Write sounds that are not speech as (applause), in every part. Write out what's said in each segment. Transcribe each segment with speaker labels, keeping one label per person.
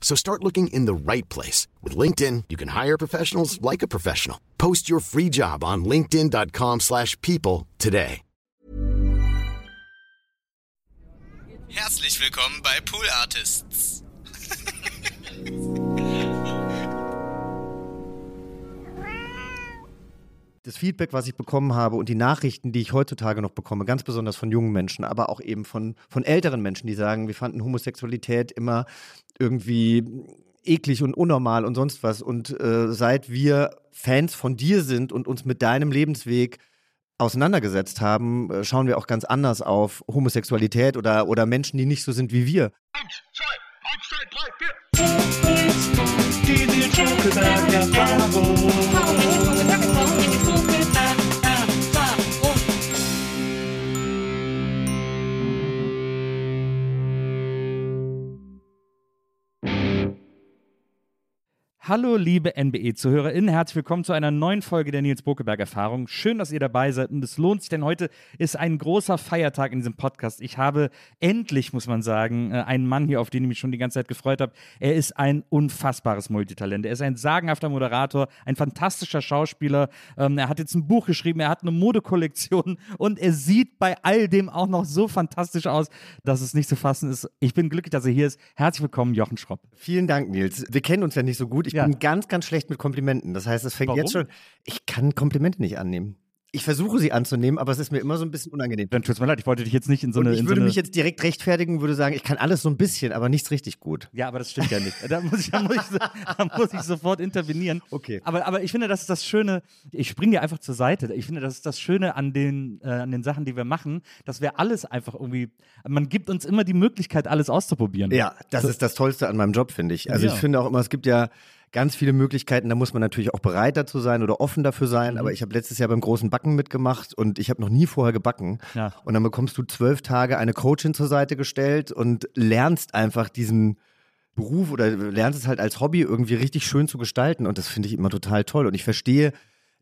Speaker 1: So start looking in the right place. With LinkedIn, you can hire professionals like a professional. Post your free job on linkedin.com slash people today.
Speaker 2: Herzlich willkommen bei Pool Artists.
Speaker 3: das Feedback, was ich bekommen habe und die Nachrichten, die ich heutzutage noch bekomme, ganz besonders von jungen Menschen, aber auch eben von, von älteren Menschen, die sagen, wir fanden Homosexualität immer irgendwie eklig und unnormal und sonst was. Und äh, seit wir Fans von dir sind und uns mit deinem Lebensweg auseinandergesetzt haben, äh, schauen wir auch ganz anders auf Homosexualität oder, oder Menschen, die nicht so sind wie wir.
Speaker 4: Eins, zwei, eins, zwei, drei, vier. Die Nils Bokelberg Erfahrung.
Speaker 5: Hallo, liebe NBE-ZuhörerInnen, herzlich willkommen zu einer neuen Folge der Nils Bokeberg-Erfahrung. Schön, dass ihr dabei seid und es lohnt sich, denn heute ist ein großer Feiertag in diesem Podcast. Ich habe endlich, muss man sagen, äh, einen Mann hier, auf den ich mich schon die ganze Zeit gefreut habe. Er ist ein unfassbares Multitalent. Er ist ein sagenhafter Moderator, ein fantastischer Schauspieler. Ähm, er hat jetzt ein Buch geschrieben, er hat eine Modekollektion (laughs) und er sieht bei all dem auch noch so fantastisch aus, dass es nicht zu fassen ist. Ich bin glücklich, dass er hier ist. Herzlich willkommen, Jochen Schropp.
Speaker 3: Vielen Dank, Nils. Wir kennen uns ja nicht so gut. Ich
Speaker 5: Ja.
Speaker 3: bin ganz, ganz schlecht mit Komplimenten. Das heißt, es fängt
Speaker 5: Warum?
Speaker 3: jetzt schon. Ich kann Komplimente nicht annehmen. Ich versuche sie anzunehmen, aber es ist mir immer so ein bisschen unangenehm.
Speaker 5: Dann tut's mir leid, ich wollte dich jetzt nicht in so
Speaker 3: Und
Speaker 5: eine.
Speaker 3: ich
Speaker 5: in
Speaker 3: würde
Speaker 5: so eine
Speaker 3: mich jetzt direkt rechtfertigen und würde sagen, ich kann alles so ein bisschen, aber nichts richtig gut.
Speaker 5: Ja, aber das stimmt ja nicht. Da muss ich, da muss ich, so- da muss ich sofort intervenieren.
Speaker 3: Okay.
Speaker 5: Aber, aber ich finde, das ist das Schöne, ich springe dir einfach zur Seite. Ich finde, das ist das Schöne an den, äh, an den Sachen, die wir machen, dass wir alles einfach irgendwie, man gibt uns immer die Möglichkeit, alles auszuprobieren.
Speaker 3: Ja, das ist das Tollste an meinem Job, finde ich. Also
Speaker 5: Ja.
Speaker 3: ich finde auch immer, es gibt ja ganz viele Möglichkeiten, da muss man natürlich auch bereit dazu sein oder offen dafür sein.
Speaker 5: Mhm.
Speaker 3: Aber ich habe letztes Jahr beim großen Backen mitgemacht und ich habe noch nie vorher gebacken.
Speaker 5: Ja.
Speaker 3: Und dann bekommst du zwölf Tage eine Coachin zur Seite gestellt und lernst einfach diesen Beruf oder lernst es halt als Hobby irgendwie richtig schön zu gestalten. Und das finde ich immer total toll. Und ich verstehe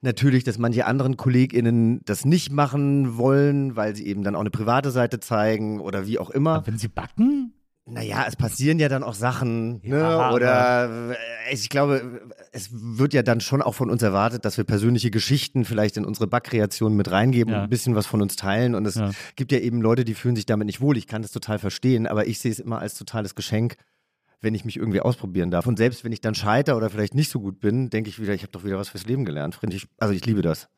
Speaker 3: natürlich, dass manche anderen KollegInnen das nicht machen wollen, weil sie eben dann auch eine private Seite zeigen oder wie auch immer.
Speaker 5: Aber Wenn sie backen?
Speaker 3: Naja, es passieren ja dann auch Sachen, ne? Oder äh, ich glaube, es wird ja dann schon auch von uns erwartet, dass wir persönliche Geschichten vielleicht in unsere Backkreation mit reingeben
Speaker 5: Ja.
Speaker 3: und ein bisschen was von uns teilen. Und es
Speaker 5: Ja.
Speaker 3: gibt ja eben Leute, die fühlen sich damit nicht wohl. Ich kann das total verstehen, aber ich sehe es immer als totales Geschenk, wenn ich mich irgendwie ausprobieren darf. Und selbst wenn ich dann scheitere oder vielleicht nicht so gut bin, denke ich wieder, ich habe doch wieder was fürs Leben gelernt. Ich, also ich liebe das.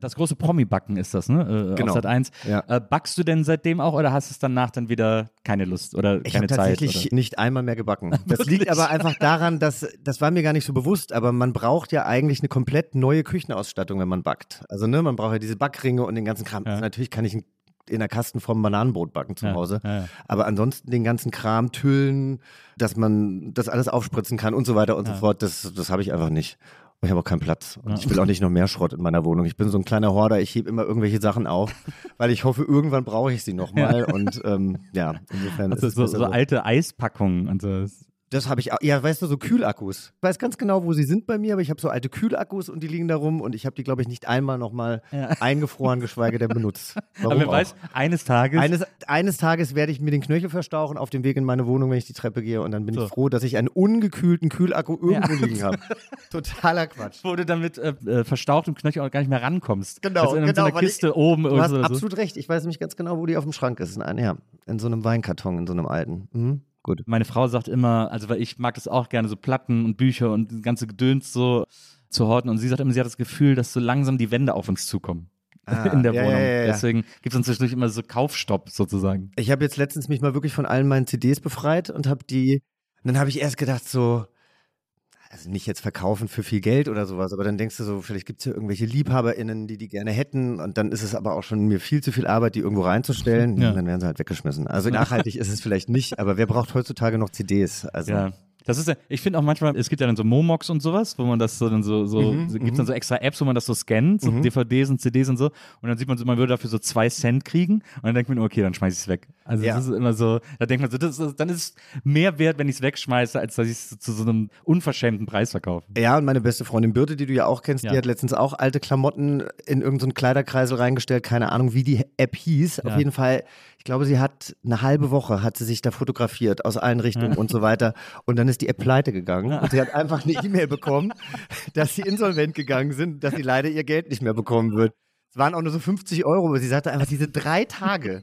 Speaker 5: Das große Promi-Backen ist das, ne? Äh,
Speaker 3: Genau.
Speaker 5: Sat 1.
Speaker 3: Ja.
Speaker 5: Äh, backst du denn seitdem auch oder hast du es danach dann wieder keine Lust oder
Speaker 3: Ich
Speaker 5: keine
Speaker 3: habe
Speaker 5: Zeit?
Speaker 3: tatsächlich
Speaker 5: Oder?
Speaker 3: nicht einmal mehr gebacken. (laughs) Das liegt aber einfach daran, dass das war mir gar nicht so bewusst, aber man braucht ja eigentlich eine komplett neue Küchenausstattung, wenn man backt. Also ne, man braucht ja diese Backringe und den ganzen Kram.
Speaker 5: Ja.
Speaker 3: Natürlich kann ich ein- in der Kasten vom Bananenbrot backen zu
Speaker 5: Ja,
Speaker 3: Hause,
Speaker 5: ja, ja.
Speaker 3: aber ansonsten den ganzen Kram tüllen, dass man das alles aufspritzen kann und so weiter und so fort, das das habe ich einfach nicht. Ich habe auch keinen Platz. Und
Speaker 5: Ja.
Speaker 3: ich will auch nicht noch mehr Schrott in meiner Wohnung. Ich bin so ein kleiner Horder, ich hebe immer irgendwelche Sachen auf, (laughs) weil ich hoffe, irgendwann brauche ich sie nochmal. Und ähm, ja, insofern
Speaker 5: Also
Speaker 3: ist es
Speaker 5: so, so alte Eispackungen und so.
Speaker 3: Das habe ich auch. Ja, weißt du, so Kühlakkus. Ich weiß ganz genau, wo sie sind bei mir, aber ich habe so alte Kühlakkus und die liegen da rum und ich habe die, glaube ich, nicht einmal nochmal
Speaker 5: Ja. (laughs)
Speaker 3: eingefroren, geschweige denn benutzt. Warum (laughs)
Speaker 5: Aber wer
Speaker 3: auch?
Speaker 5: weiß, eines Tages.
Speaker 3: Eines, eines Tages werde ich mir den Knöchel verstauchen auf dem Weg in meine Wohnung, wenn ich die Treppe gehe und dann bin
Speaker 5: So.
Speaker 3: ich froh, dass ich einen ungekühlten Kühlakku irgendwo
Speaker 5: Ja.
Speaker 3: liegen habe. (laughs) Totaler Quatsch.
Speaker 5: wo du dann mit äh, äh, verstauchtem Knöchel auch gar nicht mehr rankommst.
Speaker 3: Genau,
Speaker 5: also in
Speaker 3: genau,
Speaker 5: so einer
Speaker 3: weil ich-
Speaker 5: Kiste oben
Speaker 3: Du hast
Speaker 5: so.
Speaker 3: absolut recht. Ich weiß nämlich ganz genau, wo die auf dem Schrank ist. In, einem, ja, in so einem Weinkarton, in so einem alten. Mhm. Gut.
Speaker 5: Meine Frau sagt immer, also weil ich mag das auch gerne, so Platten und Bücher und das ganze Gedöns so zu horten. Und sie sagt immer, sie hat das Gefühl, dass so langsam die Wände auf uns zukommen. (laughs) in der
Speaker 3: ja,
Speaker 5: Wohnung.
Speaker 3: ja, ja.
Speaker 5: Deswegen gibt es zwischendurch immer so Kaufstopp sozusagen.
Speaker 3: Ich habe jetzt letztens mich mal wirklich von allen meinen CDs befreit und habe die. Und dann habe ich erst gedacht, so, also nicht jetzt verkaufen für viel Geld oder sowas, aber dann denkst du so, vielleicht gibt es ja irgendwelche LiebhaberInnen, die die gerne hätten und dann ist es aber auch schon mir viel zu viel Arbeit, die irgendwo reinzustellen.
Speaker 5: Ja.
Speaker 3: Und dann werden sie halt weggeschmissen. Also nachhaltig ist es vielleicht nicht, aber wer braucht heutzutage noch CDs? Also
Speaker 5: Ja. Das ist ja, ich finde auch manchmal, es gibt ja dann so Momox und sowas, wo man das so dann so, so,
Speaker 3: Mhm,
Speaker 5: so gibt dann so extra Apps, wo man das so scannt, so DVDs und CDs und so. Und dann sieht man so, man würde dafür so zwei Cent kriegen und dann denkt man, okay, dann schmeiß ich es weg. Also
Speaker 3: Ja.
Speaker 5: das ist immer so, da denkt man so, das ist, dann ist es mehr wert, wenn ich es wegschmeiße, als dass ich es zu so einem unverschämten Preis verkaufe.
Speaker 3: Ja, und meine beste Freundin Birte, die du ja auch kennst,
Speaker 5: Ja.
Speaker 3: die hat letztens auch alte Klamotten in irgendeinen Kleiderkreisel reingestellt. Keine Ahnung, wie die App hieß.
Speaker 5: Ja.
Speaker 3: Auf jeden Fall, glaube, sie hat eine halbe Woche hat sie sich da fotografiert aus allen Richtungen und so weiter. Und dann ist die App pleite gegangen. Und sie hat einfach eine E-Mail bekommen, dass sie insolvent gegangen sind, dass sie leider ihr Geld nicht mehr bekommen wird. Es waren auch nur so 50 Euro, aber sie sagte einfach, diese drei Tage,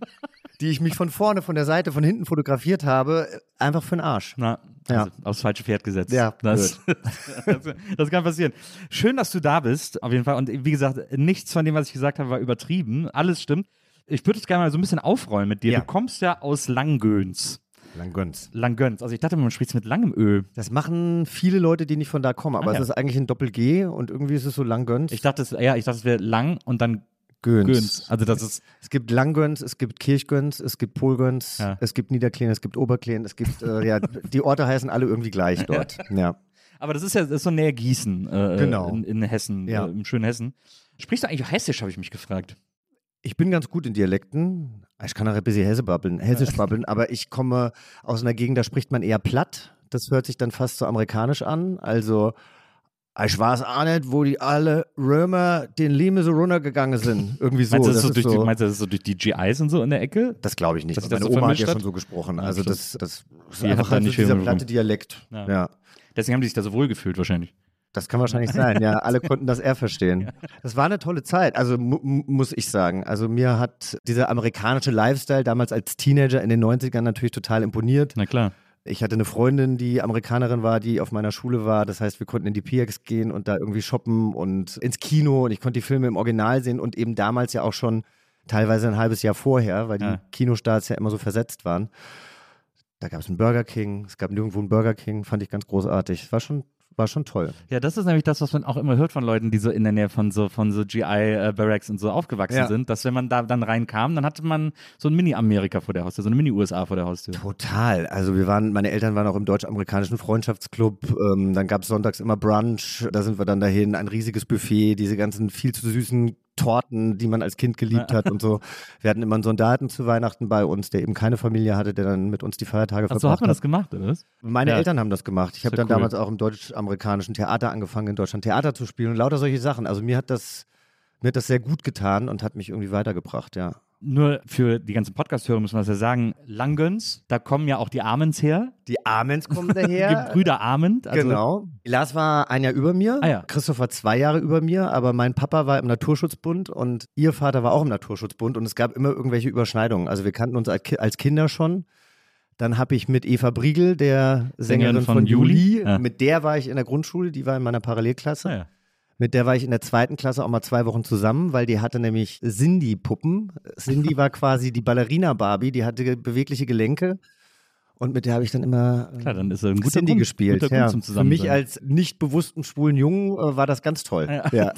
Speaker 3: die ich mich von vorne, von der Seite, von hinten fotografiert habe, einfach für den Arsch.
Speaker 5: Na,
Speaker 3: Ja.
Speaker 5: also aufs falsche Pferd gesetzt.
Speaker 3: Ja,
Speaker 5: das, (laughs) das, das kann passieren. Schön, dass du da bist, auf jeden Fall. Und wie gesagt, nichts von dem, was ich gesagt habe, war übertrieben. Alles stimmt. Ich würde es gerne mal so ein bisschen aufrollen mit dir.
Speaker 3: Ja.
Speaker 5: Du kommst ja aus Langgöns.
Speaker 3: Langgöns.
Speaker 5: Langgöns. Also ich dachte, man spricht es mit langem Ö.
Speaker 3: Das machen viele Leute, die nicht von da kommen, aber
Speaker 5: Ah, ja.
Speaker 3: es ist eigentlich ein Doppel-G und irgendwie ist es so Langgöns.
Speaker 5: Ich dachte, es, ja, ich dachte, es wäre lang und dann
Speaker 3: Göns.
Speaker 5: Göns. Also das ist,
Speaker 3: Es gibt Langgöns, es gibt Kirchgöns, es gibt Polgöns,
Speaker 5: Ja.
Speaker 3: es gibt Niederkleen, es gibt Oberkleen, es gibt, äh, ja, (laughs) die Orte heißen alle irgendwie gleich dort. (laughs) Ja.
Speaker 5: aber das ist ja das ist so näher Gießen äh,
Speaker 3: Genau.
Speaker 5: in, in Hessen,
Speaker 3: Ja.
Speaker 5: äh, im schönen Hessen. Sprichst du eigentlich auch Hessisch, habe ich mich gefragt.
Speaker 3: Ich bin ganz gut in Dialekten. Ich kann auch ein bisschen Hesse babbeln, Hessisch babbeln, aber ich komme aus einer Gegend, da spricht man eher platt. Das hört sich dann fast so amerikanisch an. Also, ich weiß auch nicht, wo die alle Römer den Lime so runtergegangen sind. Irgendwie so.
Speaker 5: meinst, du, das ist so durch
Speaker 3: so-
Speaker 5: meinst du, das ist so durch die GIs und so in der Ecke?
Speaker 3: Das glaube ich nicht.
Speaker 5: Sich
Speaker 3: Meine
Speaker 5: das so
Speaker 3: Oma hat ja schon so gesprochen.
Speaker 5: Ah,
Speaker 3: Also das, das ist
Speaker 5: Die
Speaker 3: einfach halt
Speaker 5: nicht
Speaker 3: dieser platte Dialekt.
Speaker 5: Ja.
Speaker 3: Ja.
Speaker 5: Deswegen haben die sich da so wohl gefühlt wahrscheinlich.
Speaker 3: Das kann wahrscheinlich sein. Ja, alle (laughs) konnten das eher verstehen. Das war eine tolle Zeit. Also mu mu- muss ich sagen. Also mir hat dieser amerikanische Lifestyle damals als Teenager in den 90ern natürlich total imponiert.
Speaker 5: Na klar.
Speaker 3: Ich hatte eine Freundin, die Amerikanerin war, die auf meiner Schule war. Das heißt, wir konnten in die PX gehen und da irgendwie shoppen und ins Kino und ich konnte die Filme im Original sehen und eben damals ja auch schon teilweise ein halbes Jahr vorher, weil die
Speaker 5: Ja.
Speaker 3: Kinostarts ja immer so versetzt waren. Da gab es einen Burger King, es gab nirgendwo einen Burger King, fand ich ganz großartig. War schon, war schon toll.
Speaker 5: Ja, das ist nämlich das, was man auch immer hört von Leuten, die so in der Nähe von so, von so GI-Barracks und so aufgewachsen
Speaker 3: Ja.
Speaker 5: sind, dass wenn man da dann reinkam, dann hatte man so ein Mini-Amerika vor der Haustür, so eine Mini-USA vor der Haustür.
Speaker 3: Total. Also wir waren, meine Eltern waren auch im deutsch-amerikanischen Freundschaftsclub. Ähm, dann gab es sonntags immer Brunch. Da sind wir dann dahin. Ein riesiges Buffet, diese ganzen viel zu süßen Torten, die man als Kind geliebt hat und so. Wir hatten immer einen Soldaten zu Weihnachten bei uns, der eben keine Familie hatte, der dann mit uns die Feiertage
Speaker 5: Ach so,
Speaker 3: verbracht
Speaker 5: hat man das gemacht, oder was?
Speaker 3: Meine
Speaker 5: Ja.
Speaker 3: Eltern haben das gemacht. Ich habe dann
Speaker 5: cool.
Speaker 3: damals auch im deutsch-amerikanischen Theater angefangen, in Deutschland Theater zu spielen und lauter solche Sachen. Also mir hat das, mir hat das sehr gut getan und hat mich irgendwie weitergebracht, ja.
Speaker 5: Nur für die ganzen Podcast-Hörer muss man das ja sagen, Langgöns, da kommen ja auch die Amens her,
Speaker 3: Die Amens kommen (laughs)
Speaker 5: die
Speaker 3: daher.
Speaker 5: Brüder Ament. Also,
Speaker 3: genau. Lars war ein Jahr über mir,
Speaker 5: Ah ja.
Speaker 3: Christoph war zwei Jahre über mir, aber mein Papa war im Naturschutzbund und ihr Vater war auch im Naturschutzbund und es gab immer irgendwelche Überschneidungen. Also wir kannten uns als Ki- als Kinder schon. Dann habe ich mit Eva Briegel, der Sängerin,
Speaker 5: von
Speaker 3: von,
Speaker 5: Juli,
Speaker 3: Juli,
Speaker 5: ja.
Speaker 3: mit der war ich in der Grundschule, die war in meiner Parallelklasse.
Speaker 5: Ah, ja.
Speaker 3: Mit der war ich in der zweiten Klasse auch mal zwei Wochen zusammen, weil die hatte nämlich Cindy-Puppen. Cindy war quasi die Ballerina-Barbie, die hatte bewegliche Gelenke. Und mit der habe ich dann immer äh,
Speaker 5: Klar, dann ist er ein guter
Speaker 3: Cindy
Speaker 5: Grund,
Speaker 3: gespielt.
Speaker 5: guter
Speaker 3: ja. Für mich als nicht bewussten schwulen Jungen äh, war das ganz toll.
Speaker 5: Ja.
Speaker 3: Ja.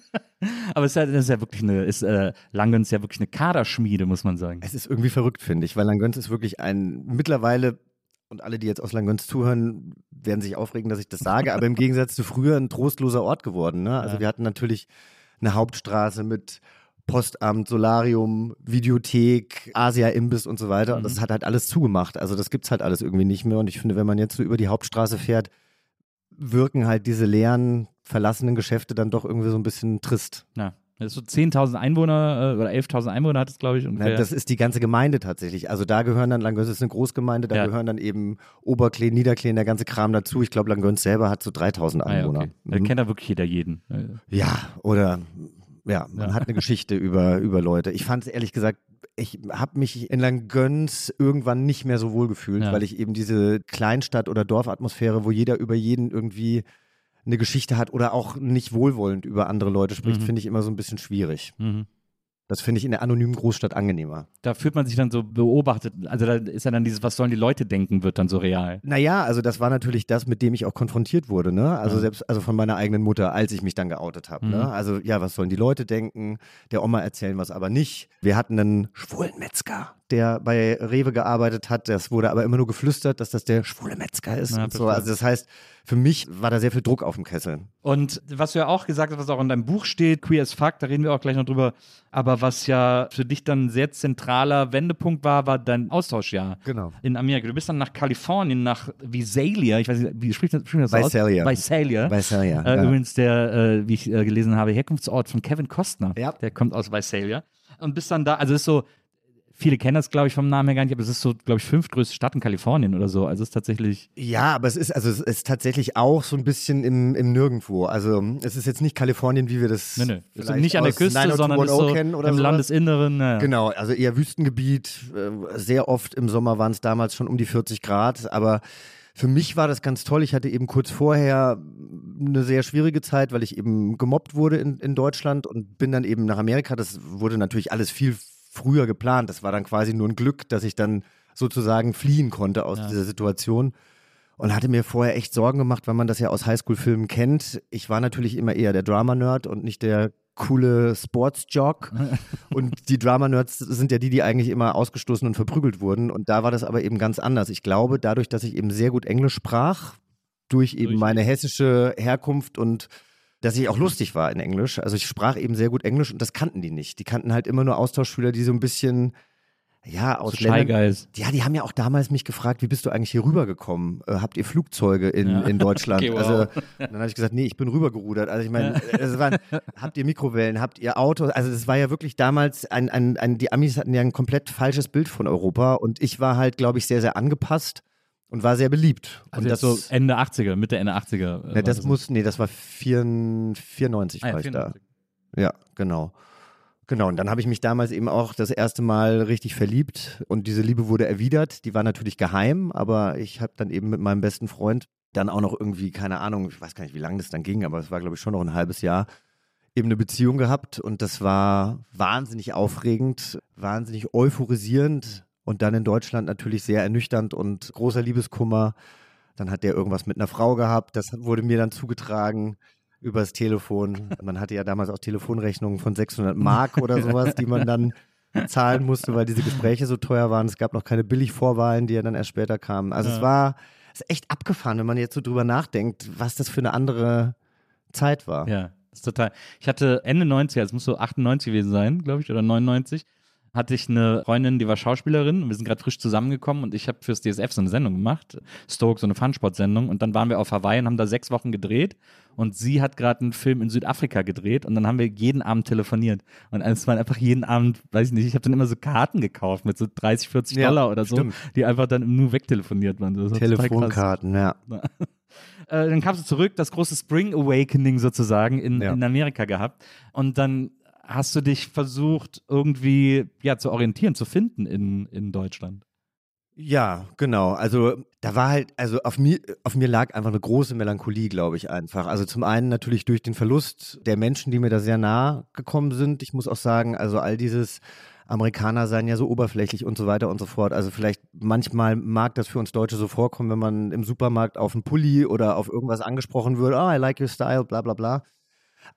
Speaker 3: (laughs)
Speaker 5: Aber es ist ja, ist ja wirklich eine, ist, äh, Langgöns ja wirklich eine Kaderschmiede, muss man sagen.
Speaker 3: Es ist irgendwie verrückt, finde ich, weil Langöns ist wirklich ein mittlerweile und alle, die jetzt aus Langöns zuhören, werden sich aufregen, dass ich das sage, aber im Gegensatz zu früher ein trostloser Ort geworden. Ne? Also
Speaker 5: Ja.
Speaker 3: wir hatten natürlich eine Hauptstraße mit Postamt, Solarium, Videothek, Asia-Imbiss und so weiter. Und
Speaker 5: Mhm.
Speaker 3: das hat halt alles zugemacht. Also das gibt's halt alles irgendwie nicht mehr. Und ich finde, wenn man jetzt so über die Hauptstraße fährt, wirken halt diese leeren, verlassenen Geschäfte dann doch irgendwie so ein bisschen trist.
Speaker 5: Ja. Das ist so 10.000 Einwohner äh, oder 11.000 Einwohner hat es, glaube ich. Ungefähr.
Speaker 3: das ist die ganze Gemeinde tatsächlich. Also da gehören dann, Langöns ist eine Großgemeinde, da
Speaker 5: Ja.
Speaker 3: gehören dann eben Oberkleen, Niederkleen, der ganze Kram dazu. Ich glaube, Langöns selber hat so 3000
Speaker 5: ah, ja,
Speaker 3: Einwohner.
Speaker 5: okay. Da
Speaker 3: Mhm.
Speaker 5: kennt da wirklich jeder jeden.
Speaker 3: Ja, oder ja, man
Speaker 5: Ja.
Speaker 3: hat eine Geschichte (laughs) über, über Leute. Ich fand es ehrlich gesagt, ich habe mich in Langöns irgendwann nicht mehr so wohl gefühlt,
Speaker 5: Ja.
Speaker 3: weil ich eben diese Kleinstadt- oder Dorfatmosphäre, wo jeder über jeden irgendwie eine Geschichte hat oder auch nicht wohlwollend über andere Leute spricht,
Speaker 5: Mhm.
Speaker 3: finde ich immer so ein bisschen schwierig.
Speaker 5: Mhm.
Speaker 3: Das finde ich in der anonymen Großstadt angenehmer.
Speaker 5: Da fühlt man sich dann so beobachtet. Also da ist ja dann dieses, was sollen die Leute denken, wird dann so real.
Speaker 3: Naja, also das war natürlich das, mit dem ich auch konfrontiert wurde, ne? Also
Speaker 5: Ja.
Speaker 3: selbst also von meiner eigenen Mutter, als ich mich dann geoutet habe.
Speaker 5: Mhm.
Speaker 3: Ne? Also ja, was sollen die Leute denken? Der Oma erzählen was aber nicht. Wir hatten einen schwulen Metzger, der bei Rewe gearbeitet hat. Das wurde aber immer nur geflüstert, dass das der schwule Metzger ist.
Speaker 5: Ja,
Speaker 3: und so. Also das heißt, für mich war da sehr viel Druck auf dem Kessel.
Speaker 5: Und was du ja auch gesagt hast, was auch in deinem Buch steht, Queer as Fuck, da reden wir auch gleich noch drüber. Aber was ja für dich dann ein sehr zentraler Wendepunkt war, war dein Austauschjahr
Speaker 3: Genau.
Speaker 5: in Amerika. Du bist dann nach Kalifornien, nach Visalia, ich weiß nicht, wie spricht das, spricht das so aus?
Speaker 3: Visalia.
Speaker 5: Visalia.
Speaker 3: Visalia,
Speaker 5: Äh,
Speaker 3: ja.
Speaker 5: Übrigens der, äh, wie ich äh, gelesen habe, Herkunftsort von Kevin Costner.
Speaker 3: Ja.
Speaker 5: Der kommt aus Visalia. Und bist dann da, also es ist so, viele kennen das, glaube ich, vom Namen her gar nicht, aber es ist so, glaube ich, fünftgrößte Stadt in Kalifornien oder so. Also es ist tatsächlich.
Speaker 3: Ja, aber es ist, also es ist tatsächlich auch so ein bisschen im, im Nirgendwo. Also es ist jetzt nicht Kalifornien, wie wir das
Speaker 5: Nö, nö. Ist nicht an der Küste, sondern ist
Speaker 3: 90210
Speaker 5: so
Speaker 3: kennen oder
Speaker 5: im
Speaker 3: sowas.
Speaker 5: Landesinneren. Ja.
Speaker 3: Genau, also eher Wüstengebiet. äh, Sehr oft im Sommer waren es damals schon um die 40 Grad. Aber für mich war das ganz toll. Ich hatte eben kurz vorher eine sehr schwierige Zeit, weil ich eben gemobbt wurde in, in Deutschland und bin dann eben nach Amerika. Das wurde natürlich alles viel früher geplant. Das war dann quasi nur ein Glück, dass ich dann sozusagen fliehen konnte aus
Speaker 5: Ja.
Speaker 3: dieser Situation. Und hatte mir vorher echt Sorgen gemacht, weil man das ja aus Highschool-Filmen kennt. Ich war natürlich immer eher der Drama-Nerd und nicht der coole Sports-Jock. (laughs) Und die Drama-Nerds sind ja die, die eigentlich immer ausgestoßen und verprügelt wurden. Und da war das aber eben ganz anders. Ich glaube, dadurch, dass ich eben sehr gut Englisch sprach, durch eben
Speaker 5: Durch-
Speaker 3: meine hessische Herkunft und dass ich auch lustig war in Englisch. Also ich sprach eben sehr gut Englisch und das kannten die nicht. Die kannten halt immer nur Austauschschüler, die so ein bisschen, ja, aus
Speaker 5: So
Speaker 3: Ländern, ja, die haben ja auch damals mich gefragt, wie bist du eigentlich hier rübergekommen? Äh, habt ihr Flugzeuge in,
Speaker 5: Ja.
Speaker 3: in Deutschland?
Speaker 5: Okay, wow.
Speaker 3: Also dann habe ich gesagt, nee, ich bin rübergerudert. Also ich meine, es waren, habt ihr Mikrowellen, habt ihr Autos? Also das war ja wirklich damals ein, ein, ein, die Amis hatten ja ein komplett falsches Bild von Europa und ich war halt, glaube ich, sehr, sehr angepasst und war sehr beliebt.
Speaker 5: Also
Speaker 3: und
Speaker 5: das so Ende 80er, Mitte, Ende 80er. äh, war
Speaker 3: das muss, nee, das war 94, 94
Speaker 5: ah, ja,
Speaker 3: war ich
Speaker 5: 94.
Speaker 3: da. Ja, genau. Genau, und dann habe ich mich damals eben auch das erste Mal richtig verliebt und diese Liebe wurde erwidert. Die war natürlich geheim, aber ich habe dann eben mit meinem besten Freund dann auch noch irgendwie, keine Ahnung, ich weiß gar nicht, wie lange das dann ging, aber es war, glaube ich, schon noch ein halbes Jahr, eben eine Beziehung gehabt und das war wahnsinnig aufregend, wahnsinnig euphorisierend und dann in Deutschland natürlich sehr ernüchternd und großer Liebeskummer. Dann hat der irgendwas mit einer Frau gehabt, das wurde mir dann zugetragen übers Telefon. Man hatte ja damals auch Telefonrechnungen von 600 Mark (laughs) oder sowas, die man dann zahlen musste, weil diese Gespräche so teuer waren. Es gab noch keine Billigvorwahlen, die ja dann erst später kamen. Also
Speaker 5: Ja.
Speaker 3: es war es ist echt abgefahren, wenn man jetzt so drüber nachdenkt, was das für eine andere Zeit war.
Speaker 5: Ja, das ist total. Ich hatte Ende 90er, es muss so 98 gewesen sein, glaube ich, oder 99, hatte ich eine Freundin, die war Schauspielerin und wir sind gerade frisch zusammengekommen und ich habe fürs DSF so eine Sendung gemacht, Stoke, so eine Funsport-Sendung und dann waren wir auf Hawaii und haben da sechs Wochen gedreht und sie hat gerade einen Film in Südafrika gedreht und dann haben wir jeden Abend telefoniert und es waren einfach jeden Abend, weiß ich nicht, ich habe dann immer so Karten gekauft mit so 30, 40
Speaker 3: Ja,
Speaker 5: Dollar oder so,
Speaker 3: stimmt.
Speaker 5: die einfach dann nur wegtelefoniert waren.
Speaker 3: Telefonkarten, ja. (laughs)
Speaker 5: Äh, dann kamst du zurück, das große Spring Awakening sozusagen in,
Speaker 3: Ja.
Speaker 5: in Amerika gehabt. Und dann hast du dich versucht, irgendwie ja, zu orientieren, zu finden in, in Deutschland.
Speaker 3: Ja, genau. Also da war halt, also auf mir, auf mir lag einfach eine große Melancholie, glaube ich, einfach. Also zum einen natürlich durch den Verlust der Menschen, die mir da sehr nah gekommen sind. Ich muss auch sagen, also all dieses Amerikaner seien ja so oberflächlich und so weiter und so fort. Also vielleicht manchmal mag das für uns Deutsche so vorkommen, wenn man im Supermarkt auf einen Pulli oder auf irgendwas angesprochen wird, oh, I like your style, bla bla bla.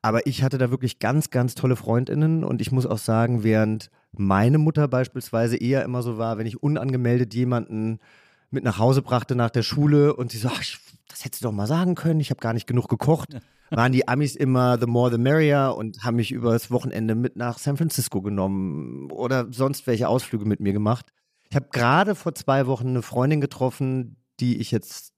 Speaker 3: Aber ich hatte da wirklich ganz, ganz tolle Freundinnen und ich muss auch sagen, während meine Mutter beispielsweise eher immer so war, wenn ich unangemeldet jemanden mit nach Hause brachte nach der Schule und sie so, ach, das hättest du doch mal sagen können, ich habe gar nicht genug gekocht, (laughs) waren die Amis immer the more the merrier und haben mich übers Wochenende mit nach San Francisco genommen oder sonst welche Ausflüge mit mir gemacht. Ich habe gerade vor zwei Wochen eine Freundin getroffen, die ich jetzt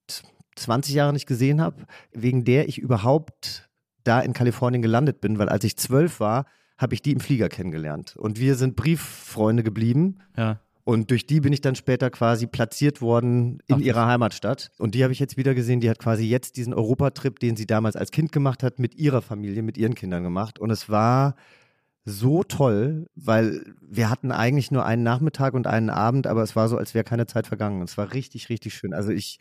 Speaker 3: 20 Jahre nicht gesehen habe, wegen der ich überhaupt da in Kalifornien gelandet bin, weil als ich zwölf war, habe ich die im Flieger kennengelernt. Und wir sind Brieffreunde geblieben.
Speaker 5: Ja.
Speaker 3: Und durch die bin ich dann später quasi platziert worden in
Speaker 5: Ach,
Speaker 3: ihrer Heimatstadt. Und die habe ich jetzt wieder gesehen. Die hat quasi jetzt diesen Europatrip, den sie damals als Kind gemacht hat, mit ihrer Familie, mit ihren Kindern gemacht. Und es war so toll, weil wir hatten eigentlich nur einen Nachmittag und einen Abend, aber es war so, als wäre keine Zeit vergangen. Es war richtig, richtig schön. Also ich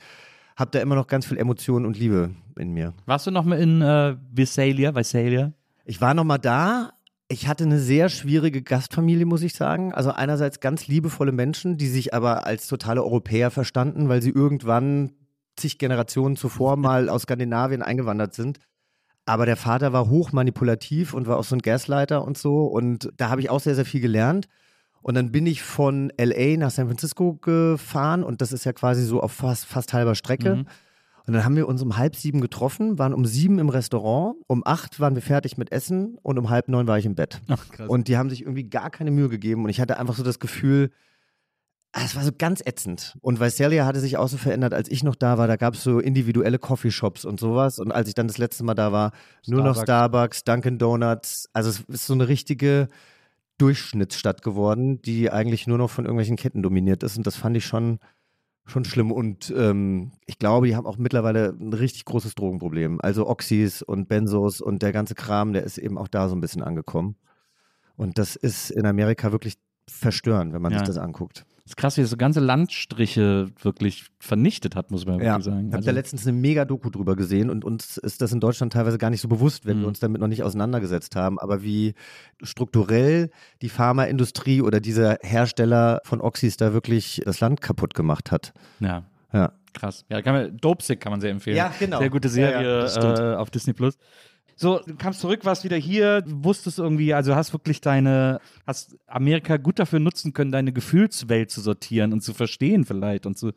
Speaker 3: habe da immer noch ganz viel Emotion und Liebe in mir.
Speaker 5: Warst du noch mal in äh, Visalia, Visalia?
Speaker 3: Ich war noch mal da, Ich hatte eine sehr schwierige Gastfamilie, muss ich sagen. Also einerseits ganz liebevolle Menschen, die sich aber als totale Europäer verstanden, weil sie irgendwann zig Generationen zuvor (laughs) mal aus Skandinavien eingewandert sind. Aber der Vater war hochmanipulativ und war auch so ein Gaslighter und so. Und da habe ich auch sehr, sehr viel gelernt. Und dann bin ich von LA nach San Francisco gefahren und das ist ja quasi so auf fast, fast halber Strecke.
Speaker 5: Mhm.
Speaker 3: Und dann haben wir uns um halb sieben getroffen, waren um sieben im Restaurant, um acht waren wir fertig mit Essen und um halb neun war ich im Bett.
Speaker 5: Ach.
Speaker 3: Und die haben sich irgendwie gar keine Mühe gegeben und ich hatte einfach so das Gefühl, ah, es war so ganz ätzend. Und Visalia hatte sich auch so verändert, als ich noch da war. Da gab es so individuelle Coffeeshops und sowas. Und als ich dann das letzte Mal da war, nur noch
Speaker 5: Starbucks.
Speaker 3: Starbucks, Dunkin' Donuts. Also es ist so eine richtige Durchschnittsstadt geworden, die eigentlich nur noch von irgendwelchen Ketten dominiert ist. Und das fand ich schon, schon schlimm. Und ähm, ich glaube, die haben auch mittlerweile ein richtig großes Drogenproblem. Also Oxys und Benzos und der ganze Kram, der ist eben auch da so ein bisschen angekommen. Und das ist in Amerika wirklich verstörend, wenn man
Speaker 5: Ja.
Speaker 3: sich das anguckt.
Speaker 5: Ist krass, wie das so ganze Landstriche wirklich vernichtet hat, muss man
Speaker 3: Ja,
Speaker 5: wirklich sagen.
Speaker 3: ich habe
Speaker 5: Also,
Speaker 3: da letztens eine Mega-Doku drüber gesehen und uns ist das in Deutschland teilweise gar nicht so bewusst, wenn
Speaker 5: Mhm.
Speaker 3: wir uns damit noch nicht auseinandergesetzt haben. Aber wie strukturell die Pharmaindustrie oder dieser Hersteller von Oxys da wirklich das Land kaputt gemacht hat.
Speaker 5: ja,
Speaker 3: Ja.
Speaker 5: krass. Ja, kann man, Dopesick kann man sehr empfehlen.
Speaker 3: Ja, genau.
Speaker 5: Sehr gute
Speaker 3: Ja, ja,
Speaker 5: Serie
Speaker 3: das stimmt.
Speaker 5: äh, auf Disney Plus. So, du kamst zurück, warst wieder hier, wusstest irgendwie, also hast wirklich deine, hast Amerika gut dafür nutzen können, deine Gefühlswelt zu sortieren und zu verstehen vielleicht und zu,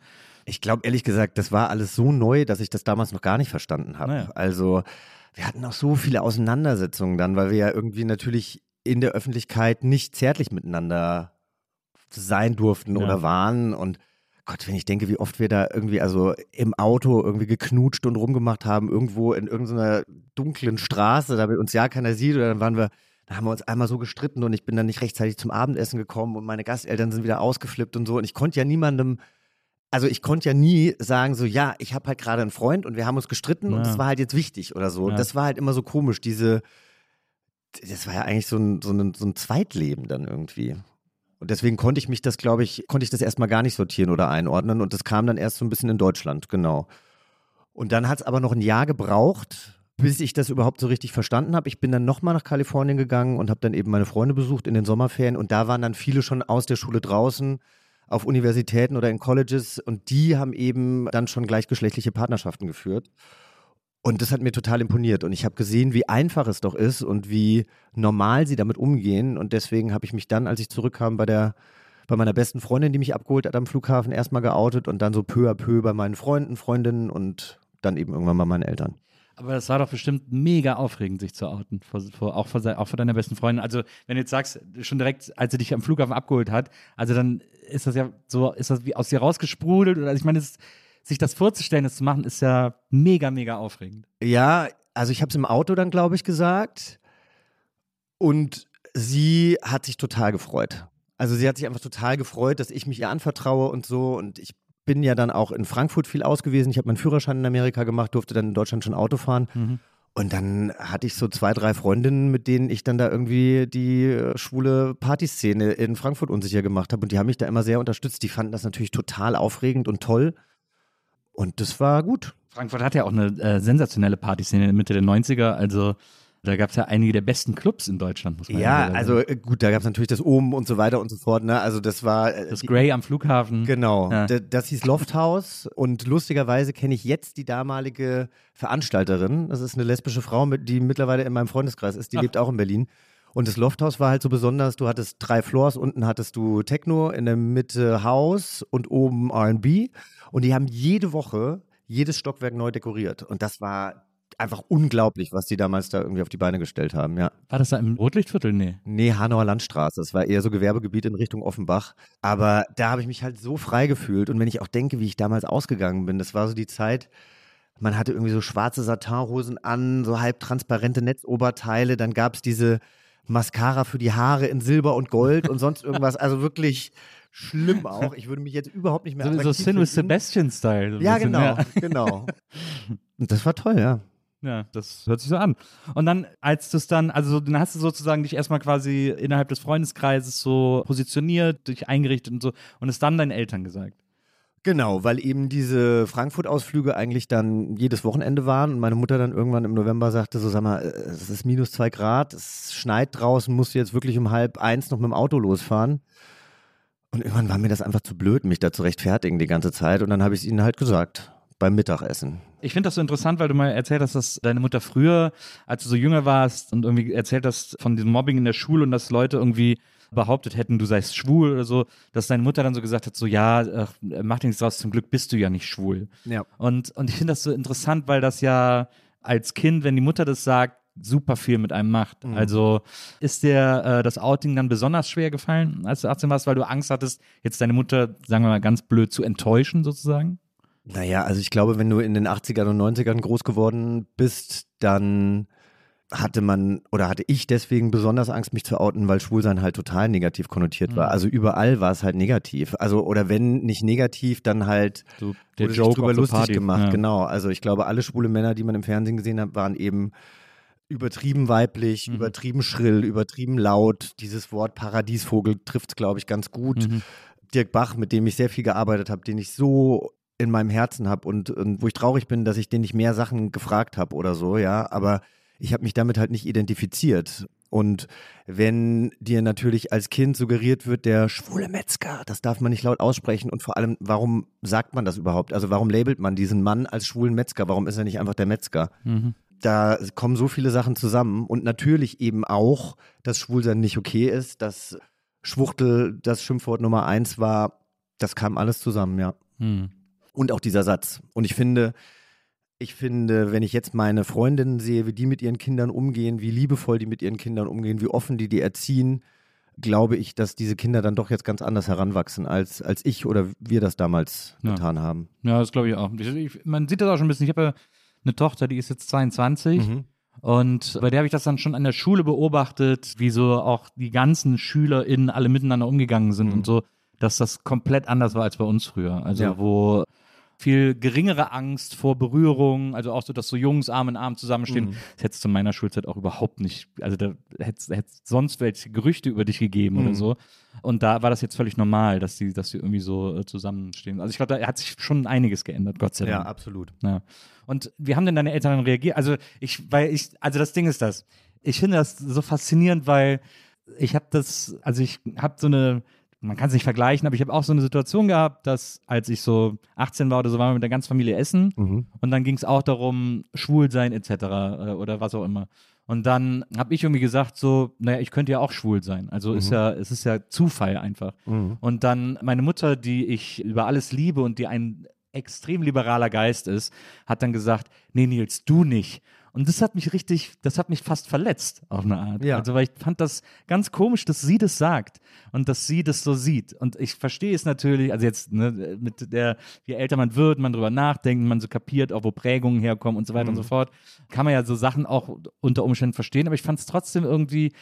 Speaker 3: Ich glaube ehrlich gesagt, das war alles so neu, dass ich das damals noch gar nicht verstanden habe.
Speaker 5: Naja.
Speaker 3: Also wir hatten auch so viele Auseinandersetzungen dann, weil wir ja irgendwie natürlich in der Öffentlichkeit nicht zärtlich miteinander sein durften
Speaker 5: Ja.
Speaker 3: oder waren und Gott, wenn ich denke, wie oft wir da irgendwie, also im Auto irgendwie geknutscht und rumgemacht haben, irgendwo in irgendeiner dunklen Straße, da uns ja keiner sieht, oder dann waren wir, da haben wir uns einmal so gestritten und ich bin dann nicht rechtzeitig zum Abendessen gekommen und meine Gasteltern sind wieder ausgeflippt und so und ich konnte ja niemandem also ich konnte ja nie sagen so, ja, ich habe halt gerade einen Freund und wir haben uns gestritten
Speaker 5: Ja.
Speaker 3: und das war halt jetzt wichtig oder so.
Speaker 5: Ja.
Speaker 3: Und das war halt immer so komisch, diese, das war ja eigentlich so ein, so ein, so ein Zweitleben dann irgendwie. Und deswegen konnte ich mich das, glaube ich, konnte ich das erstmal gar nicht sortieren oder einordnen und das kam dann erst so ein bisschen in Deutschland, genau. Und dann hat es aber noch ein Jahr gebraucht, bis ich das überhaupt so richtig verstanden habe. Ich bin dann nochmal nach Kalifornien gegangen und habe dann eben meine Freunde besucht in den Sommerferien und da waren dann viele schon aus der Schule draußen auf Universitäten oder in Colleges und die haben eben dann schon gleichgeschlechtliche Partnerschaften geführt. Und das hat mir total imponiert und ich habe gesehen, wie einfach es doch ist und wie normal sie damit umgehen und deswegen habe ich mich dann, als ich zurückkam, bei der bei meiner besten Freundin, die mich abgeholt hat am Flughafen, erstmal geoutet und dann so peu à peu bei meinen Freunden, Freundinnen und dann eben irgendwann bei meinen Eltern.
Speaker 5: aber das war doch bestimmt mega aufregend, sich zu outen, vor, vor, auch, vor, auch vor deiner besten Freundin. Also, wenn du jetzt sagst, schon direkt, als sie dich am Flughafen abgeholt hat, also dann ist das ja so, ist das wie aus dir rausgesprudelt oder, also ich meine, es- sich das vorzustellen, das zu machen, ist ja mega, mega aufregend.
Speaker 3: Ja, also ich habe es im Auto dann, glaube ich, gesagt. Und sie hat sich total gefreut. Also sie hat sich einfach total gefreut, dass ich mich ihr anvertraue und so. Und ich bin ja dann auch in Frankfurt viel ausgewiesen. Ich habe meinen Führerschein in Amerika gemacht, durfte dann in Deutschland schon Auto fahren.
Speaker 5: Mhm.
Speaker 3: Und dann hatte ich so zwei, drei Freundinnen, mit denen ich dann da irgendwie die äh, schwule Partyszene in Frankfurt unsicher gemacht habe. Und die haben mich da immer sehr unterstützt. Die fanden das natürlich total aufregend und toll. Und das war gut.
Speaker 5: Frankfurt hat ja auch eine äh, sensationelle Partyszene Mitte der 90er, also da gab es ja einige der besten Clubs in Deutschland, muss man
Speaker 3: Ja,
Speaker 5: sagen.
Speaker 3: also äh, gut, da gab es natürlich das Oben und so weiter und so fort. Ne? Also das war äh,
Speaker 5: das Grey am Flughafen.
Speaker 3: Genau,
Speaker 5: Ja.
Speaker 3: Das hieß Lofthaus und lustigerweise kenne ich jetzt die damalige Veranstalterin. Das ist eine lesbische Frau, die mittlerweile in meinem Freundeskreis ist. Die
Speaker 5: Ach.
Speaker 3: lebt auch in Berlin. Und das Lofthaus war halt so besonders. Du hattest drei Floors, unten hattest du Techno, in der Mitte House und oben R&B. Und die haben jede Woche jedes Stockwerk neu dekoriert. Und das war einfach unglaublich, was die damals da irgendwie auf die Beine gestellt haben. Ja.
Speaker 5: War das da im Rotlichtviertel? Nee.
Speaker 3: Nee, Hanauer Landstraße. Das war eher so Gewerbegebiet in Richtung Offenbach. Aber da habe ich mich halt so frei gefühlt. Und wenn ich auch denke, wie ich damals ausgegangen bin, das war so die Zeit, man hatte irgendwie so schwarze Satinhosen an, so halbtransparente Netzoberteile. Dann gab es diese Mascara für die Haare in Silber und Gold und sonst irgendwas. Also wirklich schlimm auch. Ich würde mich jetzt überhaupt nicht mehr
Speaker 5: So, so Sin with. Sebastian-Style. so
Speaker 3: Ja,
Speaker 5: bisschen,
Speaker 3: genau,
Speaker 5: Ja.
Speaker 3: genau. Und das war toll, ja.
Speaker 5: Ja, das hört sich so an. Und dann, als du es dann, also dann hast du sozusagen dich erstmal quasi innerhalb des Freundeskreises so positioniert, dich eingerichtet und so und es dann deinen Eltern gesagt.
Speaker 3: Genau, weil eben diese Frankfurt-Ausflüge eigentlich dann jedes Wochenende waren und meine Mutter dann irgendwann im November sagte, so sag mal, äh, es ist minus zwei Grad, es schneit draußen, musst du jetzt wirklich um halb eins noch mit dem Auto losfahren. Und irgendwann war mir das einfach zu blöd, mich da zu rechtfertigen die ganze Zeit und dann habe ich es ihnen halt gesagt, beim Mittagessen.
Speaker 5: Ich finde das so interessant, weil du mal erzählt hast, dass deine Mutter früher, als du so jünger warst und irgendwie erzählt hast von diesem Mobbing in der Schule und dass Leute irgendwie behauptet hätten, du seist schwul oder so, dass deine Mutter dann so gesagt hat, so ja, ach, mach dir nichts draus, zum Glück bist du ja nicht schwul.
Speaker 3: Ja.
Speaker 5: Und, und ich finde das so interessant, weil das ja als Kind, wenn die Mutter das sagt, super viel mit einem macht.
Speaker 3: Mhm.
Speaker 5: Also ist dir äh, das Outing dann besonders schwer gefallen, als du 18 warst, weil du Angst hattest, jetzt deine Mutter, sagen wir mal ganz blöd, zu enttäuschen sozusagen?
Speaker 3: Naja, also ich glaube, wenn du in den 80ern und 90ern groß geworden bist, dann hatte man oder hatte ich deswegen besonders Angst, mich zu outen, weil Schwulsein halt total negativ konnotiert war.
Speaker 5: Mhm.
Speaker 3: Also überall war es halt negativ. Also oder wenn nicht negativ, dann halt
Speaker 5: So der
Speaker 3: wurde
Speaker 5: Joke
Speaker 3: drüber lustig
Speaker 5: Party.
Speaker 3: gemacht.
Speaker 5: Ja.
Speaker 3: Genau. Also ich glaube, alle schwule Männer, die man im Fernsehen gesehen hat, waren eben übertrieben weiblich,
Speaker 5: Mhm.
Speaker 3: übertrieben schrill, übertrieben laut. Dieses Wort Paradiesvogel trifft glaube ich, ganz gut.
Speaker 5: Mhm.
Speaker 3: Dirk Bach, mit dem ich sehr viel gearbeitet habe, den ich so in meinem Herzen habe und, und wo ich traurig bin, dass ich den nicht mehr Sachen gefragt habe oder so, ja, aber ich habe mich damit halt nicht identifiziert. Und wenn dir natürlich als Kind suggeriert wird, der schwule Metzger, das darf man nicht laut aussprechen und vor allem, warum sagt man das überhaupt? Also warum labelt man diesen Mann als schwulen Metzger? Warum ist er nicht einfach der Metzger?
Speaker 5: Mhm.
Speaker 3: da kommen so viele Sachen zusammen und natürlich eben auch, dass Schwulsein nicht okay ist, dass Schwuchtel das Schimpfwort Nummer eins war, das kam alles zusammen, ja.
Speaker 5: Mhm.
Speaker 3: Und auch dieser Satz. Und ich finde, ich finde, wenn ich jetzt meine Freundinnen sehe, wie die mit ihren Kindern umgehen, wie liebevoll die mit ihren Kindern umgehen, wie offen die die erziehen, glaube ich, dass diese Kinder dann doch jetzt ganz anders heranwachsen, als, als ich oder wir das damals
Speaker 5: Ja.
Speaker 3: getan haben.
Speaker 5: Ja, das glaube ich auch. Ich, ich, man sieht das auch schon ein bisschen. Ich habe ja eine Tochter, die ist jetzt 22.
Speaker 3: Mhm.
Speaker 5: Und bei der habe ich das dann schon an der Schule beobachtet, wie so auch die ganzen SchülerInnen alle miteinander umgegangen sind
Speaker 3: Mhm.
Speaker 5: und so, dass das komplett anders war als bei uns früher. Also
Speaker 3: Ja.
Speaker 5: wo viel geringere Angst vor Berührung, also auch so, dass so Jungs Arm in Arm zusammenstehen.
Speaker 3: Mhm.
Speaker 5: Das hättest du in meiner Schulzeit auch überhaupt nicht, also da hättest es sonst welche Gerüchte über dich gegeben oder
Speaker 3: Mhm.
Speaker 5: so. Und da war das jetzt völlig normal, dass die, dass die irgendwie so äh, zusammenstehen. Also ich glaube, da hat sich schon einiges geändert, Gott sei Dank.
Speaker 3: Ja, absolut.
Speaker 5: Ja. Und wie haben denn deine Eltern reagiert? Also ich, weil ich, also das Ding ist das. Ich finde das so faszinierend, weil ich habe das, also ich habe so eine, man kann es nicht vergleichen, aber ich habe auch so eine Situation gehabt, dass als ich so 18 war oder so, waren wir mit der ganzen Familie essen
Speaker 3: Mhm.
Speaker 5: und dann ging es auch darum, schwul sein etc. äh, oder was auch immer. Und dann habe ich irgendwie gesagt so, naja, ich könnte ja auch schwul sein. Also ist ja, es ist ja Zufall einfach.
Speaker 3: Mhm.
Speaker 5: Und dann meine Mutter, die ich über alles liebe und die ein extrem liberaler Geist ist, hat dann gesagt, nee Nils, du nicht. Und das hat mich richtig, das hat mich fast verletzt auf eine Art.
Speaker 3: Ja.
Speaker 5: Also weil ich fand das ganz komisch, dass sie das sagt und dass sie das so sieht. Und ich verstehe es natürlich, also jetzt ne, mit der, je älter man wird, man drüber nachdenkt, man so kapiert, auch wo Prägungen herkommen und so weiter und so fort, kann man ja so Sachen auch unter Umständen verstehen. Aber ich fand es trotzdem irgendwie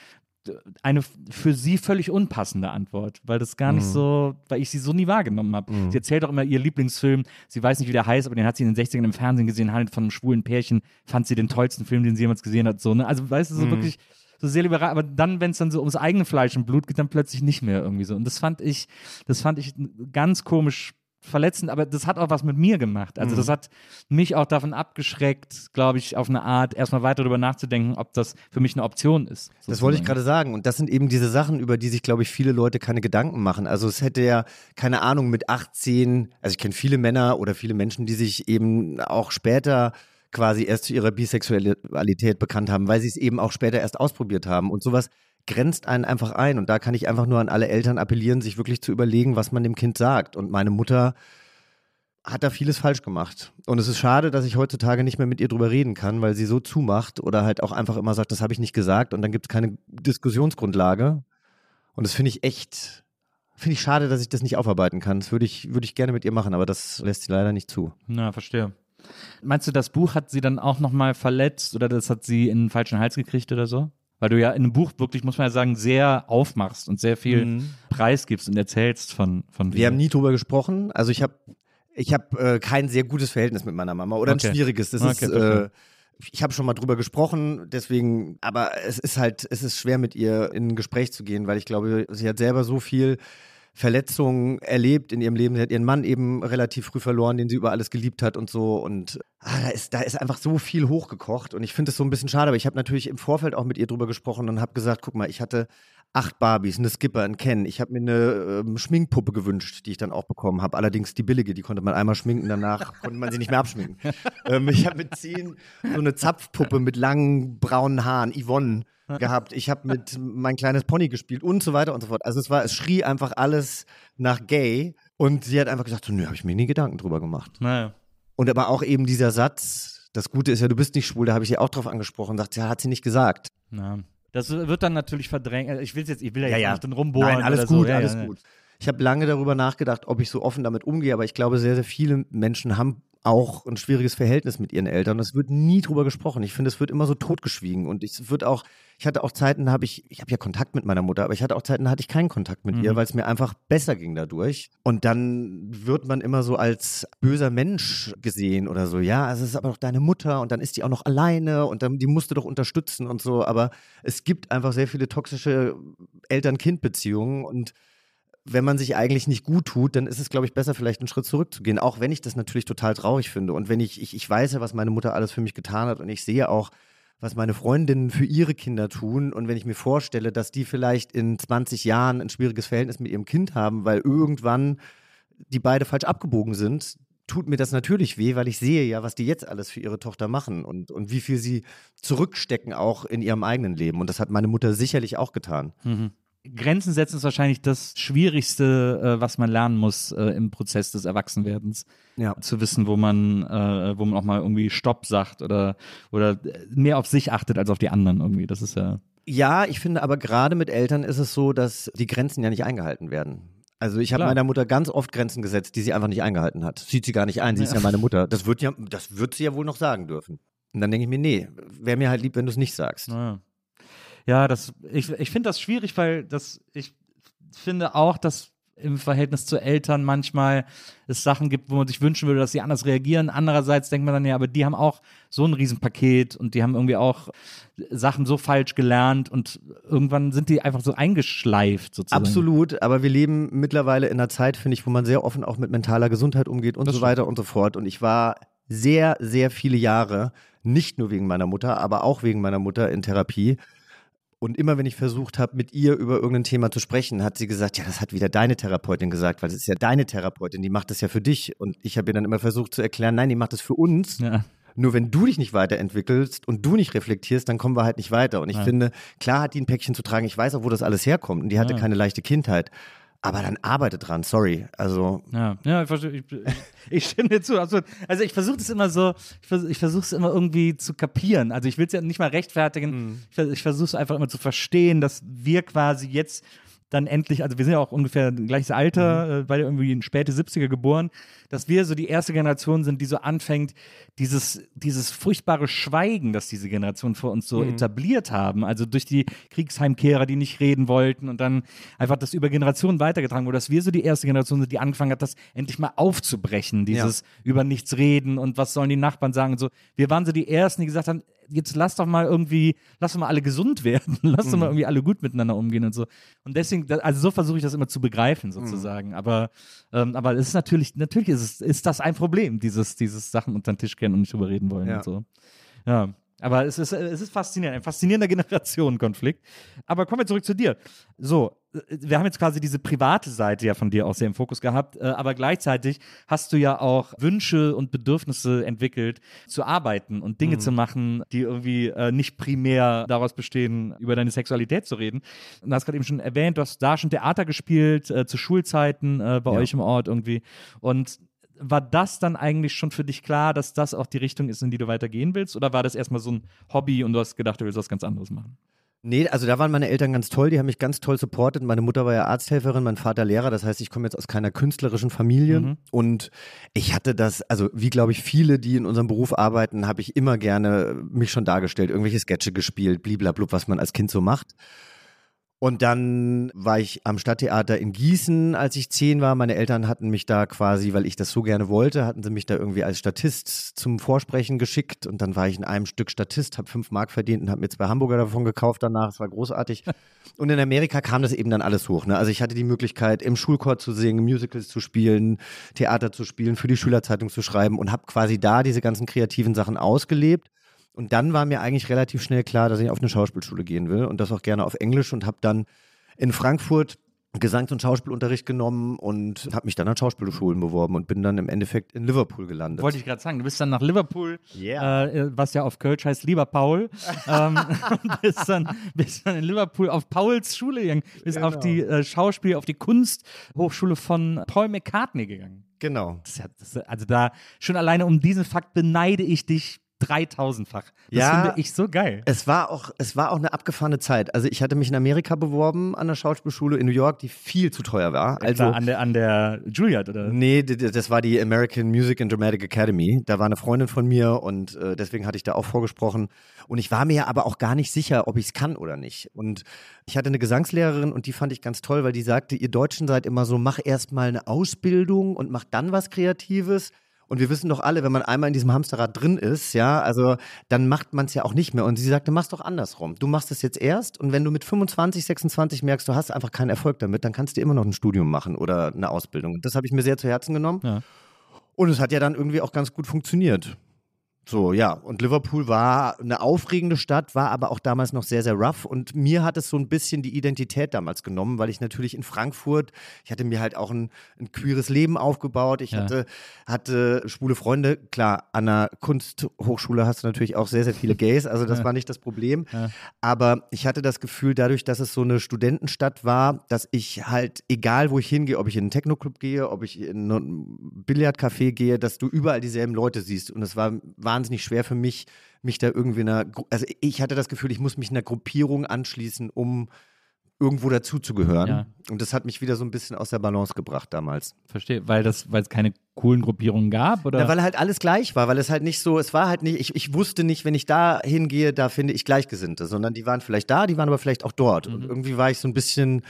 Speaker 5: eine für sie völlig unpassende Antwort, weil das gar nicht so, weil ich sie so nie wahrgenommen habe. Sie erzählt auch immer ihr Lieblingsfilm, sie weiß nicht, wie der heißt, aber den hat sie in den 60ern im Fernsehen gesehen, handelt von einem schwulen Pärchen, fand sie den tollsten Film, den sie jemals gesehen hat, so, ne? Also, weißt du, so wirklich so sehr liberal, aber dann, wenn es dann so ums eigene Fleisch und Blut geht, dann plötzlich nicht mehr irgendwie so. Und das fand ich, das fand ich ganz komisch verletzend, aber das hat auch was mit mir gemacht. Also das hat mich auch davon abgeschreckt, glaube ich, auf eine Art, erstmal weiter darüber nachzudenken, ob das für mich eine Option ist.
Speaker 3: Das wollte ich
Speaker 5: sozusagen.
Speaker 3: gerade sagen. Und das sind eben diese Sachen, über die sich, glaube ich, viele Leute keine Gedanken machen. Also es hätte ja, keine Ahnung, mit 18, also ich kenne viele Männer oder viele Menschen, die sich eben auch später quasi erst zu ihrer Bisexualität bekannt haben, weil sie es eben auch später erst ausprobiert haben. Und sowas grenzt einen einfach ein. Und da kann ich einfach nur an alle Eltern appellieren, sich wirklich zu überlegen, was man dem Kind sagt. Und meine Mutter hat da vieles falsch gemacht. Und es ist schade, dass ich heutzutage nicht mehr mit ihr drüber reden kann, weil sie so zumacht oder halt auch einfach immer sagt, das habe ich nicht gesagt und dann gibt es keine Diskussionsgrundlage. Und das finde ich echt, finde ich schade, dass ich das nicht aufarbeiten kann. Das würde ich, würde ich gerne mit ihr machen, aber das lässt sie leider nicht zu.
Speaker 5: Na, verstehe. Meinst du, das Buch hat sie dann auch nochmal verletzt oder das hat sie in den falschen Hals gekriegt oder so? Weil du ja in einem Buch wirklich, muss man ja sagen, sehr aufmachst und sehr viel preisgibst und erzählst von, von
Speaker 3: Wir haben nie drüber gesprochen. Also ich habe ich hab, äh, kein sehr gutes Verhältnis mit meiner Mama oder
Speaker 5: Okay.
Speaker 3: ein schwieriges. Das
Speaker 5: Okay,
Speaker 3: ist, äh, ich habe schon mal drüber gesprochen, deswegen, aber es ist halt, es ist schwer mit ihr in ein Gespräch zu gehen, weil ich glaube, sie hat selber so viel Verletzungen erlebt in ihrem Leben. Sie hat ihren Mann eben relativ früh verloren, den sie über alles geliebt hat und so. Und ah, da, ist, da ist einfach so viel hochgekocht. Und ich finde es so ein bisschen schade. Aber ich habe natürlich im Vorfeld auch mit ihr drüber gesprochen und habe gesagt, guck mal, ich hatte acht Barbies, eine Skipper, ein Ken. Ich habe mir eine ähm, Schminkpuppe gewünscht, die ich dann auch bekommen habe. Allerdings die billige, die konnte man einmal schminken, danach (laughs) konnte man sie nicht mehr abschminken. ähm, ich habe mit zehn so eine Zapfpuppe mit langen braunen Haaren, Yvonne, gehabt. Ich habe mit mein kleines Pony gespielt und so weiter und so fort. Also es war, es schrie einfach alles nach gay. Und sie hat einfach gesagt, so, nö, habe ich mir nie Gedanken drüber gemacht.
Speaker 5: Naja.
Speaker 3: Und aber auch eben dieser Satz, das Gute ist ja, du bist nicht schwul, da habe ich sie auch drauf angesprochen, sagt, ja, hat sie nicht gesagt.
Speaker 5: Ja. Das wird dann natürlich verdrängt. Also Ich will jetzt, ich will ja,
Speaker 3: Ja,
Speaker 5: jetzt
Speaker 3: ja.
Speaker 5: nicht drin rumbohren.
Speaker 3: Nein, alles
Speaker 5: oder so.
Speaker 3: gut,
Speaker 5: Ja,
Speaker 3: alles
Speaker 5: ja,
Speaker 3: gut. Ich habe lange darüber nachgedacht, ob ich so offen damit umgehe, aber ich glaube, sehr, sehr viele Menschen haben auch ein schwieriges Verhältnis mit ihren Eltern. Es wird nie drüber gesprochen. Ich finde, es wird immer so totgeschwiegen. Und es wird auch, ich hatte auch Zeiten, da habe ich, ich habe ja Kontakt mit meiner Mutter, aber ich hatte auch Zeiten, da hatte ich keinen Kontakt mit ihr, weil es mir einfach besser ging dadurch. Und dann wird man immer so als böser Mensch gesehen oder so. Ja, es ist aber doch deine Mutter und dann ist die auch noch alleine und dann, die musst du doch unterstützen und so. Aber es gibt einfach sehr viele toxische Eltern-Kind-Beziehungen und wenn man sich eigentlich nicht gut tut, dann ist es, glaube ich, besser, vielleicht einen Schritt zurückzugehen. Auch wenn ich das natürlich total traurig finde. Und wenn ich, ich, ich weiß ja, was meine Mutter alles für mich getan hat und ich sehe auch, was meine Freundinnen für ihre Kinder tun. Und wenn ich mir vorstelle, dass die vielleicht in 20 Jahren ein schwieriges Verhältnis mit ihrem Kind haben, weil irgendwann die beide falsch abgebogen sind, tut mir das natürlich weh, weil ich sehe ja, was die jetzt alles für ihre Tochter machen und, und wie viel sie zurückstecken auch in ihrem eigenen Leben. Und das hat meine Mutter sicherlich auch getan.
Speaker 5: Grenzen setzen ist wahrscheinlich das Schwierigste, äh, was man lernen muss äh, im Prozess des Erwachsenwerdens.
Speaker 3: Ja.
Speaker 5: Zu wissen, wo man, äh, wo man auch mal irgendwie Stopp sagt oder, oder mehr auf sich achtet als auf die anderen irgendwie. Das ist ja.
Speaker 3: Ja, ich finde aber gerade mit Eltern ist es so, dass die Grenzen ja nicht eingehalten werden. Also ich habe meiner Mutter ganz oft Grenzen gesetzt, die sie einfach nicht eingehalten hat. Sieht sie gar nicht ein, sie ist ja meine Mutter. Das wird ja, das wird sie ja wohl noch sagen dürfen. Und dann denke ich mir, nee, wäre mir halt lieb, wenn du es nicht sagst.
Speaker 5: Naja. Ja, das, ich, ich finde das schwierig, weil das, ich finde auch, dass im Verhältnis zu Eltern manchmal es Sachen gibt, wo man sich wünschen würde, dass sie anders reagieren. Andererseits denkt man dann ja, aber die haben auch so ein Riesenpaket und die haben irgendwie auch Sachen so falsch gelernt und irgendwann sind die einfach so eingeschleift sozusagen.
Speaker 3: Absolut, aber wir leben mittlerweile in einer Zeit, finde ich, wo man sehr offen auch mit mentaler Gesundheit umgeht und
Speaker 5: Das
Speaker 3: so
Speaker 5: stimmt.
Speaker 3: weiter und so fort. Und ich war sehr, sehr viele Jahre, nicht nur wegen meiner Mutter, aber auch wegen meiner Mutter in Therapie. Und immer wenn ich versucht habe, mit ihr über irgendein Thema zu sprechen, hat sie gesagt, ja, das hat wieder deine Therapeutin gesagt, weil es ist ja deine Therapeutin, die macht das ja für dich. Und ich habe ihr dann immer versucht zu erklären, nein, die macht das für uns.
Speaker 5: Ja.
Speaker 3: Nur wenn du dich nicht weiterentwickelst und du nicht reflektierst, dann kommen wir halt nicht weiter. Und ich
Speaker 5: Ja.
Speaker 3: finde, klar hat die ein Päckchen zu tragen. Ich weiß auch, wo das alles herkommt. Und die hatte
Speaker 5: Ja.
Speaker 3: keine leichte Kindheit. Aber dann arbeite dran, sorry. Also,
Speaker 5: Ja, ja, ich, verstehe- ich, ich, (laughs) ich stimme dir zu. Absolut. Also ich versuche das immer so, ich versuche ich versuche es immer irgendwie zu kapieren. Also ich will es ja nicht mal rechtfertigen. Ich, vers- ich versuche es einfach immer zu verstehen, dass wir quasi jetzt dann endlich, also wir sind ja auch ungefähr gleiches Alter, äh, beide irgendwie in späte 70er geboren, dass wir so die erste Generation sind, die so anfängt, dieses, dieses furchtbare Schweigen, das diese Generation vor uns so etabliert haben, also durch die Kriegsheimkehrer, die nicht reden wollten und dann einfach das über Generationen weitergetragen wurde, dass wir so die erste Generation sind, die angefangen hat, das endlich mal aufzubrechen, dieses über nichts reden und was sollen die Nachbarn sagen und so. Wir waren so die Ersten, die gesagt haben, jetzt lass doch mal irgendwie, lass doch mal alle gesund (laughs) werden, lass doch mal irgendwie alle gut miteinander umgehen und so. Und deswegen, da- also so versuche ich das immer zu begreifen sozusagen. Aber, ähm, aber es ist natürlich, natürlich ist es, ist das ein Problem, dieses, dieses Sachen unter den Tisch kennen und nicht drüber reden wollen
Speaker 3: Ja.
Speaker 5: und so. Ja. Aber es ist, es ist faszinierend, ein faszinierender (laughs) Generationenkonflikt. Aber kommen wir zurück zu dir. So, äh, wir haben jetzt quasi diese private Seite ja von dir auch sehr im Fokus gehabt, äh, aber gleichzeitig hast du ja auch Wünsche und Bedürfnisse entwickelt, zu arbeiten und Dinge zu machen, die irgendwie äh, nicht primär daraus bestehen, über deine Sexualität zu reden. Und du hast gerade eben schon erwähnt, du hast da schon Theater gespielt, zu Schulzeiten bei
Speaker 3: Ja.
Speaker 5: euch im Ort irgendwie. Und war das dann eigentlich schon für dich klar, dass das auch die Richtung ist, in die du weitergehen willst? Oder war das erstmal so ein Hobby und du hast gedacht, du willst was ganz anderes machen?
Speaker 3: nee, also da waren meine Eltern ganz toll. Die haben mich ganz toll supportet. Meine Mutter war ja Arzthelferin, mein Vater Lehrer. Das heißt, ich komme jetzt aus keiner künstlerischen Familie.
Speaker 5: Mhm.
Speaker 3: Und ich hatte das, also wie glaube ich viele, die in unserem Beruf arbeiten, habe ich immer gerne mich schon dargestellt. Irgendwelche Sketche gespielt, bliblablub, was man als Kind so macht. Und dann war ich am Stadttheater in Gießen, als ich zehn war. Meine Eltern hatten mich da quasi, weil ich das so gerne wollte, hatten sie mich da irgendwie als Statist zum Vorsprechen geschickt. Und dann war ich in einem Stück Statist, habe fünf Mark verdient und habe mir zwei Hamburger davon gekauft danach. Es war großartig. Und in Amerika kam das eben dann alles hoch. Ne? Also ich hatte die Möglichkeit, im Schulchor zu singen, Musicals zu spielen, Theater zu spielen, für die Schülerzeitung zu schreiben und habe quasi da diese ganzen kreativen Sachen ausgelebt. Und dann war mir eigentlich relativ schnell klar, dass ich auf eine Schauspielschule gehen will und das auch gerne auf Englisch und habe dann in Frankfurt Gesangs- und Schauspielunterricht genommen und habe mich dann an Schauspielschulen beworben und bin dann im Endeffekt in Liverpool gelandet.
Speaker 5: Wollte ich gerade sagen, du bist dann nach Liverpool,
Speaker 3: Yeah.
Speaker 5: äh, was ja auf Kölsch heißt Lieber Paul, (laughs) ähm, und (laughs) bist dann, bist dann in Liverpool auf Pauls Schule gegangen, bist auf die äh, Schauspiel, auf die Kunsthochschule von Paul McCartney gegangen.
Speaker 3: genau.
Speaker 5: Das also da, schon alleine um diesen Fakt beneide ich dich 3000-fach. Das
Speaker 3: Ja.
Speaker 5: finde ich so geil.
Speaker 3: Es war auch, es war auch eine abgefahrene Zeit. Also ich hatte mich in Amerika beworben an der Schauspielschule in New York, die viel zu teuer war. Also
Speaker 5: Also an der, an der Juilliard, oder?
Speaker 3: Nee, das war die American Music and Dramatic Academy. Da war eine Freundin von mir und äh, deswegen hatte ich da auch vorgesprochen. Und ich war mir aber auch gar nicht sicher, ob ich es kann oder nicht. Und ich hatte eine Gesangslehrerin und die fand ich ganz toll, weil die sagte, ihr Deutschen seid immer so, mach erst mal eine Ausbildung und mach dann was Kreatives. Und wir wissen doch alle, wenn man einmal in diesem Hamsterrad drin ist, ja, also dann macht man es ja auch nicht mehr. Und sie sagte, mach's doch andersrum. Du machst es jetzt erst und wenn du mit 25, 26 merkst, du hast einfach keinen Erfolg damit, dann kannst du immer noch ein Studium machen oder eine Ausbildung. Und das habe ich mir sehr zu Herzen genommen.
Speaker 5: Ja.
Speaker 3: Und es hat ja dann irgendwie auch ganz gut funktioniert. So, ja. Und Liverpool war eine aufregende Stadt, war aber auch damals noch sehr, sehr rough. Und mir hat es so ein bisschen die Identität damals genommen, weil ich natürlich in Frankfurt, ich hatte mir halt auch ein, ein queeres Leben aufgebaut. Ich
Speaker 5: Ja.
Speaker 3: hatte, hatte schwule Freunde. Klar, an der Kunsthochschule hast du natürlich auch sehr, sehr viele Gays. Also das war nicht das Problem. Aber ich hatte das Gefühl, dadurch, dass es so eine Studentenstadt war, dass ich halt, egal wo ich hingehe, ob ich in einen Techno-Club gehe, ob ich in ein Billardcafé gehe, dass du überall dieselben Leute siehst. Und es war wahnsinnig schwer für mich, mich da irgendwie einer, also ich hatte das Gefühl, ich muss mich einer Gruppierung anschließen, um irgendwo dazuzugehören.
Speaker 5: Ja.
Speaker 3: Und das hat mich wieder so ein bisschen aus der Balance gebracht damals.
Speaker 5: Verstehe, weil das, weil es keine coolen Gruppierungen gab, oder?
Speaker 3: Ja, weil halt alles gleich war, weil es halt nicht so, es war halt nicht, ich, ich wusste nicht, wenn ich da hingehe, da finde ich Gleichgesinnte, sondern die waren vielleicht da, die waren aber vielleicht auch dort. Und irgendwie war ich so ein bisschen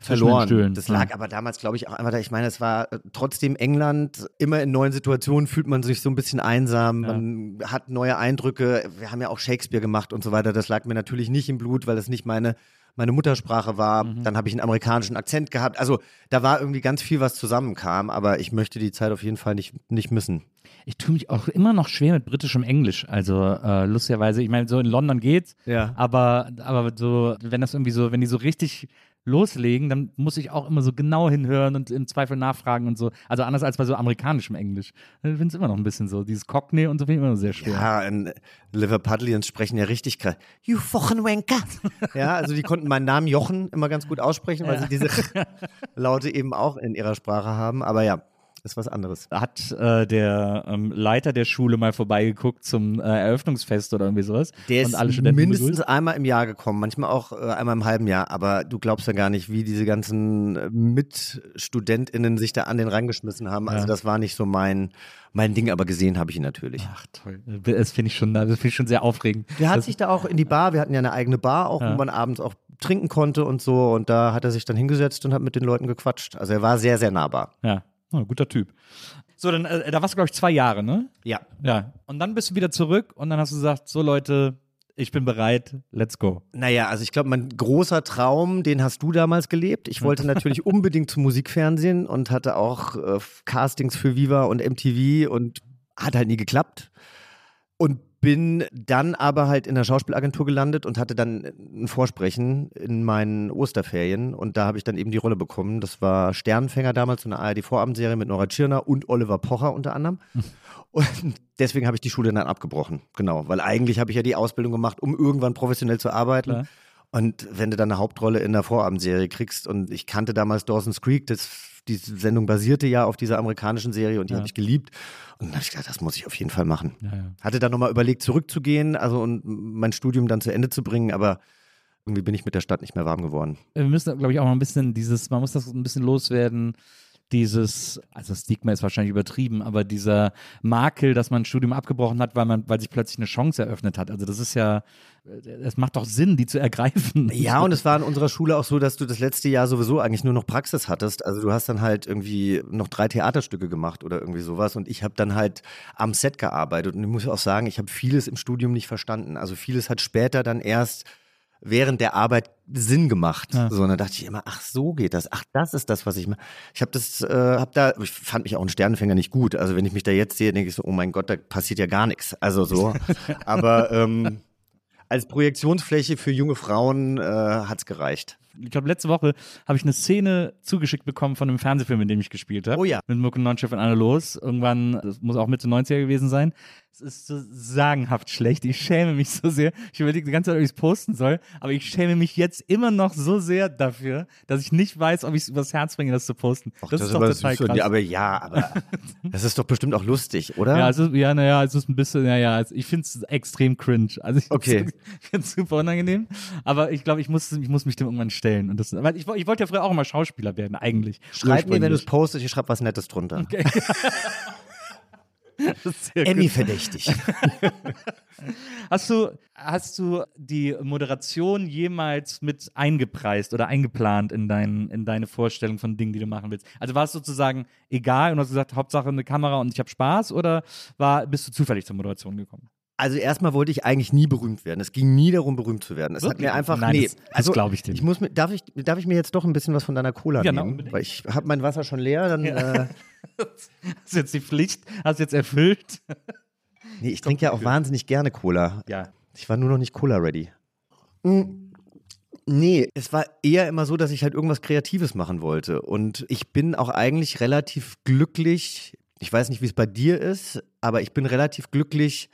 Speaker 5: Mhm.
Speaker 3: Verloren. Das lag
Speaker 5: Ja.
Speaker 3: aber damals, glaube ich, auch einfach da. Ich meine, es war äh, trotzdem England, immer in neuen Situationen fühlt man sich so ein bisschen einsam,
Speaker 5: Ja.
Speaker 3: man hat neue Eindrücke. Wir haben ja auch Shakespeare gemacht und so weiter. Das lag mir natürlich nicht im Blut, weil das nicht meine meine Muttersprache war,
Speaker 5: Mhm.
Speaker 3: dann habe ich einen amerikanischen Akzent gehabt. Also da war irgendwie ganz viel, was zusammenkam, aber ich möchte die Zeit auf jeden Fall nicht, nicht missen.
Speaker 5: Ich tue mich auch immer noch schwer mit britischem Englisch. Also äh, lustigerweise, ich meine, so in London geht's,
Speaker 3: Ja.
Speaker 5: aber, aber so, wenn das irgendwie so, wenn die so richtig loslegen, dann muss ich auch immer so genau hinhören und im Zweifel nachfragen und so. Also anders als bei so amerikanischem Englisch. Ich finde es immer noch ein bisschen so. Dieses Cockney und so finde ich immer noch sehr schwer.
Speaker 3: Ja, in Liverpudlians sprechen ja richtig krass. You fucking wanker. ja, also die konnten meinen Namen Jochen immer ganz gut aussprechen, weil sie diese (laughs) Laute eben auch in ihrer Sprache haben. Aber ja, ist was anderes.
Speaker 5: Hat äh, der ähm, Leiter der Schule mal vorbeigeguckt zum äh, Eröffnungsfest oder irgendwie sowas?
Speaker 3: Der
Speaker 5: und
Speaker 3: ist
Speaker 5: alle Studenten
Speaker 3: mindestens
Speaker 5: begrüßt?
Speaker 3: einmal im Jahr gekommen, manchmal auch äh, einmal im halben Jahr. Aber du glaubst ja gar nicht, wie diese ganzen äh, MitstudentInnen sich da an den reingeschmissen haben. Also
Speaker 5: Ja.
Speaker 3: das war nicht so mein, mein Ding, aber gesehen habe ich ihn natürlich.
Speaker 5: Ach toll. Das finde ich schon, das finde ich schon sehr aufregend.
Speaker 3: Der hat
Speaker 5: das,
Speaker 3: sich da auch in die Bar, wir hatten ja eine eigene Bar, auch
Speaker 5: Ja.
Speaker 3: wo man abends auch trinken konnte und so. Und da hat er sich dann hingesetzt und hat mit den Leuten gequatscht. Also er war sehr, sehr nahbar.
Speaker 5: Ja, oh, guter Typ. So, dann, äh, da warst du, glaube ich, zwei Jahre, ne?
Speaker 3: Ja.
Speaker 5: Ja. Und dann bist du wieder zurück und dann hast du gesagt, so Leute, ich bin bereit, let's go.
Speaker 3: Naja, also ich glaube, mein großer Traum, den hast du damals gelebt. Ich wollte natürlich (laughs) unbedingt zum Musikfernsehen und hatte auch äh, Castings für Viva und MTV und hat halt nie geklappt. Und bin dann aber halt in der Schauspielagentur gelandet und hatte dann ein Vorsprechen in meinen Osterferien und da habe ich dann eben die Rolle bekommen. Das war Sternenfänger damals, so eine ARD-Vorabendserie mit Nora Tschirner und Oliver Pocher unter anderem. Und deswegen habe ich die Schule dann abgebrochen. Genau, weil eigentlich habe ich ja die Ausbildung gemacht, um irgendwann professionell zu arbeiten.
Speaker 5: Klar.
Speaker 3: Und wenn du dann eine Hauptrolle in der Vorabendserie kriegst und ich kannte damals Dawson's Creek, das, die Sendung basierte ja auf dieser amerikanischen Serie und die
Speaker 5: Ja.
Speaker 3: habe ich geliebt. Und dann habe ich gedacht, das muss ich auf jeden Fall machen.
Speaker 5: Ja, ja.
Speaker 3: Hatte dann nochmal überlegt, zurückzugehen, also und mein Studium dann zu Ende zu bringen, aber irgendwie bin ich mit der Stadt nicht mehr warm geworden.
Speaker 5: Wir müssen, glaube ich, auch noch ein bisschen dieses, man muss das ein bisschen loswerden. Dieses, also Stigma ist wahrscheinlich übertrieben, aber dieser Makel, dass man ein Studium abgebrochen hat, weil man, weil sich plötzlich eine Chance eröffnet hat. Also das ist ja, es macht doch Sinn, die zu ergreifen.
Speaker 3: Ja, und es war in unserer Schule auch so, dass du das letzte Jahr sowieso eigentlich nur noch Praxis hattest. Also du hast dann halt irgendwie noch drei Theaterstücke gemacht oder irgendwie sowas. Und ich habe dann halt am Set gearbeitet. Und ich muss auch sagen, ich habe vieles im Studium nicht verstanden. Also vieles hat später dann erst während der Arbeit Sinn gemacht.
Speaker 5: Ja.
Speaker 3: So, und dann dachte ich immer, ach so geht das. Ach, das ist das, was ich mache. Ich habe das, äh, habe da, ich fand mich auch ein Sternenfänger nicht gut. Also wenn ich mich da jetzt sehe, denke ich so, oh mein Gott, da passiert ja gar nichts. Also so. (laughs) Aber ähm, als Projektionsfläche für junge Frauen äh, hat's gereicht.
Speaker 5: ich glaube, letzte Woche habe ich eine Szene zugeschickt bekommen von einem Fernsehfilm, in dem ich gespielt habe.
Speaker 3: Oh ja.
Speaker 5: Mit Mucke Nonchef und Anne Los. Irgendwann, das muss auch Mitte 90er gewesen sein. Es ist so sagenhaft schlecht. Ich schäme mich so sehr. Ich überlege die ganze Zeit, ob ich es posten soll, aber ich schäme mich jetzt immer noch so sehr dafür, dass ich nicht weiß, ob ich es übers Herz bringe, das zu posten. das, ist doch total
Speaker 3: süß
Speaker 5: krass.
Speaker 3: dir. Aber ja, aber (laughs) das ist doch bestimmt auch lustig, oder?
Speaker 5: Ja, es ist, ja, naja, es ist ein bisschen, ja, ja, also ich finde es extrem cringe. Also ich
Speaker 3: Okay.
Speaker 5: finde es (laughs) super unangenehm. Aber ich glaube, ich muss, ich muss mich dem irgendwann stellen. Und das, weil ich, ich wollte ja früher auch immer Schauspieler werden, eigentlich.
Speaker 3: Schreib mir, wenn du es postest, ich schreib was Nettes drunter.
Speaker 5: Das (laughs) sehr (laughs)
Speaker 3: Emmy
Speaker 5: gut.
Speaker 3: verdächtig. (laughs)
Speaker 5: Hast du, hast du die Moderation jemals mit eingepreist oder eingeplant in, dein, in deine Vorstellung von Dingen, die du machen willst? Also war es sozusagen egal und hast gesagt, Hauptsache eine Kamera und ich habe Spaß oder war, bist du zufällig zur Moderation gekommen?
Speaker 3: Also erstmal wollte ich eigentlich nie berühmt werden. Es ging nie darum, berühmt zu werden. Es hat
Speaker 5: Wirklich?
Speaker 3: mir einfach,
Speaker 5: Nein,
Speaker 3: nee.
Speaker 5: das-
Speaker 3: also,
Speaker 5: glaub ich dir
Speaker 3: Ich muss mir, darf ich, darf ich mir jetzt doch ein bisschen was von deiner Cola
Speaker 5: Ja,
Speaker 3: nehmen?
Speaker 5: unbedingt.
Speaker 3: Weil ich habe mein Wasser schon leer. Dann, äh, (laughs)
Speaker 5: Hast du jetzt die Pflicht? Hast du jetzt erfüllt? (laughs)
Speaker 3: nee, ich trinke ja auch wahnsinnig gerne Cola.
Speaker 5: Ja.
Speaker 3: Ich war nur noch nicht Cola-ready. Mm, Nee, es war eher immer so, dass ich halt irgendwas Kreatives machen wollte. Und ich bin auch eigentlich relativ glücklich. Ich weiß nicht, wie es bei dir ist, aber ich bin relativ glücklich,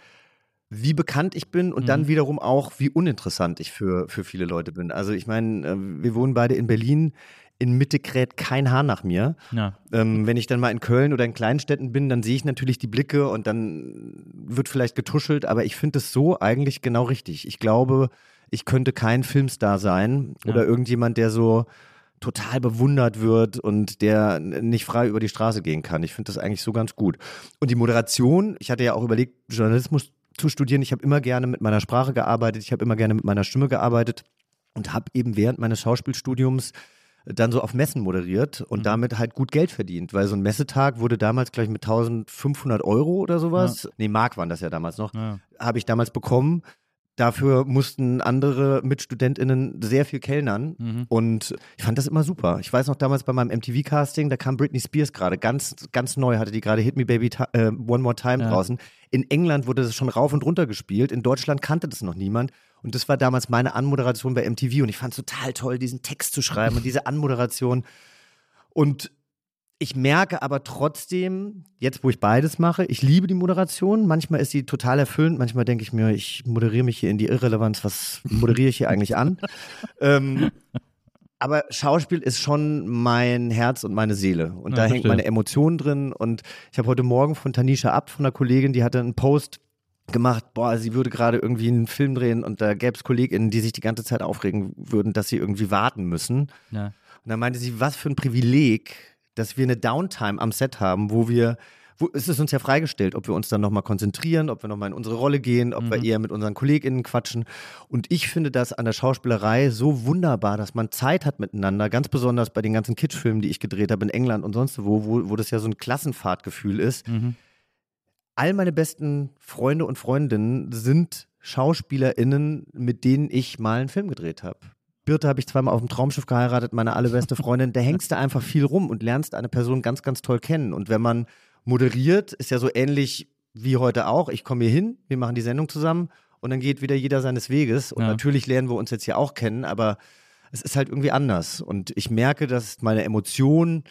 Speaker 3: wie bekannt ich bin und dann wiederum auch, wie uninteressant ich für, für viele Leute bin. Also ich meine, äh, wir wohnen beide in Berlin. In Mitte kräht kein Haar nach mir.
Speaker 5: Ja.
Speaker 3: Ähm, wenn ich dann mal in Köln oder in Kleinstädten bin, dann sehe ich natürlich die Blicke und dann wird vielleicht getuschelt, aber ich finde es so eigentlich genau richtig. Ich glaube, ich könnte kein Filmstar sein
Speaker 5: Ja.
Speaker 3: oder irgendjemand, der so total bewundert wird und der nicht frei über die Straße gehen kann. Ich finde das eigentlich so ganz gut. Und die Moderation, ich hatte ja auch überlegt, Journalismus zu studieren. Ich habe immer gerne mit meiner Sprache gearbeitet, ich habe immer gerne mit meiner Stimme gearbeitet und habe eben während meines Schauspielstudiums dann so auf Messen moderiert und damit halt gut Geld verdient, weil so ein Messetag wurde damals gleich mit 1500 Euro oder sowas, nee, Mark waren das ja damals noch,
Speaker 5: Ja.
Speaker 3: habe ich damals bekommen. Dafür mussten andere MitstudentInnen sehr viel kellnern
Speaker 5: Mhm.
Speaker 3: und ich fand das immer super. Ich weiß noch damals bei meinem MTV-Casting, da kam Britney Spears gerade, ganz, ganz neu, hatte die gerade Hit Me Baby äh, One More Time
Speaker 5: Ja.
Speaker 3: draußen. In England wurde das schon rauf und runter gespielt, in Deutschland kannte das noch niemand. Und das war damals meine Anmoderation bei MTV und ich fand es total toll, diesen Text zu schreiben und diese Anmoderation. Und ich merke aber trotzdem, jetzt wo ich beides mache, ich liebe die Moderation. Manchmal ist sie total erfüllend. Manchmal denke ich mir, ich moderiere mich hier in die Irrelevanz. Was (laughs) moderiere ich hier eigentlich an? ähm, aber Schauspiel ist schon mein Herz und meine Seele. Und
Speaker 5: Ja,
Speaker 3: da hängt
Speaker 5: verstehe.
Speaker 3: meine Emotion drin. Und ich habe heute Morgen von Tanisha Ab, von einer Kollegin, die hatte einen Post gemacht, boah, sie würde gerade irgendwie einen Film drehen und da gäbe es KollegInnen, die sich die ganze Zeit aufregen würden, dass sie irgendwie warten müssen.
Speaker 5: Ja.
Speaker 3: Und dann meinte sie, was für ein Privileg, dass wir eine Downtime am Set haben, wo wir, wo, es ist uns ja freigestellt, ob wir uns dann nochmal konzentrieren, ob wir nochmal in unsere Rolle gehen, ob wir eher mit unseren KollegInnen quatschen. Und ich finde das an der Schauspielerei so wunderbar, dass man Zeit hat miteinander, ganz besonders bei den ganzen Kitschfilmen, die ich gedreht habe in England und sonst wo, wo, wo das ja so ein Klassenfahrtgefühl ist.
Speaker 5: Mhm.
Speaker 3: All meine besten Freunde und Freundinnen sind SchauspielerInnen, mit denen ich mal einen Film gedreht habe. Birte habe ich zweimal auf dem Traumschiff geheiratet, meine allerbeste Freundin. Da hängst du einfach viel rum und lernst eine Person ganz, ganz toll kennen. Und wenn man moderiert, ist ja so ähnlich wie heute auch. Ich komme hier hin, wir machen die Sendung zusammen und dann geht wieder jeder seines Weges. Und
Speaker 5: Ja.
Speaker 3: natürlich lernen wir uns jetzt hier auch kennen, aber es ist halt irgendwie anders. Und ich merke, dass meine Emotion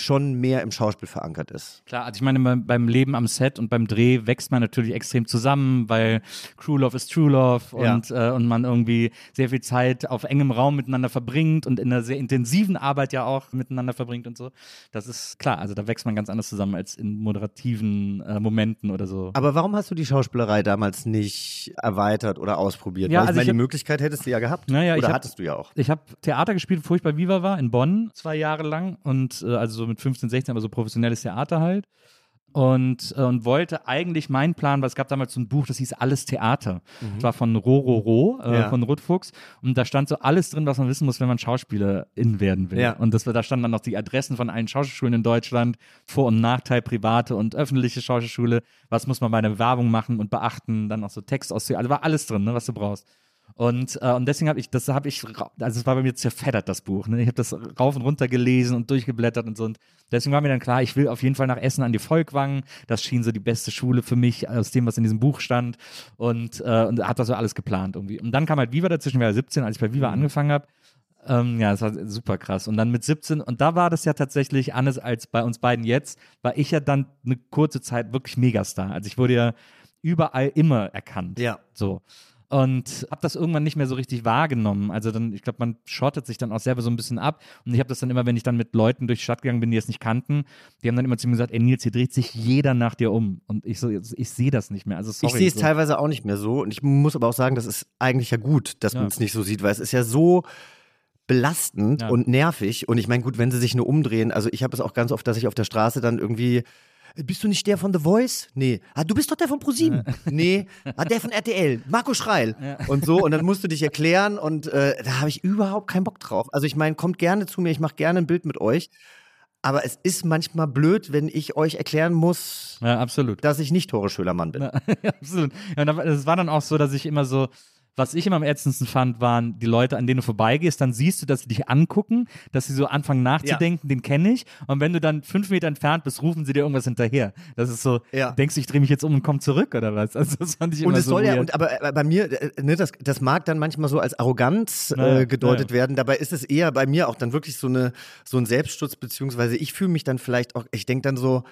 Speaker 3: schon mehr im Schauspiel verankert ist.
Speaker 5: Klar, also ich meine, beim, Leben am Set und beim Dreh wächst man natürlich extrem zusammen, weil Crew Love ist True Love
Speaker 3: Ja.
Speaker 5: und, äh, und man irgendwie sehr viel Zeit auf engem Raum miteinander verbringt und in einer sehr intensiven Arbeit ja auch miteinander verbringt und so. Das ist klar, also da wächst man ganz anders zusammen als in moderativen äh, Momenten oder so.
Speaker 3: Aber warum hast du die Schauspielerei damals nicht erweitert oder ausprobiert?
Speaker 5: Ja,
Speaker 3: Weil
Speaker 5: also
Speaker 3: ich
Speaker 5: ich
Speaker 3: meine,
Speaker 5: hab-
Speaker 3: die Möglichkeit hättest du ja gehabt.
Speaker 5: Naja,
Speaker 3: oder
Speaker 5: hab-
Speaker 3: hattest du ja auch.
Speaker 5: Ich habe Theater gespielt, bevor ich bei Viva war, in Bonn, zwei Jahre lang. Und äh, also so mit 15, 16, aber so professionelles Theater halt. Und, äh, und wollte eigentlich mein Plan, weil es gab damals so ein Buch, das hieß Alles Theater. Das war von Rororo, äh,
Speaker 3: Ja.
Speaker 5: von Ruth Fuchs. Und da stand so alles drin, was man wissen muss, wenn man Schauspielerin werden will.
Speaker 3: Ja.
Speaker 5: Und das, da standen dann noch die Adressen von allen Schauspielschulen in Deutschland, Vor- und Nachteil, private und öffentliche Schauspielschule. Was muss man bei einer Bewerbung machen und beachten? Dann noch so Text aus, also war alles drin, ne, was du brauchst. Und, äh, und deswegen habe ich, das habe ich, also es war bei mir zerfeddert, das Buch. Ne? Ich habe das rauf und runter gelesen und durchgeblättert und so. Und deswegen war mir dann klar, ich will auf jeden Fall nach Essen an die Volkwang. Das schien so die beste Schule für mich, aus dem, was in diesem Buch stand. Und, äh, und hat das so alles geplant irgendwie. Und dann kam halt Viva dazwischen, ich war ja 17, als ich bei Viva angefangen habe. Ähm, ja, das war super krass. Und dann mit 17, und da war das ja tatsächlich anders als bei uns beiden jetzt, war ich ja dann eine kurze Zeit wirklich Megastar. Also ich wurde ja überall immer erkannt.
Speaker 3: Ja.
Speaker 5: So. Und habe das irgendwann nicht mehr so richtig wahrgenommen. Also dann, ich glaube, man schottet sich dann auch selber so ein bisschen ab. Und ich habe das dann immer, wenn ich dann mit Leuten durch die Stadt gegangen bin, die es nicht kannten, die haben dann immer zu mir gesagt, ey Nils, hier dreht sich jeder nach dir um. Und ich so, ich sehe das nicht mehr. Also sorry.
Speaker 3: Ich sehe es
Speaker 5: so.
Speaker 3: teilweise auch nicht mehr so. Und ich muss aber auch sagen, das ist eigentlich ja gut, dass
Speaker 5: Ja.
Speaker 3: man es nicht so sieht, weil es ist ja so belastend
Speaker 5: Ja.
Speaker 3: und nervig. Und ich meine, gut, wenn sie sich nur umdrehen, also ich habe es auch ganz oft, dass ich auf der Straße dann irgendwie. Bist du nicht der von The Voice? Nee. Ah, du bist doch der von ProSieben. Nee. Ah, der von RTL. Marco Schreil. Und so. Und dann musst du dich erklären. Und äh, da habe ich überhaupt keinen Bock drauf. Also ich meine, kommt gerne zu mir. Ich mache gerne ein Bild mit euch. Aber es ist manchmal blöd, wenn ich euch erklären muss,
Speaker 5: Ja, absolut.
Speaker 3: dass ich nicht Tore Schölermann bin.
Speaker 5: Ja, (laughs) absolut. Ja, und es war dann auch so, dass ich immer so, was ich immer am ätzendsten fand, waren die Leute, an denen du vorbeigehst, dann siehst du, dass sie dich angucken, dass sie so anfangen nachzudenken, den kenne ich. Und wenn du dann fünf Meter entfernt bist, rufen sie dir irgendwas hinterher. Das ist so,
Speaker 3: Ja.
Speaker 5: denkst du, ich drehe mich jetzt um und komm zurück oder was? Also das fand ich immer
Speaker 3: Und es
Speaker 5: so
Speaker 3: soll ja,
Speaker 5: weird.
Speaker 3: und, aber äh, bei mir, äh, ne, das, das mag dann manchmal so als Arroganz
Speaker 5: Naja,
Speaker 3: äh, gedeutet
Speaker 5: naja.
Speaker 3: werden. Dabei ist es eher bei mir auch dann wirklich so, eine, so ein Selbstschutz, beziehungsweise ich fühle mich dann vielleicht auch, ich denke dann so,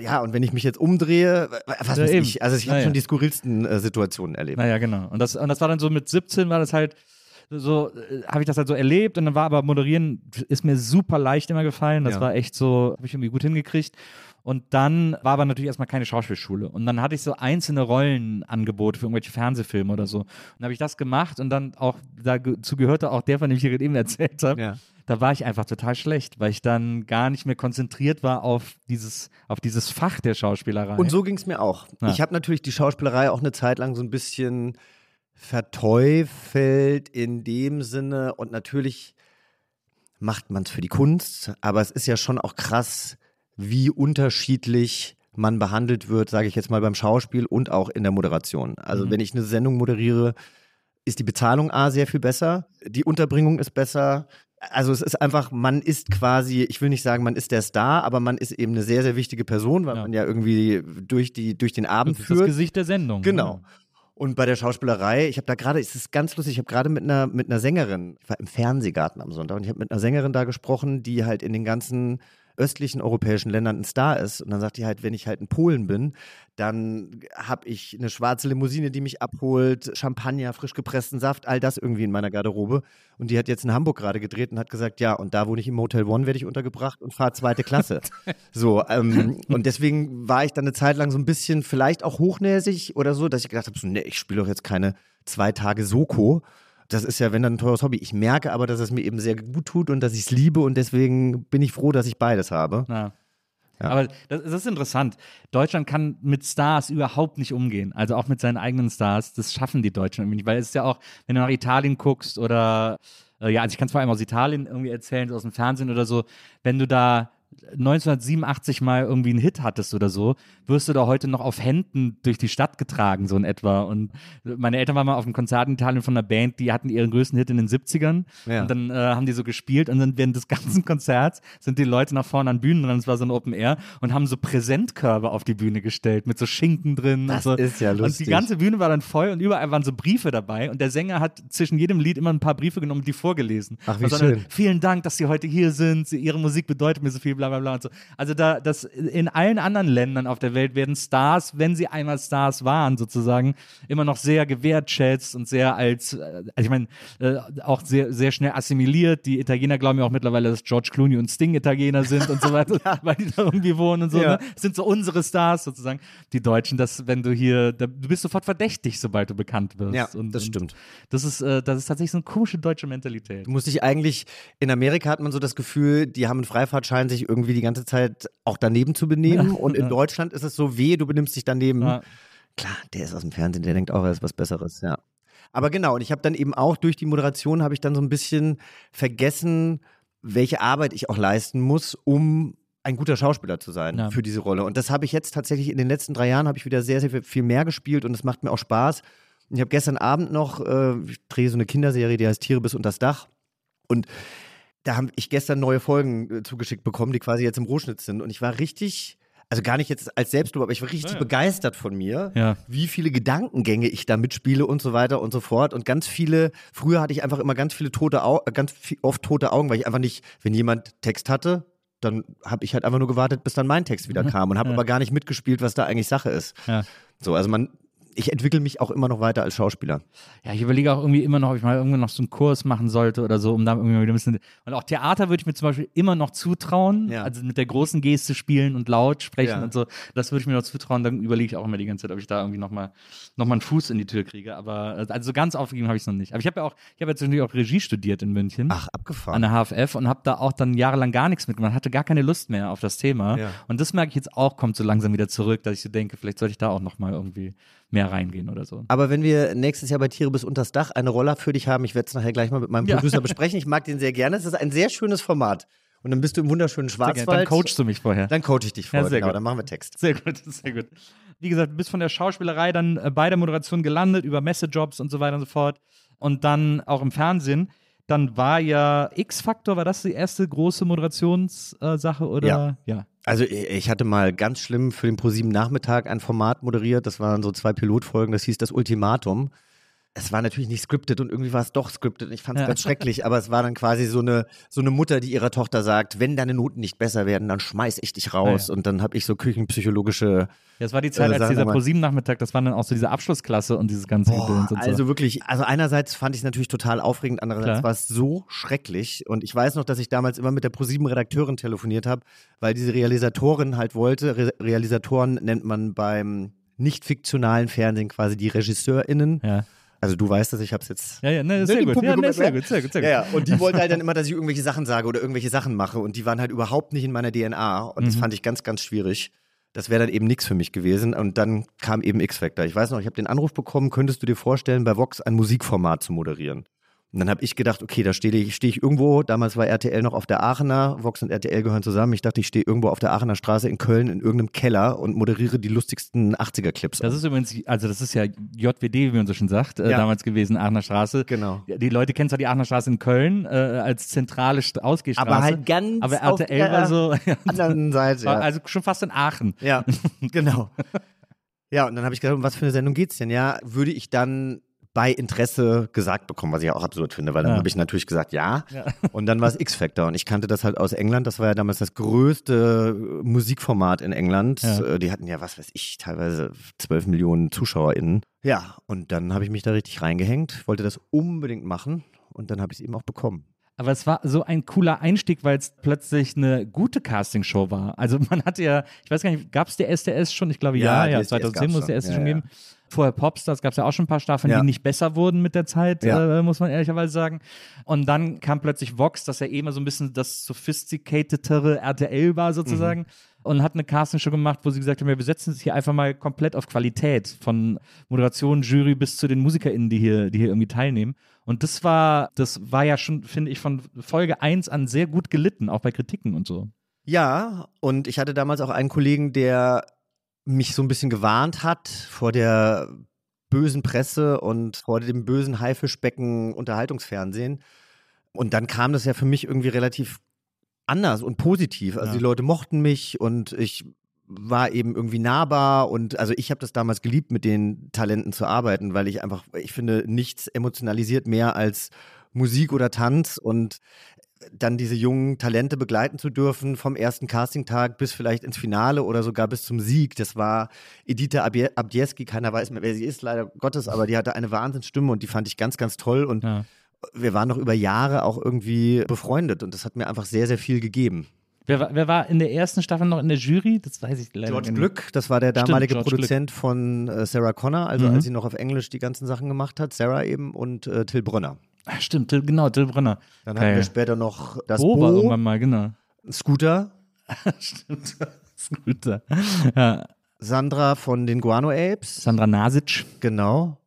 Speaker 3: ja, und wenn ich mich jetzt umdrehe, was
Speaker 5: Ja,
Speaker 3: weiß
Speaker 5: eben.
Speaker 3: ich, also ich habe
Speaker 5: Naja.
Speaker 3: schon die skurrilsten äh, Situationen erlebt.
Speaker 5: Naja, genau. Und das, und das war dann so mit 17 war das halt so, äh, habe ich das halt so erlebt und dann war aber moderieren, ist mir super leicht immer gefallen. Das
Speaker 3: Ja.
Speaker 5: war echt so, habe ich irgendwie gut hingekriegt. Und dann war aber natürlich erstmal keine Schauspielschule. Und dann hatte ich so einzelne Rollenangebote für irgendwelche Fernsehfilme oder so. Und dann habe ich das gemacht und dann auch, dazu gehörte auch der, von dem ich dir eben erzählt habe.
Speaker 3: Ja.
Speaker 5: Da war ich einfach total schlecht, weil ich dann gar nicht mehr konzentriert war auf dieses, auf dieses Fach der Schauspielerei.
Speaker 3: Und so ging es mir auch.
Speaker 5: Ja.
Speaker 3: Ich habe natürlich die Schauspielerei auch eine Zeit lang so ein bisschen verteufelt in dem Sinne und natürlich macht man es für die Kunst, aber es ist ja schon auch krass, wie unterschiedlich man behandelt wird, sage ich jetzt mal beim Schauspiel und auch in der Moderation. Also wenn ich eine Sendung moderiere, ist die Bezahlung A sehr viel besser, die Unterbringung ist besser. Also es ist einfach, man ist quasi, ich will nicht sagen, man ist der Star, aber man ist eben eine sehr, sehr wichtige Person, weil
Speaker 5: Ja.
Speaker 3: man ja irgendwie durch, die, durch den Abend
Speaker 5: das ist das
Speaker 3: führt.
Speaker 5: Gesicht der Sendung.
Speaker 3: Genau. Und bei der Schauspielerei, ich habe da gerade, es ist ganz lustig, ich habe gerade mit einer, mit einer Sängerin, ich war im Fernsehgarten am Sonntag und ich habe mit einer Sängerin da gesprochen, die halt in den ganzen östlichen europäischen Ländern ein Star ist. Und dann sagt die halt, wenn ich halt in Polen bin, dann habe ich eine schwarze Limousine, die mich abholt, Champagner, frisch gepressten Saft, all das irgendwie in meiner Garderobe. Und die hat jetzt in Hamburg gerade gedreht und hat gesagt, ja, und da wohne ich im Hotel One, werde ich untergebracht und fahre zweite Klasse. (laughs) so, ähm, und deswegen war ich dann eine Zeit lang so ein bisschen vielleicht auch hochnäsig oder so, dass ich gedacht habe, so, nee, ich spiele doch jetzt keine zwei Tage Soko. Das ist ja, wenn dann ein teures Hobby. Ich merke aber, dass es mir eben sehr gut tut und dass ich es liebe und deswegen bin ich froh, dass ich beides habe.
Speaker 5: Ja. Aber das, das ist interessant. Deutschland kann mit Stars überhaupt nicht umgehen. Also auch mit seinen eigenen Stars. Das schaffen die Deutschen irgendwie nicht. Weil es ist ja auch, wenn du nach Italien guckst oder, äh, ja, also ich kann es vor allem aus Italien irgendwie erzählen, aus dem Fernsehen oder so. Wenn du da 1987 mal irgendwie einen Hit hattest oder so, wirst du da heute noch auf Händen durch die Stadt getragen, so in etwa. Und meine Eltern waren mal auf einem Konzert in Italien von einer Band, die hatten ihren größten Hit in den 70ern.
Speaker 3: Ja.
Speaker 5: Und dann äh, haben die so gespielt und dann während des (laughs) ganzen Konzerts sind die Leute nach vorne an Bühnen dran, es war so ein Open Air und haben so Präsentkörbe auf die Bühne gestellt mit so Schinken drin.
Speaker 3: Das
Speaker 5: und so.
Speaker 3: ist ja
Speaker 5: Und
Speaker 3: lustig.
Speaker 5: die ganze Bühne war dann voll und überall waren so Briefe dabei und der Sänger hat zwischen jedem Lied immer ein paar Briefe genommen und die vorgelesen.
Speaker 3: Ach, wie
Speaker 5: Und
Speaker 3: schön.
Speaker 5: Vielen Dank, dass Sie heute hier sind. Ihre Musik bedeutet mir so viel, bla bla bla und so. Also da, das in allen anderen Ländern auf der Welt werden Stars, wenn sie einmal Stars waren, sozusagen, immer noch sehr gewertschätzt und sehr als, äh, also ich meine, äh, auch sehr, sehr schnell assimiliert. Die Italiener glauben ja auch mittlerweile, dass George Clooney und Sting Italiener sind und so weiter, (laughs) weil die da irgendwie wohnen und so.
Speaker 3: Ja.
Speaker 5: Ne? Das sind so unsere Stars sozusagen. Die Deutschen, dass wenn du hier, da, du bist sofort verdächtig, sobald du bekannt wirst.
Speaker 3: Ja,
Speaker 5: und,
Speaker 3: das stimmt.
Speaker 5: Das ist, äh, das ist tatsächlich so eine komische deutsche Mentalität.
Speaker 3: Du musst dich eigentlich, in Amerika hat man so das Gefühl, die haben einen Freifahrtschein, sich irgendwie die ganze Zeit auch daneben zu benehmen. (laughs) und in Deutschland ist es so weh, du benimmst dich daneben.
Speaker 5: Ja.
Speaker 3: Klar, der ist aus dem Fernsehen, der denkt auch, er ist was Besseres, ja. Aber genau, und ich habe dann eben auch durch die Moderation habe ich dann so ein bisschen vergessen, welche Arbeit ich auch leisten muss, um ein guter Schauspieler zu sein
Speaker 5: Ja.
Speaker 3: für diese Rolle. Und das habe ich jetzt tatsächlich in den letzten drei Jahren habe ich wieder sehr, sehr viel mehr gespielt und es macht mir auch Spaß. Ich habe gestern Abend noch, äh, ich drehe so eine Kinderserie, die heißt Tiere bis unter das Dach. Und da habe ich gestern neue Folgen äh, zugeschickt bekommen, die quasi jetzt im Rohschnitt sind. Und ich war richtig, also gar nicht jetzt als Selbstlob, aber ich war richtig
Speaker 5: Ja, ja.
Speaker 3: begeistert von mir,
Speaker 5: Ja.
Speaker 3: wie viele Gedankengänge ich da mitspiele und so weiter und so fort. Und ganz viele, früher hatte ich einfach immer ganz viele tote Augen, ganz viel, oft tote Augen, weil ich einfach nicht, wenn jemand Text hatte, dann habe ich halt einfach nur gewartet, bis dann mein Text wieder kam und habe aber gar nicht mitgespielt, was da eigentlich Sache ist. So, also man, ich entwickle mich auch immer noch weiter als Schauspieler.
Speaker 5: Ja, ich überlege auch irgendwie immer noch, ob ich mal irgendwann noch so einen Kurs machen sollte oder so, um da irgendwie wieder ein bisschen. Und auch Theater würde ich mir zum Beispiel immer noch zutrauen.
Speaker 3: Ja.
Speaker 5: Also mit der großen Geste spielen und laut sprechen
Speaker 3: Ja.
Speaker 5: und so. Das würde ich mir noch zutrauen. Dann überlege ich auch immer die ganze Zeit, ob ich da irgendwie nochmal noch mal einen Fuß in die Tür kriege. Aber also so ganz aufgegeben habe ich es noch nicht. Aber ich habe ja auch, ich habe jetzt natürlich auch Regie studiert in München.
Speaker 3: Ach,
Speaker 5: An
Speaker 3: abgefahren.
Speaker 5: der HFF und habe da auch dann jahrelang gar nichts mitgemacht, hatte gar keine Lust mehr auf das Thema.
Speaker 3: Ja.
Speaker 5: Und das merke ich jetzt auch, kommt so langsam wieder zurück, dass ich so denke, vielleicht sollte ich da auch nochmal irgendwie mehr reingehen oder so.
Speaker 3: Aber wenn wir nächstes Jahr bei Tiere bis unters Dach eine Rolle für dich haben, ich werde es nachher gleich mal mit meinem
Speaker 5: Ja.
Speaker 3: Producer besprechen. Ich mag den sehr gerne. Es ist ein sehr schönes Format. Und dann bist du im wunderschönen. Schwarzwald.
Speaker 5: Dann coachst du mich vorher.
Speaker 3: Dann coach ich dich vorher.
Speaker 5: Ja, sehr
Speaker 3: genau,
Speaker 5: gut.
Speaker 3: dann machen wir Text.
Speaker 5: Sehr gut, (laughs) sehr gut. Wie gesagt, du bist von der Schauspielerei dann äh, bei der Moderation gelandet, über Messejobs und so weiter und so fort. Und dann auch im Fernsehen. Dann war ja X-Factor, war das die erste große Moderationssache oder?
Speaker 3: Ja.
Speaker 5: ja.
Speaker 3: Also ich ich hatte mal ganz schlimm für den ProSieben Nachmittag ein Format moderiert. Das waren so zwei Pilotfolgen. Das hieß das Ultimatum. Es war natürlich nicht scripted und irgendwie war es doch scripted. Ich fand es
Speaker 5: Ja.
Speaker 3: ganz schrecklich, aber es war dann quasi so eine, so eine Mutter, die ihrer Tochter sagt, wenn deine Noten nicht besser werden, dann schmeiß ich dich raus.
Speaker 5: Ah, ja.
Speaker 3: Und dann habe ich so küchenpsychologische
Speaker 5: Ja, es war die Zeit,
Speaker 3: Äh,
Speaker 5: als dieser. ProSieben-Nachmittag, das war dann auch so diese Abschlussklasse und dieses ganze
Speaker 3: Boah,
Speaker 5: und so.
Speaker 3: also wirklich, also einerseits fand ich es natürlich total aufregend, andererseits
Speaker 5: Klar.
Speaker 3: war es so schrecklich. Und ich weiß noch, dass ich damals immer mit der ProSieben-Redakteurin telefoniert habe, weil diese Realisatorin halt wollte. Re Realisatoren nennt man beim nicht fiktionalen Fernsehen quasi die RegisseurInnen.
Speaker 5: ja.
Speaker 3: Also du weißt das, ich habe es jetzt
Speaker 5: Ja, ja, ne,
Speaker 3: Ne,
Speaker 5: sehr
Speaker 3: dem
Speaker 5: gut. Ja, ne, sehr gut, sehr gut, sehr gut.
Speaker 3: Ja, ja, und die wollte halt dann immer, dass ich irgendwelche Sachen sage oder irgendwelche Sachen mache und die waren halt überhaupt nicht in meiner DNA und
Speaker 5: Mhm.
Speaker 3: das fand ich ganz, ganz schwierig. Das wäre dann eben nichts für mich gewesen und dann kam eben X-Factor. Ich weiß noch, ich habe den Anruf bekommen, könntest du dir vorstellen, bei Vox ein Musikformat zu moderieren? Und dann habe ich gedacht, okay, da stehe ich, stehe ich irgendwo, damals war RTL noch auf der Aachener, Vox und RTL gehören zusammen. Ich dachte, ich stehe irgendwo auf der Aachener Straße in Köln in irgendeinem Keller und moderiere die lustigsten 80er-Clips.
Speaker 5: Das ist übrigens, also das ist ja JWD, wie man so schon sagt, äh,
Speaker 3: Ja.
Speaker 5: damals gewesen, Aachener Straße.
Speaker 3: Genau.
Speaker 5: Die Leute kennen zwar die Aachener Straße in Köln äh, als zentrale St Ausgehstraße.
Speaker 3: Aber halt ganz
Speaker 5: Aber RTL war so,
Speaker 3: anderen (laughs) Seite. ja.
Speaker 5: also schon fast in Aachen.
Speaker 3: Ja, (laughs) genau. Ja, und dann habe ich gedacht, um was für eine Sendung geht's denn? Ja, würde ich dann bei Interesse gesagt bekommen, was ich ja auch absurd finde, weil dann
Speaker 5: Ja.
Speaker 3: habe ich natürlich gesagt, ja.
Speaker 5: Ja.
Speaker 3: Und dann war es X-Factor und ich kannte das halt aus England. Das war ja damals das größte äh, Musikformat in England.
Speaker 5: Ja.
Speaker 3: Äh, Die hatten ja, was weiß ich, teilweise 12 Millionen ZuschauerInnen. Ja, und dann habe ich mich da richtig reingehängt, wollte das unbedingt machen und dann habe ich es eben auch bekommen.
Speaker 5: Aber es war so ein cooler Einstieg, weil es plötzlich eine gute Castingshow war. Also man hatte ja, ich weiß gar nicht, gab es die SDS schon? Ich glaube ja,
Speaker 3: Ja,
Speaker 5: ja,
Speaker 3: die SDS
Speaker 5: 2010 muss
Speaker 3: schon.
Speaker 5: SDS
Speaker 3: Ja,
Speaker 5: schon
Speaker 3: ja.
Speaker 5: Vorher Popstars gab es ja auch schon ein paar Staffeln,
Speaker 3: Ja.
Speaker 5: die nicht besser wurden mit der Zeit,
Speaker 3: Ja.
Speaker 5: äh, muss man ehrlicherweise sagen. Und dann kam plötzlich Vox, das ja eh immer so ein bisschen das sophisticatedere RTL war sozusagen.
Speaker 3: Mhm.
Speaker 5: Und hat eine Castingshow gemacht, wo sie gesagt haben, ja, wir setzen es hier einfach mal komplett auf Qualität. Von Moderation, Jury bis zu den MusikerInnen, die hier, die hier irgendwie teilnehmen. Und das war, das war ja schon, finde ich, von Folge 1 an sehr gut gelitten, auch bei Kritiken und so.
Speaker 3: Ja, und ich hatte damals auch einen Kollegen, der mich so ein bisschen gewarnt hat vor der bösen Presse und vor dem bösen Haifischbecken Unterhaltungsfernsehen. Und dann kam das ja für mich irgendwie relativ anders und positiv. Also
Speaker 5: Ja.
Speaker 3: die Leute mochten mich und ich war eben irgendwie nahbar und also ich habe das damals geliebt, mit den Talenten zu arbeiten, weil ich einfach, ich finde, nichts emotionalisiert mehr als Musik oder Tanz und dann diese jungen Talente begleiten zu dürfen, vom ersten Castingtag bis vielleicht ins Finale oder sogar bis zum Sieg. Das war Edith Abdieski, keiner weiß mehr, wer sie ist, leider Gottes, aber die hatte eine Wahnsinnsstimme und die fand ich ganz, ganz toll. Und
Speaker 5: Ja.
Speaker 3: wir waren noch über Jahre auch irgendwie befreundet und das hat mir einfach sehr, sehr viel gegeben.
Speaker 5: Wer, war- wer war in der ersten Staffel noch in der Jury? Das weiß ich leider
Speaker 3: George
Speaker 5: nicht.
Speaker 3: Glück, das war der
Speaker 5: Stimmt,
Speaker 3: damalige
Speaker 5: George
Speaker 3: Produzent von äh, Sarah Connor, also
Speaker 5: Mhm.
Speaker 3: als sie noch auf Englisch die ganzen Sachen gemacht hat, Sarah eben und äh, Till Brönner.
Speaker 5: Ach, stimmt, Till, genau, Till Brunner.
Speaker 3: Dann
Speaker 5: Geil.
Speaker 3: hatten wir später noch das
Speaker 5: Bo war
Speaker 3: Bo,
Speaker 5: irgendwann mal, genau.
Speaker 3: Scooter, (laughs)
Speaker 5: Stimmt. Scooter. Ja,
Speaker 3: Sandra von den Guano Apes,
Speaker 5: Sandra Nasic.
Speaker 3: genau.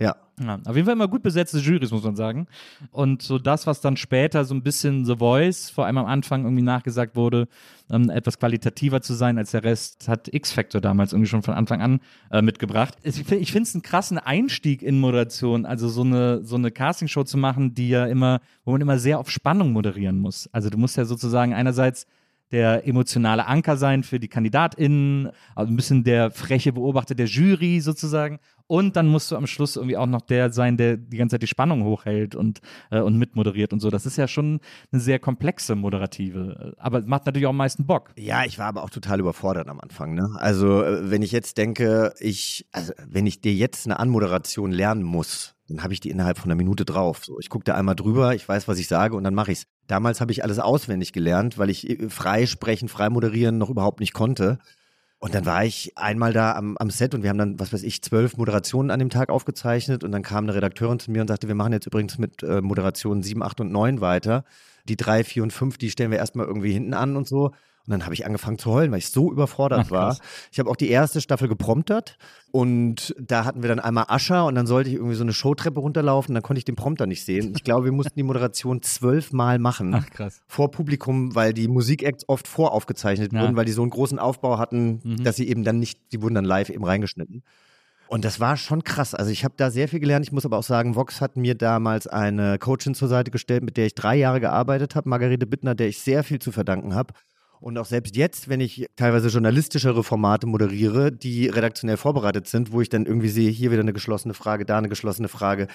Speaker 3: Ja,
Speaker 5: Ja, auf jeden Fall immer gut besetzte Jurys, muss man sagen. Und so das, was dann später so ein bisschen The Voice, vor allem am Anfang irgendwie nachgesagt wurde, ähm, etwas qualitativer zu sein als der Rest, hat X-Factor damals irgendwie schon von Anfang an äh, mitgebracht. Ich finde es einen krassen Einstieg in Moderation, also so eine, so eine Castingshow zu machen, die ja immer, wo man immer sehr auf Spannung moderieren muss. Also du musst ja sozusagen einerseits der emotionale Anker sein für die KandidatInnen, also ein bisschen der freche Beobachter der Jury sozusagen. Und dann musst du am Schluss irgendwie auch noch der sein, der die ganze Zeit die Spannung hochhält und, äh, und mitmoderiert und so. Das ist ja schon eine sehr komplexe Moderative. Aber macht natürlich auch am meisten Bock.
Speaker 3: Ja, ich war aber auch total überfordert am Anfang. Ne? Also, äh, wenn ich jetzt denke, ich, also, wenn ich dir jetzt eine Anmoderation lernen muss, dann habe ich die innerhalb von einer Minute drauf. So, ich gucke da einmal drüber, ich weiß, was ich sage und dann mache ich's. Damals habe ich alles auswendig gelernt, weil ich äh, frei sprechen, frei moderieren noch überhaupt nicht konnte. Und dann war ich einmal da am, am Set und wir haben dann, was weiß ich, zwölf Moderationen an dem Tag aufgezeichnet und dann kam eine Redakteurin zu mir und sagte, wir machen jetzt übrigens mit äh, Moderationen sieben, acht und neun weiter. Die drei, vier und fünf, die stellen wir erstmal irgendwie hinten an und so. Und dann habe ich angefangen zu heulen, weil ich so überfordert
Speaker 5: Ach,
Speaker 3: war. Ich habe auch die erste Staffel gepromptert und da hatten wir dann einmal Ascher und dann sollte ich irgendwie so eine Showtreppe runterlaufen, dann konnte ich den Prompter nicht sehen. Ich glaube, wir mussten die Moderation zwölfmal machen
Speaker 5: krass.
Speaker 3: vor Publikum, weil die Musikacts oft voraufgezeichnet
Speaker 5: Ja.
Speaker 3: wurden, weil die so einen großen Aufbau hatten,
Speaker 5: Mhm.
Speaker 3: dass sie eben dann nicht, die wurden dann live eben reingeschnitten. Und das war schon krass. Also ich habe da sehr viel gelernt. Ich muss aber auch sagen, Vox hat mir damals eine Coachin zur Seite gestellt, mit der ich drei Jahre gearbeitet habe, Margarete Bittner, der ich sehr viel zu verdanken habe. Und auch selbst jetzt, wenn ich teilweise journalistischere Formate moderiere, die redaktionell vorbereitet sind, wo ich dann irgendwie sehe, hier wieder eine geschlossene Frage, da eine geschlossene Frage,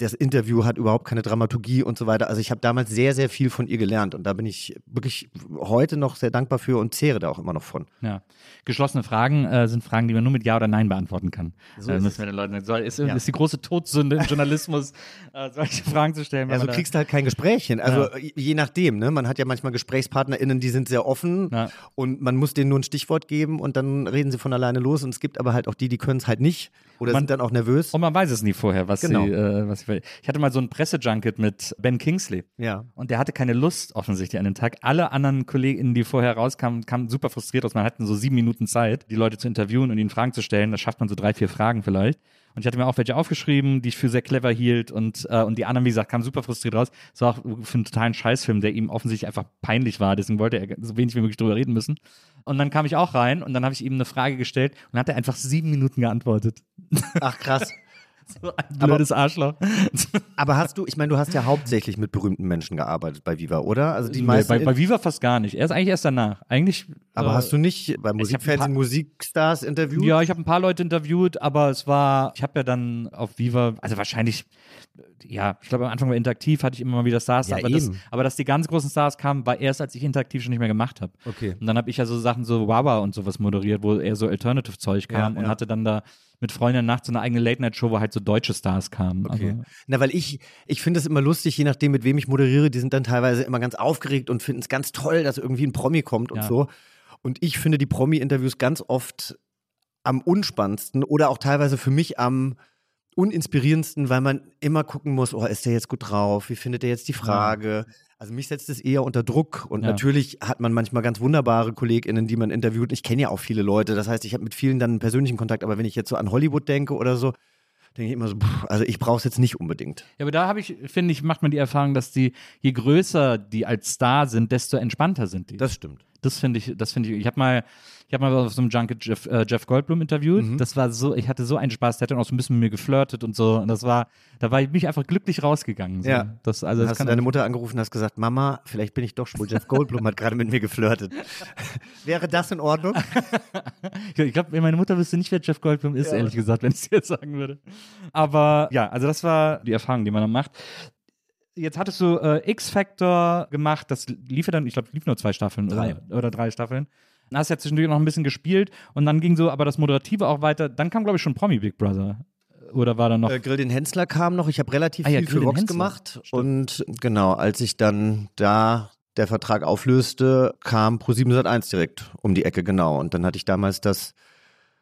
Speaker 3: das Interview hat überhaupt keine Dramaturgie und so weiter. Also ich habe damals sehr, sehr viel von ihr gelernt und da bin ich wirklich heute noch sehr dankbar für und zehre da auch immer noch von.
Speaker 5: Ja. Geschlossene Fragen äh, sind Fragen, die man nur mit Ja oder Nein beantworten kann.
Speaker 3: So
Speaker 5: äh,
Speaker 3: ist
Speaker 5: müssen wir den Leuten soll, ist, ist die große Todsünde im Journalismus, (laughs) äh, solche Fragen zu stellen. weil
Speaker 3: Ja, so kriegst du halt kein Gespräch hin. Also je nachdem, ne? Man hat ja manchmal GesprächspartnerInnen, die sind sehr offen
Speaker 5: Ja.
Speaker 3: und man muss denen nur ein Stichwort geben und dann reden sie von alleine los. Und es gibt aber halt auch die, die können es halt nicht oder
Speaker 5: Man-
Speaker 3: sind dann auch nervös.
Speaker 5: Und man weiß es nie vorher, was
Speaker 3: Genau.
Speaker 5: sie, äh, was sie Ich hatte mal so ein Pressejunket mit Ben Kingsley.
Speaker 3: Ja.
Speaker 5: Und der hatte keine Lust offensichtlich an dem Tag. Alle anderen KollegInnen, die vorher rauskamen, kamen super frustriert aus. Man hatte so sieben Minuten Zeit, die Leute zu interviewen und ihnen Fragen zu stellen. Da schafft man so drei, vier Fragen vielleicht. Und ich hatte mir auch welche aufgeschrieben, die ich für sehr clever hielt. Und, äh, und die anderen, wie gesagt, kamen super frustriert raus. Das war auch für einen totalen Scheißfilm, der ihm offensichtlich einfach peinlich war. Deswegen wollte er so wenig wie möglich drüber reden müssen. Und dann kam ich auch rein und dann habe ich ihm eine Frage gestellt und dann hat er einfach sieben Minuten geantwortet.
Speaker 3: Ach krass. (laughs)
Speaker 5: So ein blödes Arschloch. (laughs)
Speaker 3: Aber hast du, ich meine, du hast ja hauptsächlich mit berühmten Menschen gearbeitet bei Viva, oder? Also die
Speaker 5: Nee,
Speaker 3: meisten.
Speaker 5: bei, bei Viva fast gar nicht. Er ist eigentlich erst danach. Eigentlich.
Speaker 3: aber
Speaker 5: äh,
Speaker 3: hast du nicht bei Musikfernsehen Musikstars interviewt?
Speaker 5: Ja, ich habe ein paar Leute interviewt, aber es war, ich habe ja dann auf Viva, also wahrscheinlich, ja, ich glaube am Anfang war interaktiv, hatte ich immer mal wieder Stars,
Speaker 3: Ja,
Speaker 5: aber, das,
Speaker 3: eben.
Speaker 5: aber dass die ganz großen Stars kamen, war erst, als ich interaktiv schon nicht mehr gemacht habe.
Speaker 3: Okay.
Speaker 5: Und dann habe ich ja so Sachen so Wawa und sowas moderiert, wo eher so Alternative-Zeug kam
Speaker 3: Ja,
Speaker 5: und
Speaker 3: ja.
Speaker 5: hatte dann da mit Freundinnen nachts so eine eigene Late-Night-Show, wo halt so deutsche Stars kamen.
Speaker 3: Okay.
Speaker 5: Also,
Speaker 3: Na, weil ich, ich finde es immer lustig, je nachdem, mit wem ich moderiere, die sind dann teilweise immer ganz aufgeregt und finden es ganz toll, dass irgendwie ein Promi kommt und
Speaker 5: Ja.
Speaker 3: so. Und ich finde die Promi-Interviews ganz oft am unspannendsten oder auch teilweise für mich am uninspirierendsten, weil man immer gucken muss, oh, ist der jetzt gut drauf? Wie findet er jetzt die Frage? Also mich setzt es eher unter Druck und
Speaker 5: Ja.
Speaker 3: natürlich hat man manchmal ganz wunderbare KollegInnen, die man interviewt. Ich kenne ja auch viele Leute, das heißt, ich habe mit vielen dann einen persönlichen Kontakt, aber wenn ich jetzt so an Hollywood denke oder so, denke ich immer so, pff, also ich brauche es jetzt nicht unbedingt.
Speaker 5: Ja, aber da habe ich, finde ich, macht man die Erfahrung, dass die, je größer die als Star sind, desto entspannter sind die.
Speaker 3: Das stimmt.
Speaker 5: Das finde ich, das finde ich. Ich habe mal, ich habe mal auf so einem Junket Jeff, äh, Jeff Goldblum interviewt.
Speaker 3: Mhm.
Speaker 5: Das war so, ich hatte so einen Spaß, der hat dann auch so ein bisschen mit mir geflirtet und so. Und das war, da war ich bin ich einfach glücklich rausgegangen. So.
Speaker 3: Ja.
Speaker 5: Das, also das
Speaker 3: hast du deine Mutter angerufen und hast gesagt, Mama, vielleicht bin ich doch schwul. Jeff Goldblum hat gerade mit mir geflirtet. (laughs) Wäre das in Ordnung? (laughs)
Speaker 5: Ich glaube, meine Mutter wüsste nicht, wer Jeff Goldblum ist, ehrlich gesagt, wenn ich es jetzt sagen würde. Aber ja, also das war die Erfahrung, die man dann macht. Jetzt hattest du äh, X-Factor gemacht, das lief ja dann, ich glaube, lief nur zwei Staffeln
Speaker 3: Drei.
Speaker 5: Oder, oder drei Staffeln. Hast du ja zwischendurch noch ein bisschen gespielt und dann ging so aber das Moderative auch weiter. Dann kam, glaube ich, schon Promi Big Brother. Oder war da noch.
Speaker 3: Äh, Grill den Hensler kam noch. Ich habe relativ
Speaker 5: Ah ja,
Speaker 3: viel
Speaker 5: Grill
Speaker 3: für Vox gemacht. Und genau, als ich dann da der Vertrag auflöste, kam Pro7 Sat1 direkt um die Ecke, genau. Und dann hatte ich damals das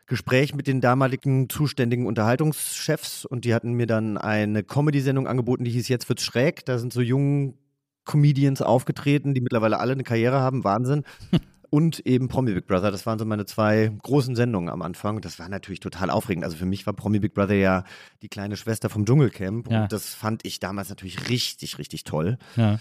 Speaker 3: Gespräch mit den damaligen zuständigen Unterhaltungschefs und die hatten mir dann eine Comedy-Sendung angeboten, die hieß Jetzt wird's schräg. Da sind so jungen Comedians aufgetreten, die mittlerweile alle eine Karriere haben, Wahnsinn. (laughs) Und eben Promi Big Brother, das waren so meine zwei großen Sendungen am Anfang. Das war natürlich total aufregend. Also für mich war Promi Big Brother ja die kleine Schwester vom Dschungelcamp.
Speaker 5: Ja.
Speaker 3: Und das fand ich damals natürlich richtig, richtig toll.
Speaker 5: ja.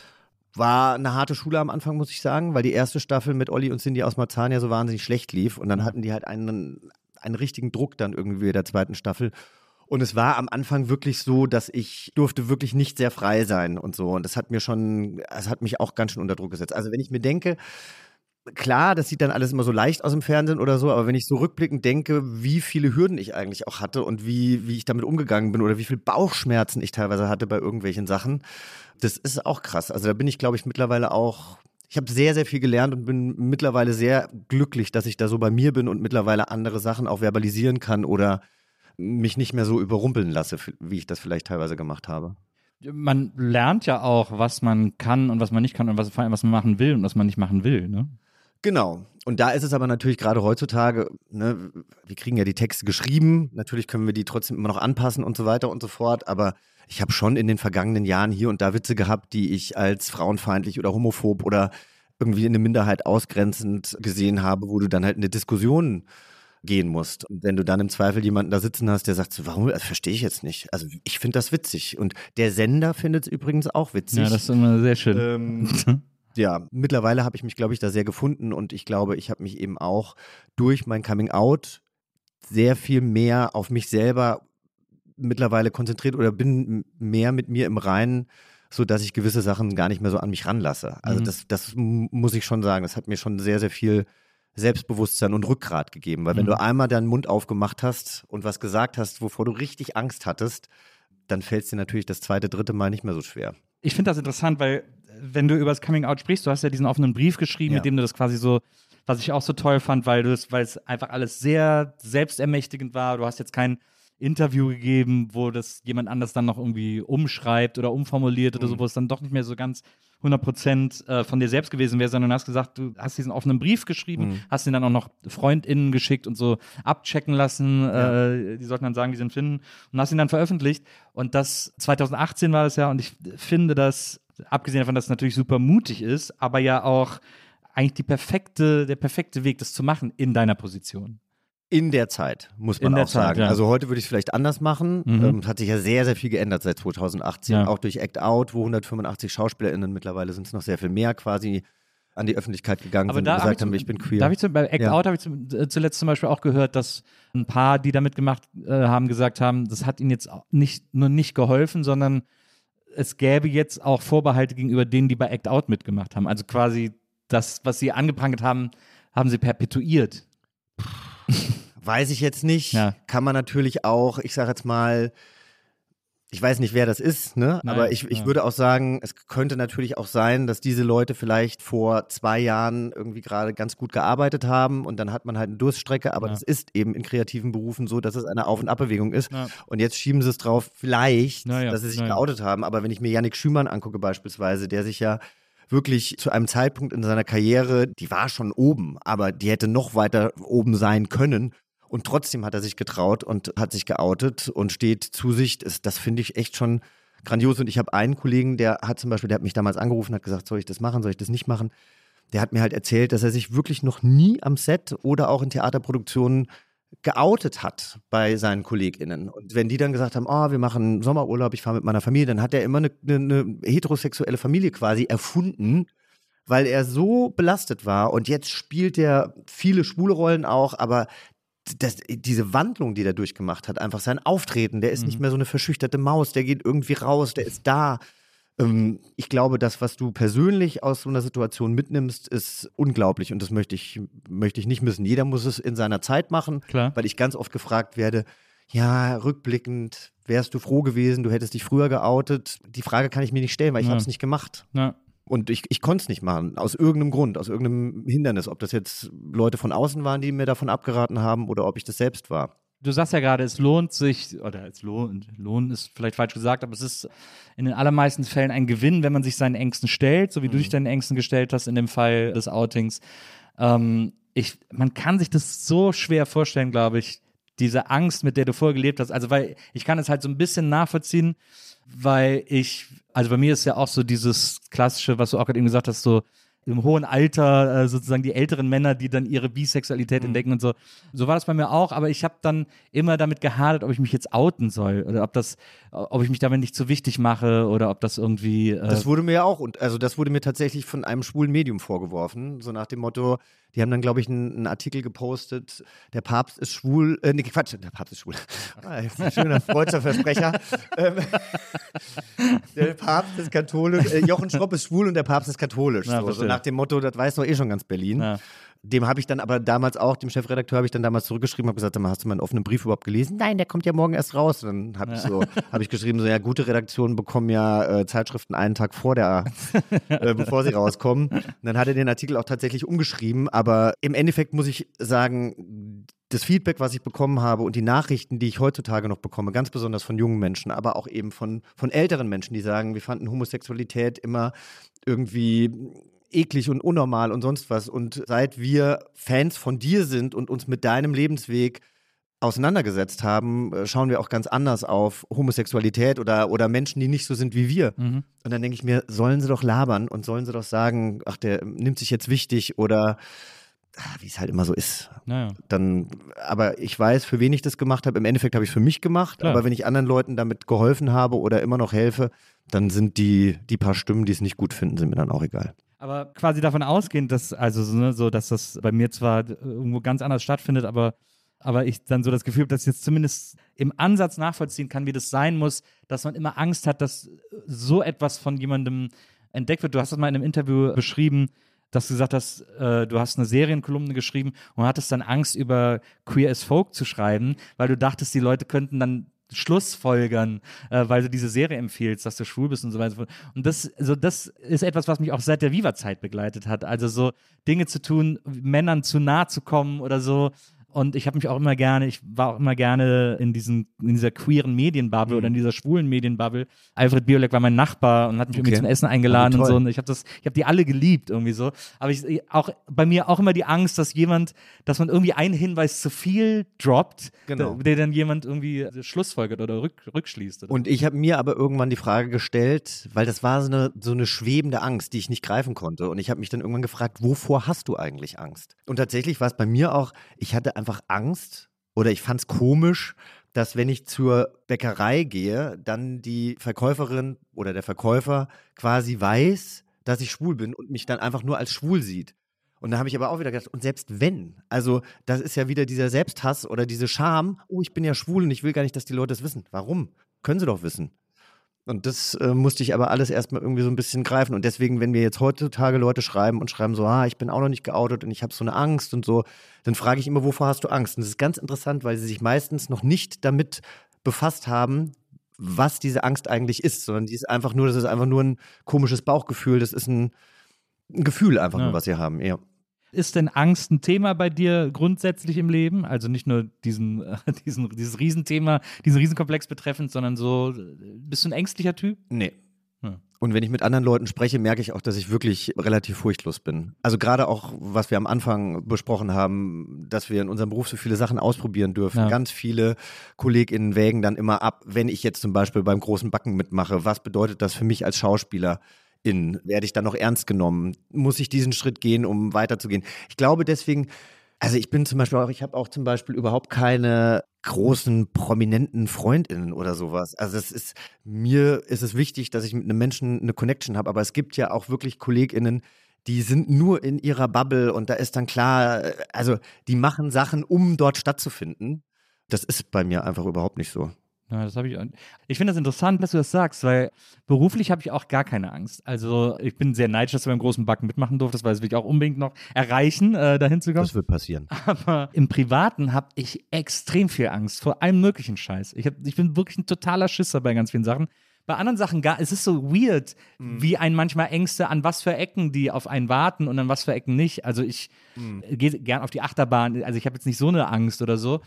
Speaker 3: War eine harte Schule am Anfang, muss ich sagen, weil die erste Staffel mit Olli und Cindy aus Marzahn ja so wahnsinnig schlecht lief. Und dann hatten die halt einen, einen richtigen Druck dann irgendwie der zweiten Staffel. Und es war am Anfang wirklich so, dass ich durfte wirklich nicht sehr frei sein und so. Und das hat mir schon, es hat mich auch ganz schön unter Druck gesetzt. Also wenn ich mir denke, klar, das sieht dann alles immer so leicht aus im Fernsehen oder so, aber wenn ich so rückblickend denke, wie viele Hürden ich eigentlich auch hatte und wie, wie ich damit umgegangen bin oder wie viel Bauchschmerzen ich teilweise hatte bei irgendwelchen Sachen, das ist auch krass. Also da bin ich, glaube ich, mittlerweile auch. Ich habe sehr, sehr viel gelernt und bin mittlerweile sehr glücklich, dass ich da so bei mir bin und mittlerweile andere Sachen auch verbalisieren kann oder mich nicht mehr so überrumpeln lasse, wie ich das vielleicht teilweise gemacht habe.
Speaker 5: Man lernt ja auch, was man kann und was man nicht kann und was, vor allem, was man machen will und was man nicht machen will. Ne?
Speaker 3: Genau. Und da ist es aber natürlich gerade heutzutage, ne, wir kriegen ja die Texte geschrieben, natürlich können wir die trotzdem immer noch anpassen und so weiter und so fort, aber ich habe schon in den vergangenen Jahren hier und da Witze gehabt, die ich als frauenfeindlich oder homophob oder irgendwie eine Minderheit ausgrenzend gesehen habe, wo du dann halt in eine Diskussion gehen musst. Und wenn du dann im Zweifel jemanden da sitzen hast, der sagt, so, warum, das verstehe ich jetzt nicht. Also ich finde das witzig. Und der Sender findet es übrigens auch witzig.
Speaker 5: Ja, das ist immer sehr schön.
Speaker 3: Ähm, (laughs) ja, mittlerweile habe ich mich, glaube ich, da sehr gefunden und ich glaube, ich habe mich eben auch durch mein Coming Out sehr viel mehr auf mich selber mittlerweile konzentriert oder bin mehr mit mir im Reinen, so dass ich gewisse Sachen gar nicht mehr so an mich ranlasse. Also
Speaker 5: Mhm.
Speaker 3: das, das muss ich schon sagen. Das hat mir schon sehr, sehr viel Selbstbewusstsein und Rückgrat gegeben, weil wenn
Speaker 5: Mhm.
Speaker 3: du einmal deinen Mund aufgemacht hast und was gesagt hast, wovor du richtig Angst hattest, dann fällt es dir natürlich das zweite, dritte Mal nicht mehr so schwer.
Speaker 5: ich finde das interessant, weil wenn du über das Coming Out sprichst, du hast ja diesen offenen Brief geschrieben,
Speaker 3: Ja.
Speaker 5: mit dem du das quasi so, was ich auch so toll fand, weil du es, weil es einfach alles sehr selbstermächtigend war. Du hast jetzt kein Interview gegeben, wo das jemand anders dann noch irgendwie umschreibt oder umformuliert oder so, wo es dann doch nicht mehr so ganz 100% äh, von dir selbst gewesen wäre, sondern du hast gesagt, du hast diesen offenen Brief geschrieben, hast ihn dann auch noch FreundInnen geschickt und so abchecken lassen. Äh, die sollten dann sagen, wie sie ihn finden und hast ihn dann veröffentlicht. Und das 2018 war das ja und ich finde das, abgesehen davon, dass es natürlich super mutig ist, aber ja auch eigentlich perfekte, der perfekte Weg, das zu machen in deiner Position.
Speaker 3: In der Zeit, muss man auch sagen.
Speaker 5: Zeit, ja.
Speaker 3: Also heute würde ich es vielleicht anders machen.
Speaker 5: Mhm.
Speaker 3: Ähm, es hat sich ja sehr, sehr viel geändert seit 2018.
Speaker 5: Ja.
Speaker 3: Auch durch Act Out, wo 185 SchauspielerInnen, mittlerweile sind es noch sehr viel mehr quasi an die Öffentlichkeit gegangen sind und gesagt
Speaker 5: zum-
Speaker 3: haben, ich bin queer.
Speaker 5: Da habe ich zum, bei Act
Speaker 3: Ja.
Speaker 5: Out habe ich zum, äh, zuletzt zum Beispiel auch gehört, dass ein paar, die da mitgemacht äh, haben, gesagt haben, das hat ihnen jetzt nicht nur nicht geholfen, sondern es gäbe jetzt auch Vorbehalte gegenüber denen, die bei Act Out mitgemacht haben. Also quasi das, was sie angeprangert haben, haben sie perpetuiert.
Speaker 3: Weiß ich jetzt nicht.
Speaker 5: Ja.
Speaker 3: Kann man natürlich auch, ich sage jetzt mal, ich weiß nicht, wer das ist, ne?
Speaker 5: Nein,
Speaker 3: aber ich, ich
Speaker 5: ja.
Speaker 3: würde auch sagen, es könnte natürlich auch sein, dass diese Leute vielleicht vor zwei Jahren irgendwie gerade ganz gut gearbeitet haben und dann hat man halt eine Durststrecke, aber
Speaker 5: Ja.
Speaker 3: das ist eben in kreativen Berufen so, dass es eine Auf- und Abbewegung ist.
Speaker 5: Ja.
Speaker 3: Und jetzt schieben sie es drauf, vielleicht, dass sie sich geoutet haben. Aber wenn ich mir Yannick Schümann angucke beispielsweise, der sich ja wirklich zu einem Zeitpunkt in seiner Karriere, die war schon oben, aber die hätte noch weiter oben sein können. Und trotzdem hat er sich getraut und hat sich geoutet und steht zu sich. Das, finde ich echt schon grandios. Und ich habe einen Kollegen, der hat zum Beispiel, der hat mich damals angerufen, hat gesagt, soll ich das machen, soll ich das nicht machen? Der hat mir halt erzählt, dass er sich wirklich noch nie am Set oder auch in Theaterproduktionen geoutet hat bei seinen KollegInnen. Und wenn die dann gesagt haben, oh, wir machen Sommerurlaub, ich fahre mit meiner Familie, dann hat er immer eine, eine heterosexuelle Familie quasi erfunden, weil er so belastet war. Und jetzt spielt er viele schwule Rollen auch, aber das, diese Wandlung, die er durchgemacht hat, einfach sein Auftreten, der ist nicht mehr so eine verschüchterte Maus, der geht irgendwie raus, der ist da. Ähm, ich glaube, das, was du persönlich aus so einer Situation mitnimmst, ist unglaublich und das möchte ich, möchte ich nicht missen. Jeder muss es in seiner Zeit machen,
Speaker 5: Klar.
Speaker 3: weil ich ganz oft gefragt werde, ja, rückblickend wärst du froh gewesen, du hättest dich früher geoutet. Die Frage kann ich mir nicht stellen, weil ich
Speaker 5: Ja.
Speaker 3: habe es nicht gemacht.
Speaker 5: Ja.
Speaker 3: Und ich, ich konnte es nicht machen, aus irgendeinem Grund, aus irgendeinem Hindernis. Ob das jetzt Leute von außen waren, die mir davon abgeraten haben oder ob ich das selbst war.
Speaker 5: Du sagst ja gerade, es lohnt sich, oder es lohnt, lohnen ist vielleicht falsch gesagt, aber es ist in den allermeisten Fällen ein Gewinn, wenn man sich seinen Ängsten stellt, so wie du dich deinen Ängsten gestellt hast in dem Fall des Outings. Ähm, ich, man kann sich das so schwer vorstellen, glaube ich, diese Angst, mit der du vorher gelebt hast. Also, weil ich kann es halt so ein bisschen nachvollziehen, weil ich, also bei mir ist ja auch so dieses klassische, was du auch gerade eben gesagt hast, so im hohen Alter äh, sozusagen die älteren Männer, die dann ihre Bisexualität entdecken und so. So war das bei mir auch, aber ich habe dann immer damit gehadert, ob ich mich jetzt outen soll oder ob das, ob ich mich damit nicht zu wichtig mache oder ob das irgendwie. Äh,
Speaker 3: Das wurde mir ja auch, und also das wurde mir tatsächlich von einem schwulen Medium vorgeworfen, so nach dem Motto, die haben dann, glaube ich, einen, einen Artikel gepostet, der Papst ist schwul, äh, nee, Quatsch, der Papst ist schwul. (laughs) Ah, jetzt ein schöner freudscher Versprecher. (laughs) ähm, der Papst ist katholisch, äh, Jochen Schropp ist schwul und der Papst ist katholisch.
Speaker 5: Ja,
Speaker 3: so, so nach dem Motto, das weiß doch eh schon ganz Berlin.
Speaker 5: Ja.
Speaker 3: Dem habe ich dann aber damals auch, dem Chefredakteur habe ich dann damals zurückgeschrieben, habe gesagt, sag mal, hast du meinen offenen Brief überhaupt gelesen? Nein, der kommt ja morgen erst raus. Und dann habe ich so, (laughs) habe ich geschrieben, so ja, gute Redaktionen bekommen ja äh, Zeitschriften einen Tag vor der, (laughs) äh, bevor sie rauskommen. Und dann hat er den Artikel auch tatsächlich umgeschrieben, aber im Endeffekt muss ich sagen, das Feedback, was ich bekommen habe und die Nachrichten, die ich heutzutage noch bekomme, ganz besonders von jungen Menschen, aber auch eben von, von älteren Menschen, die sagen, wir fanden Homosexualität immer irgendwie eklig und unnormal und sonst was. Und seit wir Fans von dir sind und uns mit deinem Lebensweg auseinandergesetzt haben, äh, schauen wir auch ganz anders auf Homosexualität oder, oder Menschen, die nicht so sind wie wir.
Speaker 5: Mhm.
Speaker 3: Und dann denke ich mir, sollen sie doch labern und sollen sie doch sagen, ach, der nimmt sich jetzt wichtig oder ah, wie es halt immer so ist.
Speaker 5: Naja.
Speaker 3: Dann, aber ich weiß, für wen ich das gemacht habe. Im Endeffekt habe ich es für mich gemacht,
Speaker 5: Klar.
Speaker 3: aber wenn ich anderen Leuten damit geholfen habe oder immer noch helfe, dann sind die, die paar Stimmen, die es nicht gut finden, sind mir dann auch egal.
Speaker 5: Aber quasi davon ausgehend, dass, also so, ne, so, dass das bei mir zwar irgendwo ganz anders stattfindet, aber, aber ich dann so das Gefühl habe, dass ich jetzt zumindest im Ansatz nachvollziehen kann, wie das sein muss, dass man immer Angst hat, dass so etwas von jemandem entdeckt wird. Du hast das mal in einem Interview beschrieben, dass du gesagt hast, äh, du hast eine Serienkolumne geschrieben und hattest dann Angst, über Queer as Folk zu schreiben, weil du dachtest, die Leute könnten dann Schlussfolgern, äh, weil du diese Serie empfiehlst, dass du schwul bist und so weiter. Und das, also das ist etwas, was mich auch seit der Viva-Zeit begleitet hat. Also so Dinge zu tun, Männern zu nah zu kommen oder so. Und ich habe mich auch immer gerne, ich war auch immer gerne in, diesen, in dieser queeren Medienbubble
Speaker 3: Mhm.
Speaker 5: oder in dieser schwulen Medienbubble. Alfred Biolek war mein Nachbar und hat mich irgendwie
Speaker 3: Okay.
Speaker 5: zum Essen eingeladen
Speaker 3: Ah, wie
Speaker 5: und so. Und ich habe das, ich habe die alle geliebt irgendwie so. Aber ich auch bei mir auch immer die Angst, dass jemand, dass man irgendwie einen Hinweis zu viel droppt,
Speaker 3: Genau.
Speaker 5: der, der dann jemand irgendwie schlussfolgert oder rück, rückschließt. Oder?
Speaker 3: Und ich habe mir aber irgendwann die Frage gestellt, weil das war so eine, so eine schwebende Angst, die ich nicht greifen konnte. Und ich habe mich dann irgendwann gefragt, wovor hast du eigentlich Angst? Und tatsächlich war es bei mir auch, ich hatte einfach Angst oder ich fand es komisch, dass wenn ich zur Bäckerei gehe, dann die Verkäuferin oder der Verkäufer quasi weiß, dass ich schwul bin und mich dann einfach nur als schwul sieht. Und da habe ich aber auch wieder gedacht, und selbst wenn, also das ist ja wieder dieser Selbsthass oder diese Scham, oh, ich bin ja schwul und ich will gar nicht, dass die Leute das wissen. Warum? Können sie doch wissen. Und das äh, musste ich aber alles erstmal irgendwie so ein bisschen greifen. Und deswegen, wenn mir jetzt heutzutage Leute schreiben und schreiben so, ah, ich bin auch noch nicht geoutet und ich habe so eine Angst und so, dann frage ich immer, wovor hast du Angst? Und das ist ganz interessant, weil sie sich meistens noch nicht damit befasst haben, was diese Angst eigentlich ist, sondern die ist einfach nur, das ist einfach nur ein komisches Bauchgefühl, das ist ein, ein Gefühl einfach
Speaker 5: Ja.
Speaker 3: nur, was sie haben, ja.
Speaker 5: Ist denn Angst ein Thema bei dir grundsätzlich im Leben? Also nicht nur diesen, äh, (laughs) diesen, dieses Riesenthema, diesen Riesenkomplex betreffend, sondern so, äh, bist du ein ängstlicher Typ?
Speaker 3: Nee.
Speaker 5: Hm.
Speaker 3: Und wenn ich mit anderen Leuten spreche, merke ich auch, dass ich wirklich relativ furchtlos bin. Also gerade auch, was wir am Anfang besprochen haben, dass wir in unserem Beruf so viele Sachen ausprobieren dürfen.
Speaker 5: Ja.
Speaker 3: Ganz viele KollegInnen wägen dann immer ab, wenn ich jetzt zum Beispiel beim großen Backen mitmache, was bedeutet das für mich als Schauspieler? In, werde ich dann noch ernst genommen? Muss ich diesen Schritt gehen, um weiterzugehen? Ich glaube deswegen, also ich bin zum Beispiel auch, ich habe auch zum Beispiel überhaupt keine großen, prominenten FreundInnen oder sowas. Also es ist, mir ist es wichtig, dass ich mit einem Menschen eine Connection habe, aber es gibt ja auch wirklich KollegInnen, die sind nur in ihrer Bubble und da ist dann klar, also die machen Sachen, um dort stattzufinden. Das ist bei mir einfach überhaupt nicht so.
Speaker 5: Ja, das habe ich. Ich finde das interessant, dass du das sagst, weil beruflich habe ich auch gar keine Angst. Also ich bin sehr neidisch, dass du beim großen Backen mitmachen durftest, weil das will ich auch unbedingt noch erreichen, äh, dahin zu kommen.
Speaker 3: Das wird passieren. (laughs)
Speaker 5: Aber im Privaten habe ich extrem viel Angst vor allem möglichen Scheiß. Ich, hab, ich bin wirklich ein totaler Schisser bei ganz vielen Sachen. Bei anderen Sachen gar, es ist so weird, wie ein manchmal Ängste an was für Ecken die auf einen warten und an was für Ecken nicht. Also ich gehe gern auf die Achterbahn, also ich habe jetzt nicht so eine Angst oder so.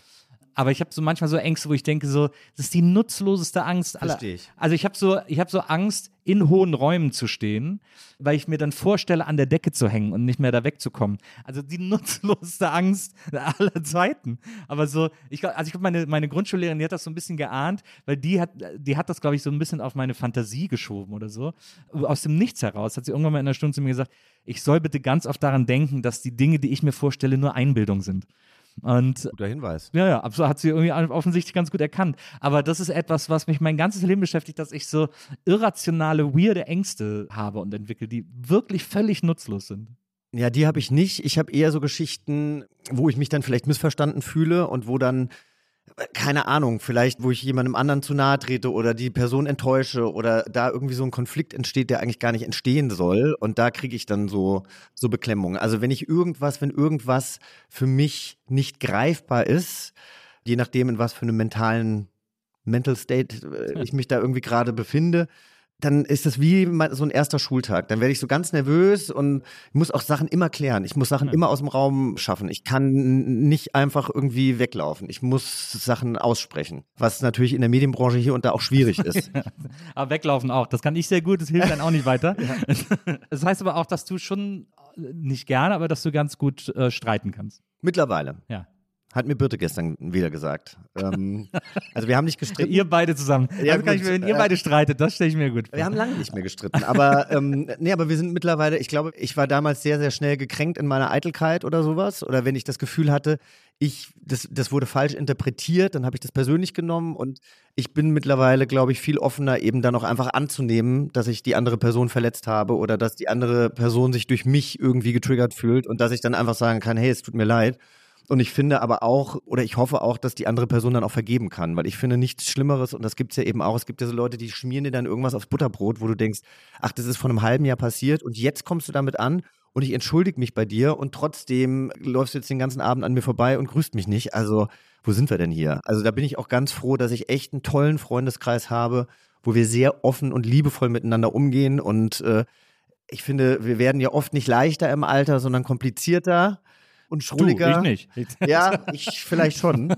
Speaker 5: Aber ich habe so manchmal so Ängste, wo ich denke, so, das ist die nutzloseste Angst aller.
Speaker 3: Versteh ich.
Speaker 5: Also ich habe so, ich habe so Angst, in hohen Räumen zu stehen, weil ich mir dann vorstelle, an der Decke zu hängen und nicht mehr da wegzukommen. Also die (laughs) nutzloseste Angst aller Zeiten. Aber so, ich glaub, also ich glaube, meine, meine Grundschullehrerin, die hat das so ein bisschen geahnt, weil die hat, die hat das, glaube ich, so ein bisschen auf meine Fantasie geschoben oder so. Aus dem Nichts heraus hat sie irgendwann mal in einer Stunde zu mir gesagt, ich soll bitte ganz oft daran denken, dass die Dinge, die ich mir vorstelle, nur Einbildung sind. Und
Speaker 3: Guter Hinweis.
Speaker 5: ja, ja, absolut, hat sie irgendwie offensichtlich ganz gut erkannt. Aber das ist etwas, was mich mein ganzes Leben beschäftigt, dass ich so irrationale, weirde Ängste habe und entwickle, die wirklich völlig nutzlos sind.
Speaker 3: Ja, die habe ich nicht. Ich habe eher so Geschichten, wo ich mich dann vielleicht missverstanden fühle und wo dann, keine Ahnung, vielleicht, wo ich jemandem anderen zu nahe trete oder die Person enttäusche oder da irgendwie so ein Konflikt entsteht, der eigentlich gar nicht entstehen soll. Und da kriege ich dann so, so Beklemmungen. Also wenn ich irgendwas, wenn irgendwas für mich nicht greifbar ist, je nachdem, in was für einem mentalen Mental State äh, ich mich da irgendwie gerade befinde, dann ist das wie so ein erster Schultag. Dann werde ich so ganz nervös und muss auch Sachen immer klären. Ich muss Sachen
Speaker 5: Ja.
Speaker 3: immer aus dem Raum schaffen. Ich kann nicht einfach irgendwie weglaufen. Ich muss Sachen aussprechen, was natürlich in der Medienbranche hier und da auch schwierig (laughs) ist.
Speaker 5: Aber weglaufen auch, das kann ich sehr gut, das hilft dann auch nicht weiter. (laughs) Das heißt aber auch, dass du schon äh, nicht gerne, aber dass du ganz gut äh, streiten kannst.
Speaker 3: Mittlerweile.
Speaker 5: Ja.
Speaker 3: Hat mir Birte gestern wieder gesagt. ähm, (laughs) also wir haben nicht gestritten.
Speaker 5: Ihr beide zusammen.
Speaker 3: Ja,
Speaker 5: also ich, wenn ihr beide streitet, das stelle ich mir gut vor.
Speaker 3: Wir haben lange nicht mehr gestritten, aber ähm, nee, aber wir sind mittlerweile, ich glaube, ich war damals sehr, sehr schnell gekränkt in meiner Eitelkeit oder sowas. Oder wenn ich das Gefühl hatte, ich, das, das wurde falsch interpretiert, dann habe ich das persönlich genommen und ich bin mittlerweile, glaube ich, viel offener, eben dann auch einfach anzunehmen, dass ich die andere Person verletzt habe oder dass die andere Person sich durch mich irgendwie getriggert fühlt und dass ich dann einfach sagen kann, hey, es tut mir leid. Und ich finde aber auch, oder ich hoffe auch, dass die andere Person dann auch vergeben kann, weil ich finde nichts Schlimmeres, und das gibt es ja eben auch, es gibt ja so Leute, die schmieren dir dann irgendwas aufs Butterbrot, wo du denkst, ach, das ist vor einem halben Jahr passiert und jetzt kommst du damit an und ich entschuldige mich bei dir und trotzdem läufst du jetzt den ganzen Abend an mir vorbei und grüßt mich nicht. Also, wo sind wir denn hier? Also, da bin ich auch ganz froh, dass ich echt einen tollen Freundeskreis habe, wo wir sehr offen und liebevoll miteinander umgehen und äh, ich finde, wir werden ja oft nicht leichter im Alter, sondern komplizierter und
Speaker 5: du,
Speaker 3: schrulliger.
Speaker 5: ich nicht. (laughs)
Speaker 3: Ja, ich vielleicht schon.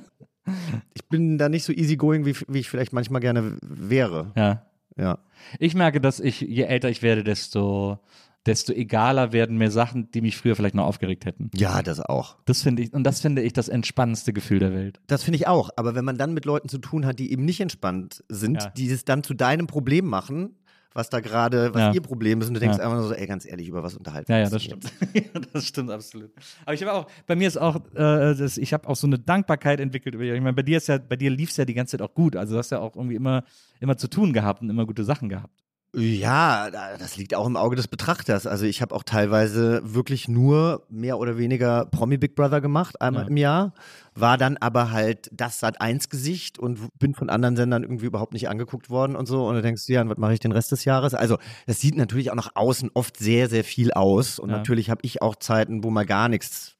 Speaker 3: Ich bin da nicht so easygoing, wie, wie ich vielleicht manchmal gerne wäre.
Speaker 5: Ja.
Speaker 3: Ja.
Speaker 5: Ich merke, dass ich, je älter ich werde, desto, desto egaler werden mir Sachen, die mich früher vielleicht noch aufgeregt hätten.
Speaker 3: Ja, das auch.
Speaker 5: Das finde ich, und das finde ich das entspannendste Gefühl der Welt.
Speaker 3: Das finde ich auch. Aber wenn man dann mit Leuten zu tun hat, die eben nicht entspannt sind,
Speaker 5: Ja.
Speaker 3: die es dann zu deinem Problem machen, was da gerade, was
Speaker 5: Ja.
Speaker 3: ihr Problem ist, und du denkst
Speaker 5: Ja.
Speaker 3: einfach nur so, ey, ganz ehrlich, über was unterhalten
Speaker 5: Ja,
Speaker 3: wir
Speaker 5: ja,
Speaker 3: uns
Speaker 5: das stimmt. (laughs) ja, das stimmt absolut. Aber ich habe auch, bei mir ist auch, äh, das, ich habe auch so eine Dankbarkeit entwickelt. über- Ich meine, bei dir ist ja, bei dir lief es ja die ganze Zeit auch gut. Also du hast ja auch irgendwie immer, immer zu tun gehabt und immer gute Sachen gehabt.
Speaker 3: Ja, da- das liegt auch im Auge des Betrachters. Also ich habe auch teilweise wirklich nur mehr oder weniger Promi Big Brother gemacht, einmal
Speaker 5: Ja.
Speaker 3: im Jahr. War dann aber halt das Sat 1 Gesicht und bin von anderen Sendern irgendwie überhaupt nicht angeguckt worden und so. Und du denkst, ja, und was mache ich den Rest des Jahres? Also das sieht natürlich auch nach außen oft sehr, sehr viel aus. Und
Speaker 5: Ja.
Speaker 3: natürlich habe ich auch Zeiten, wo mal gar nichts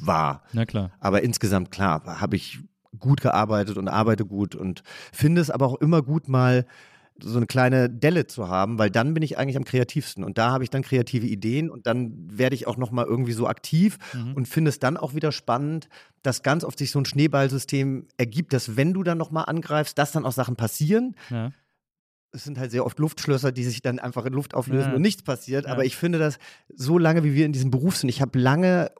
Speaker 3: war.
Speaker 5: Na klar.
Speaker 3: Aber insgesamt, klar, habe ich gut gearbeitet und arbeite gut und finde es aber auch immer gut, mal so eine kleine Delle zu haben, weil dann bin ich eigentlich am kreativsten und da habe ich dann kreative Ideen und dann werde ich auch noch mal irgendwie so aktiv
Speaker 5: Mhm.
Speaker 3: und finde es dann auch wieder spannend, dass ganz oft sich so ein Schneeballsystem ergibt, dass wenn du dann noch mal angreifst, dass dann auch Sachen passieren.
Speaker 5: Ja.
Speaker 3: Es sind halt sehr oft Luftschlösser, die sich dann einfach in Luft auflösen
Speaker 5: Ja.
Speaker 3: und nichts passiert.
Speaker 5: Ja.
Speaker 3: Aber ich finde das so lange, wie wir in diesem Beruf sind. Ich habe lange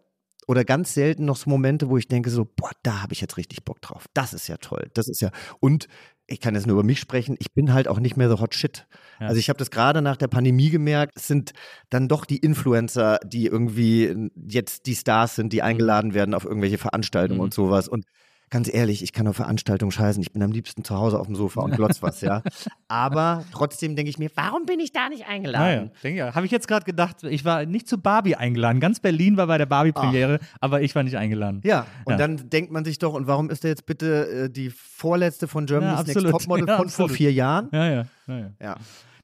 Speaker 3: oder ganz selten noch so Momente, wo ich denke so, boah, da habe ich jetzt richtig Bock drauf. Das ist ja toll. Das ist ja und ich kann jetzt nur über mich sprechen. Ich bin halt auch nicht mehr so hot shit.
Speaker 5: Ja.
Speaker 3: Also ich habe das gerade nach der Pandemie gemerkt. Es sind dann doch die Influencer, die irgendwie jetzt die Stars sind, die eingeladen werden auf irgendwelche Veranstaltungen
Speaker 5: Mhm.
Speaker 3: und sowas. Und ganz ehrlich, ich kann auf Veranstaltungen scheißen. Ich bin am liebsten zu Hause auf dem Sofa und glotz was, ja. (laughs) Aber trotzdem denke ich mir, warum bin ich da nicht eingeladen?
Speaker 5: Naja, denke ja. Habe ich jetzt gerade gedacht, ich war nicht zu Barbie eingeladen. Ganz Berlin war bei der Barbie-Premiere, aber ich war nicht eingeladen.
Speaker 3: Ja, und
Speaker 5: Ja.
Speaker 3: dann denkt man sich doch, und warum ist da jetzt bitte äh, die vorletzte von Germany's
Speaker 5: Ja,
Speaker 3: Next. Topmodel von vor vier Jahren?
Speaker 5: Ja, ja. ja, ja.
Speaker 3: Ja.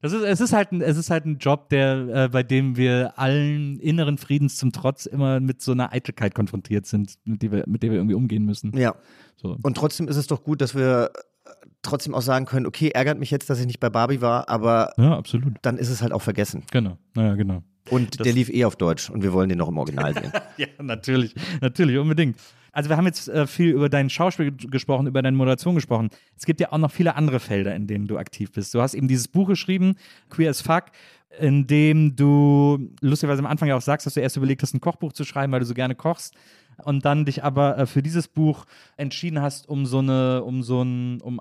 Speaker 5: Das ist, es, ist halt ein, es ist halt ein Job, der, äh, bei dem wir allen inneren Friedens zum Trotz immer mit so einer Eitelkeit konfrontiert sind, mit, die wir, mit der wir irgendwie umgehen müssen.
Speaker 3: Ja.
Speaker 5: So.
Speaker 3: Und trotzdem ist es doch gut, dass wir äh, trotzdem auch sagen können, okay, ärgert mich jetzt, dass ich nicht bei Barbie war, aber
Speaker 5: Ja, absolut.
Speaker 3: dann ist es halt auch vergessen.
Speaker 5: Genau. Naja, genau.
Speaker 3: Und
Speaker 5: Das-
Speaker 3: der lief eh auf Deutsch und wir wollen den noch im Original sehen. (laughs)
Speaker 5: Ja, natürlich, natürlich, unbedingt. Also wir haben jetzt äh, viel über dein Schauspiel gesprochen, über deine Moderation gesprochen. Es gibt ja auch noch viele andere Felder, in denen du aktiv bist. Du hast eben dieses Buch geschrieben, Queer as Fuck, in dem du lustigerweise am Anfang ja auch sagst, dass du erst überlegt hast, ein Kochbuch zu schreiben, weil du so gerne kochst. Und dann dich aber äh, für dieses Buch entschieden hast, um so eine, um so ein, um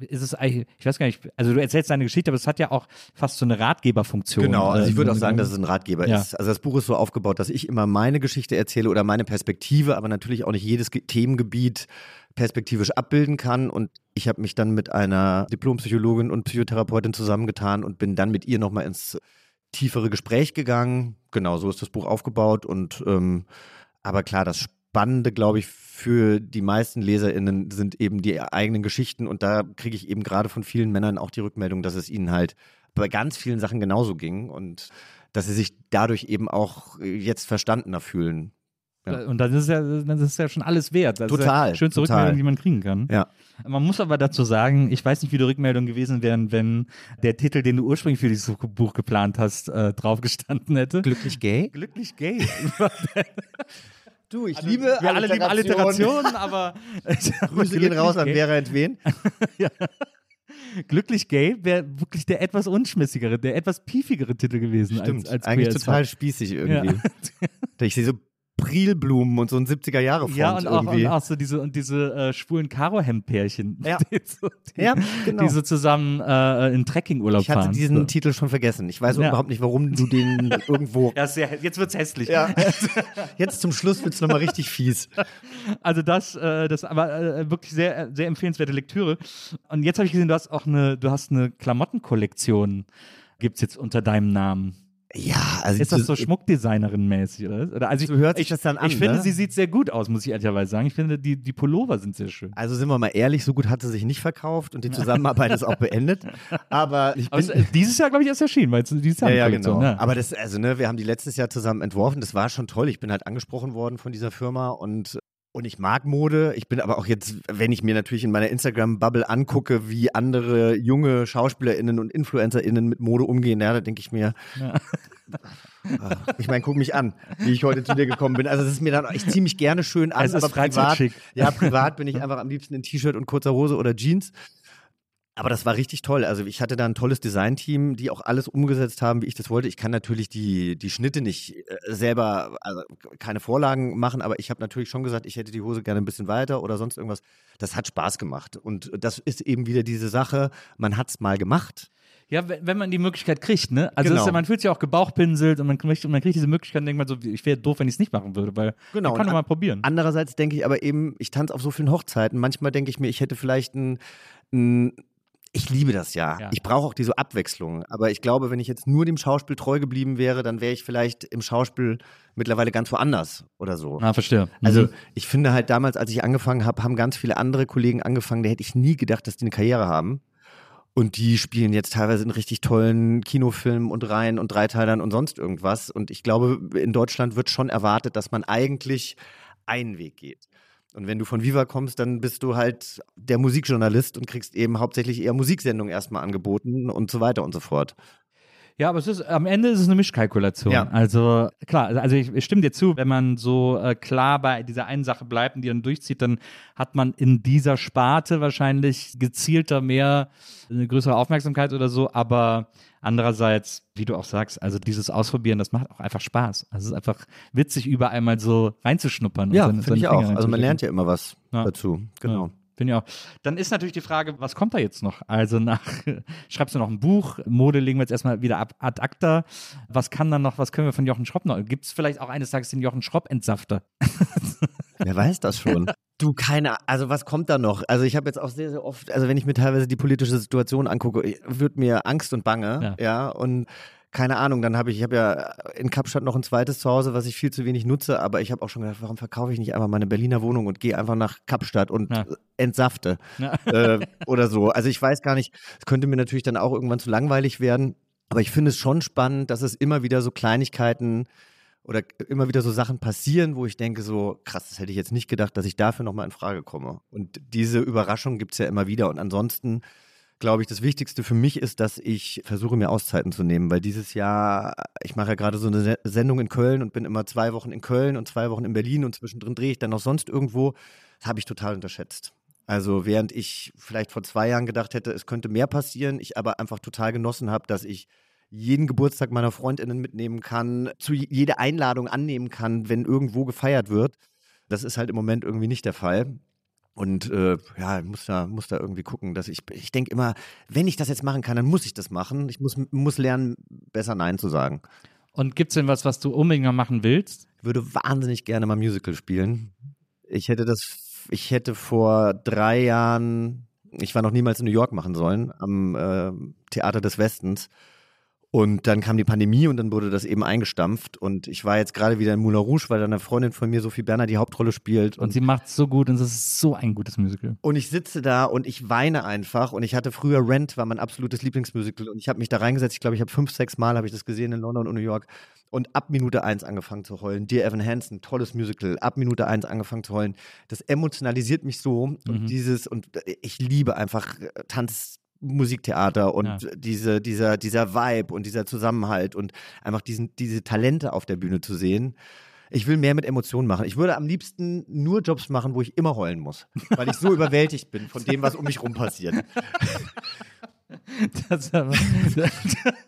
Speaker 5: ist es eigentlich, ich weiß gar nicht, also du erzählst deine Geschichte, aber es hat ja auch fast so eine Ratgeberfunktion.
Speaker 3: Genau, also
Speaker 5: äh,
Speaker 3: ich würde auch sagen, dass es ein Ratgeber
Speaker 5: Ja.
Speaker 3: ist. Also das Buch ist so aufgebaut, dass ich immer meine Geschichte erzähle oder meine Perspektive, aber natürlich auch nicht jedes Ge- Themengebiet perspektivisch abbilden kann. Und ich habe mich dann mit einer Diplompsychologin und Psychotherapeutin zusammengetan und bin dann mit ihr nochmal ins tiefere Gespräch gegangen. Genau, so ist das Buch aufgebaut. Und ähm, aber klar, das Spannende, glaube ich, für die meisten LeserInnen sind eben die eigenen Geschichten. Und da kriege ich eben gerade von vielen Männern auch die Rückmeldung, dass es ihnen halt bei ganz vielen Sachen genauso ging und dass sie sich dadurch eben auch jetzt verstandener fühlen. Ja.
Speaker 5: Und dann ist ja, das ist ja schon alles wert. Das Ist
Speaker 3: Total,
Speaker 5: ja die schönste
Speaker 3: total.
Speaker 5: Rückmeldung, die man kriegen kann.
Speaker 3: Ja.
Speaker 5: Man muss aber dazu sagen, ich weiß nicht, wie die Rückmeldungen gewesen wären, wenn der Titel, den du ursprünglich für dieses Buch geplant hast, äh, draufgestanden hätte.
Speaker 3: Glücklich gay?
Speaker 5: Glücklich gay. (laughs)
Speaker 3: Du, ich
Speaker 5: Wir alle lieben Alliterationen, aber (laughs)
Speaker 3: Grüße gehen raus an. Vera Entwen. (laughs)
Speaker 5: Glücklich gay wäre wirklich der etwas unschmissigere, der etwas piefigere Titel gewesen
Speaker 3: Stimmt,
Speaker 5: als, als
Speaker 3: eigentlich total spießig irgendwie. (laughs) Ich sehe so Prilblumen und so ein 70er Jahre Font
Speaker 5: Ja, und auch,
Speaker 3: irgendwie.
Speaker 5: und auch so diese, und diese äh, schwulen Karo-Hemd-Pärchen,
Speaker 3: Ja. (laughs)
Speaker 5: die, so, die,
Speaker 3: Ja, genau.
Speaker 5: die so zusammen äh, in Trekkingurlaub
Speaker 3: ich hatte
Speaker 5: fahren.
Speaker 3: diesen
Speaker 5: so.
Speaker 3: Titel schon vergessen. Ich weiß
Speaker 5: Ja.
Speaker 3: überhaupt nicht, warum du den (laughs) irgendwo.
Speaker 5: Ja, sehr, jetzt wird's hässlich.
Speaker 3: Ja. (laughs) Jetzt zum Schluss wird es nochmal richtig fies.
Speaker 5: Also das, äh, das aber äh, wirklich sehr, sehr empfehlenswerte Lektüre. Und jetzt habe ich gesehen, du hast auch eine, du hast eine Klamottenkollektion, gibt's jetzt unter deinem Namen.
Speaker 3: Ja, also
Speaker 5: Ist das so Schmuckdesignerin-mäßig, oder? oder? Also ich,
Speaker 3: So hört sich
Speaker 5: ich,
Speaker 3: das dann an,
Speaker 5: Ich finde,
Speaker 3: ne?
Speaker 5: sie sieht sehr gut aus, muss ich ehrlicherweise sagen. Ich finde, die, die Pullover sind sehr schön.
Speaker 3: Also sind wir mal ehrlich, so gut hat sie sich nicht verkauft und die Zusammenarbeit ist auch beendet. Aber ich
Speaker 5: Aber
Speaker 3: bin,
Speaker 5: äh, dieses Jahr, glaube ich, erst erschienen, weil es dieses Jahr
Speaker 3: ja, ja, genau.
Speaker 5: ja.
Speaker 3: Aber das, also ne, wir haben die letztes Jahr zusammen entworfen. Das war schon toll. Ich bin halt angesprochen worden von dieser Firma und und ich mag Mode. Ich bin aber auch jetzt, wenn ich mir natürlich in meiner Instagram-Bubble angucke, wie andere junge SchauspielerInnen und InfluencerInnen mit Mode umgehen, ja, da denke ich mir, Ah, ich meine, guck mich an, wie ich heute zu dir gekommen bin. Also es ist mir dann, ich ziehe mich gerne schön an,
Speaker 5: Es
Speaker 3: aber privat, ja, privat bin ich einfach am liebsten in T-Shirt und kurzer Hose oder Jeans. Aber das war richtig toll. Also ich hatte da ein tolles Designteam, die auch alles umgesetzt haben, wie ich das wollte. Ich kann natürlich die, die Schnitte nicht äh, selber, also keine Vorlagen machen, aber ich habe natürlich schon gesagt, ich hätte die Hose gerne ein bisschen weiter oder sonst irgendwas. Das hat Spaß gemacht. Und das ist eben wieder diese Sache, man hat es mal gemacht.
Speaker 5: Ja, wenn, man die Möglichkeit kriegt, ne? Also
Speaker 3: Genau.
Speaker 5: ja, man fühlt sich auch gebauchpinselt und man kriegt, und man kriegt diese Möglichkeit und denkt man so, ich wäre doof, wenn ich es nicht machen würde, weil
Speaker 3: Genau.
Speaker 5: man kann doch mal probieren.
Speaker 3: Andererseits denke ich aber eben, ich tanze auf so vielen Hochzeiten. Manchmal denke ich mir, ich hätte vielleicht ein, ein ich liebe das ja.
Speaker 5: Ja.
Speaker 3: Ich brauche auch diese Abwechslung. Aber ich glaube, wenn ich jetzt nur dem Schauspiel treu geblieben wäre, dann wäre ich vielleicht im Schauspiel mittlerweile ganz woanders oder so.
Speaker 5: Ah, verstehe.
Speaker 3: Also
Speaker 5: Mhm.
Speaker 3: ich finde halt damals, als ich angefangen habe, haben ganz viele andere Kollegen angefangen, da hätte ich nie gedacht, dass die eine Karriere haben. Und die spielen jetzt teilweise in richtig tollen Kinofilmen und Reihen und Dreiteilern und sonst irgendwas. Und ich glaube, in Deutschland wird schon erwartet, dass man eigentlich einen Weg geht. Und wenn du von Viva kommst, dann bist du halt der Musikjournalist und kriegst eben hauptsächlich eher Musiksendungen erstmal angeboten und so weiter und so fort.
Speaker 5: Ja, aber es ist, am Ende ist es eine Mischkalkulation.
Speaker 3: Ja.
Speaker 5: Also klar, also ich, ich stimme dir zu, wenn man so äh, klar bei dieser einen Sache bleibt und die dann durchzieht, dann hat man in dieser Sparte wahrscheinlich gezielter mehr eine größere Aufmerksamkeit oder so, aber andererseits, wie du auch sagst, also dieses Ausprobieren, das macht auch einfach Spaß. Also es ist einfach witzig, überall mal so reinzuschnuppern.
Speaker 3: Ja, finde ich auch. Also man lernt ja immer was
Speaker 5: Ja.
Speaker 3: dazu. Genau.
Speaker 5: Ja, Finde ich auch. Dann ist natürlich die Frage, was kommt da jetzt noch? Also nach, (laughs) schreibst du noch ein Buch? Mode legen wir jetzt erstmal wieder ab, ad acta. Was kann dann noch, was können wir von Jochen Schropp noch? Gibt es vielleicht auch eines Tages den Jochen Schropp-Entsafter? (laughs)
Speaker 3: Wer weiß das schon? (laughs) Du, keine, also was kommt da noch? Also ich habe jetzt auch sehr, sehr oft, also wenn ich mir teilweise die politische Situation angucke, wird mir Angst und Bange,
Speaker 5: Ja.
Speaker 3: ja, und keine Ahnung, dann habe ich, ich habe ja in Kapstadt noch ein zweites Zuhause, was ich viel zu wenig nutze, aber ich habe auch schon gedacht, warum verkaufe ich nicht einfach meine Berliner Wohnung und gehe einfach nach Kapstadt und
Speaker 5: Ja.
Speaker 3: entsafte
Speaker 5: Ja.
Speaker 3: äh, oder so. Also ich weiß gar nicht, es könnte mir natürlich dann auch irgendwann zu langweilig werden, aber ich finde es schon spannend, dass es immer wieder so Kleinigkeiten oder immer wieder so Sachen passieren, wo ich denke so, krass, das hätte ich jetzt nicht gedacht, dass ich dafür nochmal in Frage komme. Und diese Überraschung gibt es ja immer wieder. Und ansonsten glaube ich, das Wichtigste für mich ist, dass ich versuche, mir Auszeiten zu nehmen, weil dieses Jahr, ich mache ja gerade so eine Se- Sendung in Köln und bin immer zwei Wochen in Köln und zwei Wochen in Berlin und zwischendrin drehe ich dann noch sonst irgendwo. Das habe ich total unterschätzt. Also während ich vielleicht vor zwei Jahren gedacht hätte, es könnte mehr passieren, ich aber einfach total genossen habe, dass ich jeden Geburtstag meiner Freundinnen mitnehmen kann, zu je- jede Einladung annehmen kann, wenn irgendwo gefeiert wird. Das ist halt im Moment irgendwie nicht der Fall. Und äh, ja, muss da, muss da irgendwie gucken, dass ich, ich denke immer, wenn ich das jetzt machen kann, dann muss ich das machen. Ich muss, muss lernen, besser Nein zu sagen.
Speaker 5: Und gibt's denn was, was du unbedingt mal machen willst?
Speaker 3: Ich würde wahnsinnig gerne mal Musical spielen. Ich hätte das, ich hätte vor drei Jahren, ich war noch niemals in New York machen sollen, am äh, Theater des Westens. Und dann kam die Pandemie und dann wurde das eben eingestampft. Und ich war jetzt gerade wieder in Moulin Rouge, weil da eine Freundin von mir, Sophie Berner, die Hauptrolle spielt.
Speaker 5: Und sie macht's so gut und es ist so ein gutes Musical.
Speaker 3: Und ich sitze da und ich weine einfach. Und ich hatte früher Rent, war mein absolutes Lieblingsmusical. Und ich habe mich da reingesetzt. Ich glaube, ich habe fünf, sechs Mal habe ich das gesehen in London und New York. Und ab Minute eins angefangen zu heulen. Dear Evan Hansen, tolles Musical. Ab Minute eins angefangen zu heulen. Das emotionalisiert mich so. Und dieses, und ich liebe einfach äh, Tanz. Musiktheater und
Speaker 5: Ja.
Speaker 3: diese, dieser, dieser Vibe und dieser Zusammenhalt und einfach diesen, diese Talente auf der Bühne zu sehen. Ich will mehr mit Emotionen machen. Ich würde am liebsten nur Jobs machen, wo ich immer heulen muss, weil ich so (laughs) überwältigt bin von dem, was um mich rum passiert. (laughs) (laughs)
Speaker 5: Das aber,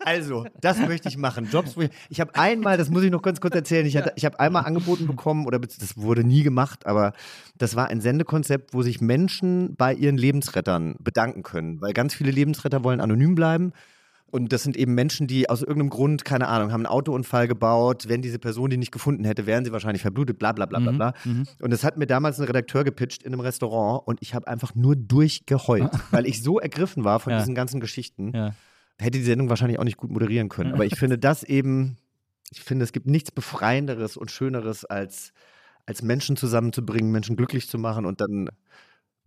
Speaker 3: Also, das möchte ich machen. Jobs, wo ich. Ich habe einmal, das muss ich noch ganz kurz erzählen, ich, ich habe einmal angeboten bekommen, oder das wurde nie gemacht, aber das war ein Sendekonzept, wo sich Menschen bei ihren Lebensrettern bedanken können, weil ganz viele Lebensretter wollen anonym bleiben. Und das sind eben Menschen, die aus irgendeinem Grund, keine Ahnung, haben einen Autounfall gebaut. Wenn diese Person die nicht gefunden hätte, wären sie wahrscheinlich verblutet, bla bla bla bla bla. Und das hat mir damals ein Redakteur gepitcht in einem Restaurant und ich habe einfach nur durchgeheult, (laughs) weil ich so ergriffen war von
Speaker 5: Ja.
Speaker 3: diesen ganzen Geschichten
Speaker 5: ja.
Speaker 3: hätte die Sendung wahrscheinlich auch nicht gut moderieren können. Aber ich finde das eben, ich finde, es gibt nichts Befreienderes und Schöneres, als, als Menschen zusammenzubringen, Menschen glücklich zu machen und dann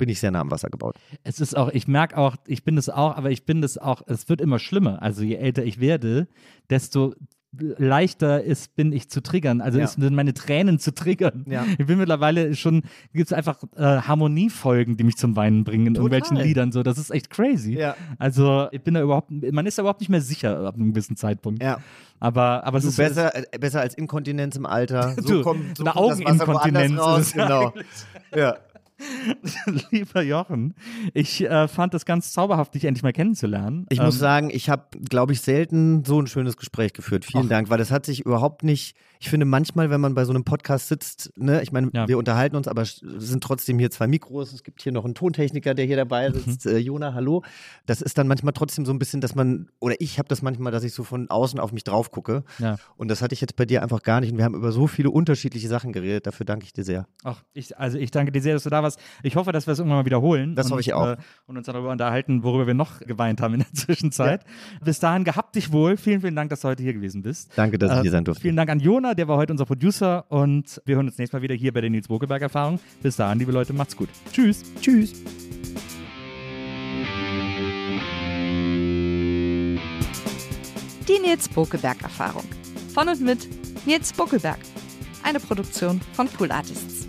Speaker 3: bin ich sehr nah am Wasser gebaut.
Speaker 5: Es ist auch, ich merke auch, ich bin das auch, aber ich bin das auch, es wird immer schlimmer. Also je älter ich werde, desto leichter ist, bin ich zu triggern. Also
Speaker 3: Ja.
Speaker 5: sind meine Tränen zu triggern.
Speaker 3: Ja.
Speaker 5: Ich bin mittlerweile schon, gibt es einfach äh, Harmoniefolgen, die mich zum Weinen bringen in
Speaker 3: Total.
Speaker 5: irgendwelchen Liedern. So, das ist echt crazy.
Speaker 3: Ja.
Speaker 5: Also ich bin da überhaupt, man ist da überhaupt nicht mehr sicher ab einem gewissen Zeitpunkt.
Speaker 3: Ja.
Speaker 5: Aber, aber es
Speaker 3: Du,
Speaker 5: ist
Speaker 3: besser, äh, besser als Inkontinenz im Alter. (laughs) So
Speaker 5: Du,
Speaker 3: kommt, so
Speaker 5: eine
Speaker 3: kommt
Speaker 5: Augeninkontinenz
Speaker 3: raus. (laughs)
Speaker 5: es
Speaker 3: Genau. Ja. (laughs)
Speaker 5: Lieber Jochen, ich äh, fand das ganz zauberhaft, dich endlich mal kennenzulernen.
Speaker 3: Ich muss
Speaker 5: Ähm,
Speaker 3: sagen, ich habe, glaube ich, selten so ein schönes Gespräch geführt. Vielen
Speaker 5: Ach.
Speaker 3: Dank, weil das hat sich überhaupt nicht. Ich finde manchmal, wenn man bei so einem Podcast sitzt, ne, ich meine,
Speaker 5: Ja.
Speaker 3: wir unterhalten uns, aber es sind trotzdem hier zwei Mikros. Es gibt hier noch einen Tontechniker, der hier dabei
Speaker 5: Mhm.
Speaker 3: sitzt. Äh, Jona, hallo. Das ist dann manchmal trotzdem so ein bisschen, dass man, oder ich habe das manchmal, dass ich so von außen auf mich drauf gucke.
Speaker 5: Ja.
Speaker 3: Und das hatte ich jetzt bei dir einfach gar nicht. Und wir haben über so viele unterschiedliche Sachen geredet. Dafür danke ich dir sehr.
Speaker 5: Ach, ich, also ich danke dir sehr, dass du da warst. Ich hoffe, dass wir es irgendwann mal wiederholen.
Speaker 3: Das
Speaker 5: und,
Speaker 3: hoffe ich auch.
Speaker 5: Äh, und uns darüber unterhalten, worüber wir noch geweint haben in der (laughs) Zwischenzeit. Bis dahin, gehabt dich wohl. Vielen, vielen Dank, dass du heute hier gewesen bist.
Speaker 3: Danke, dass ich
Speaker 5: Äh,
Speaker 3: hier sein durfte.
Speaker 5: Vielen Dank an Jona, der war heute unser Producer. Und wir hören uns nächstes Mal wieder hier bei der Nils Bokelberg-Erfahrung. Bis dahin, liebe Leute, macht's gut. Tschüss.
Speaker 3: Tschüss.
Speaker 6: Die Nils Bokelberg Erfahrung. Von und mit Nils Bokelberg. Eine Produktion von Pool Artists.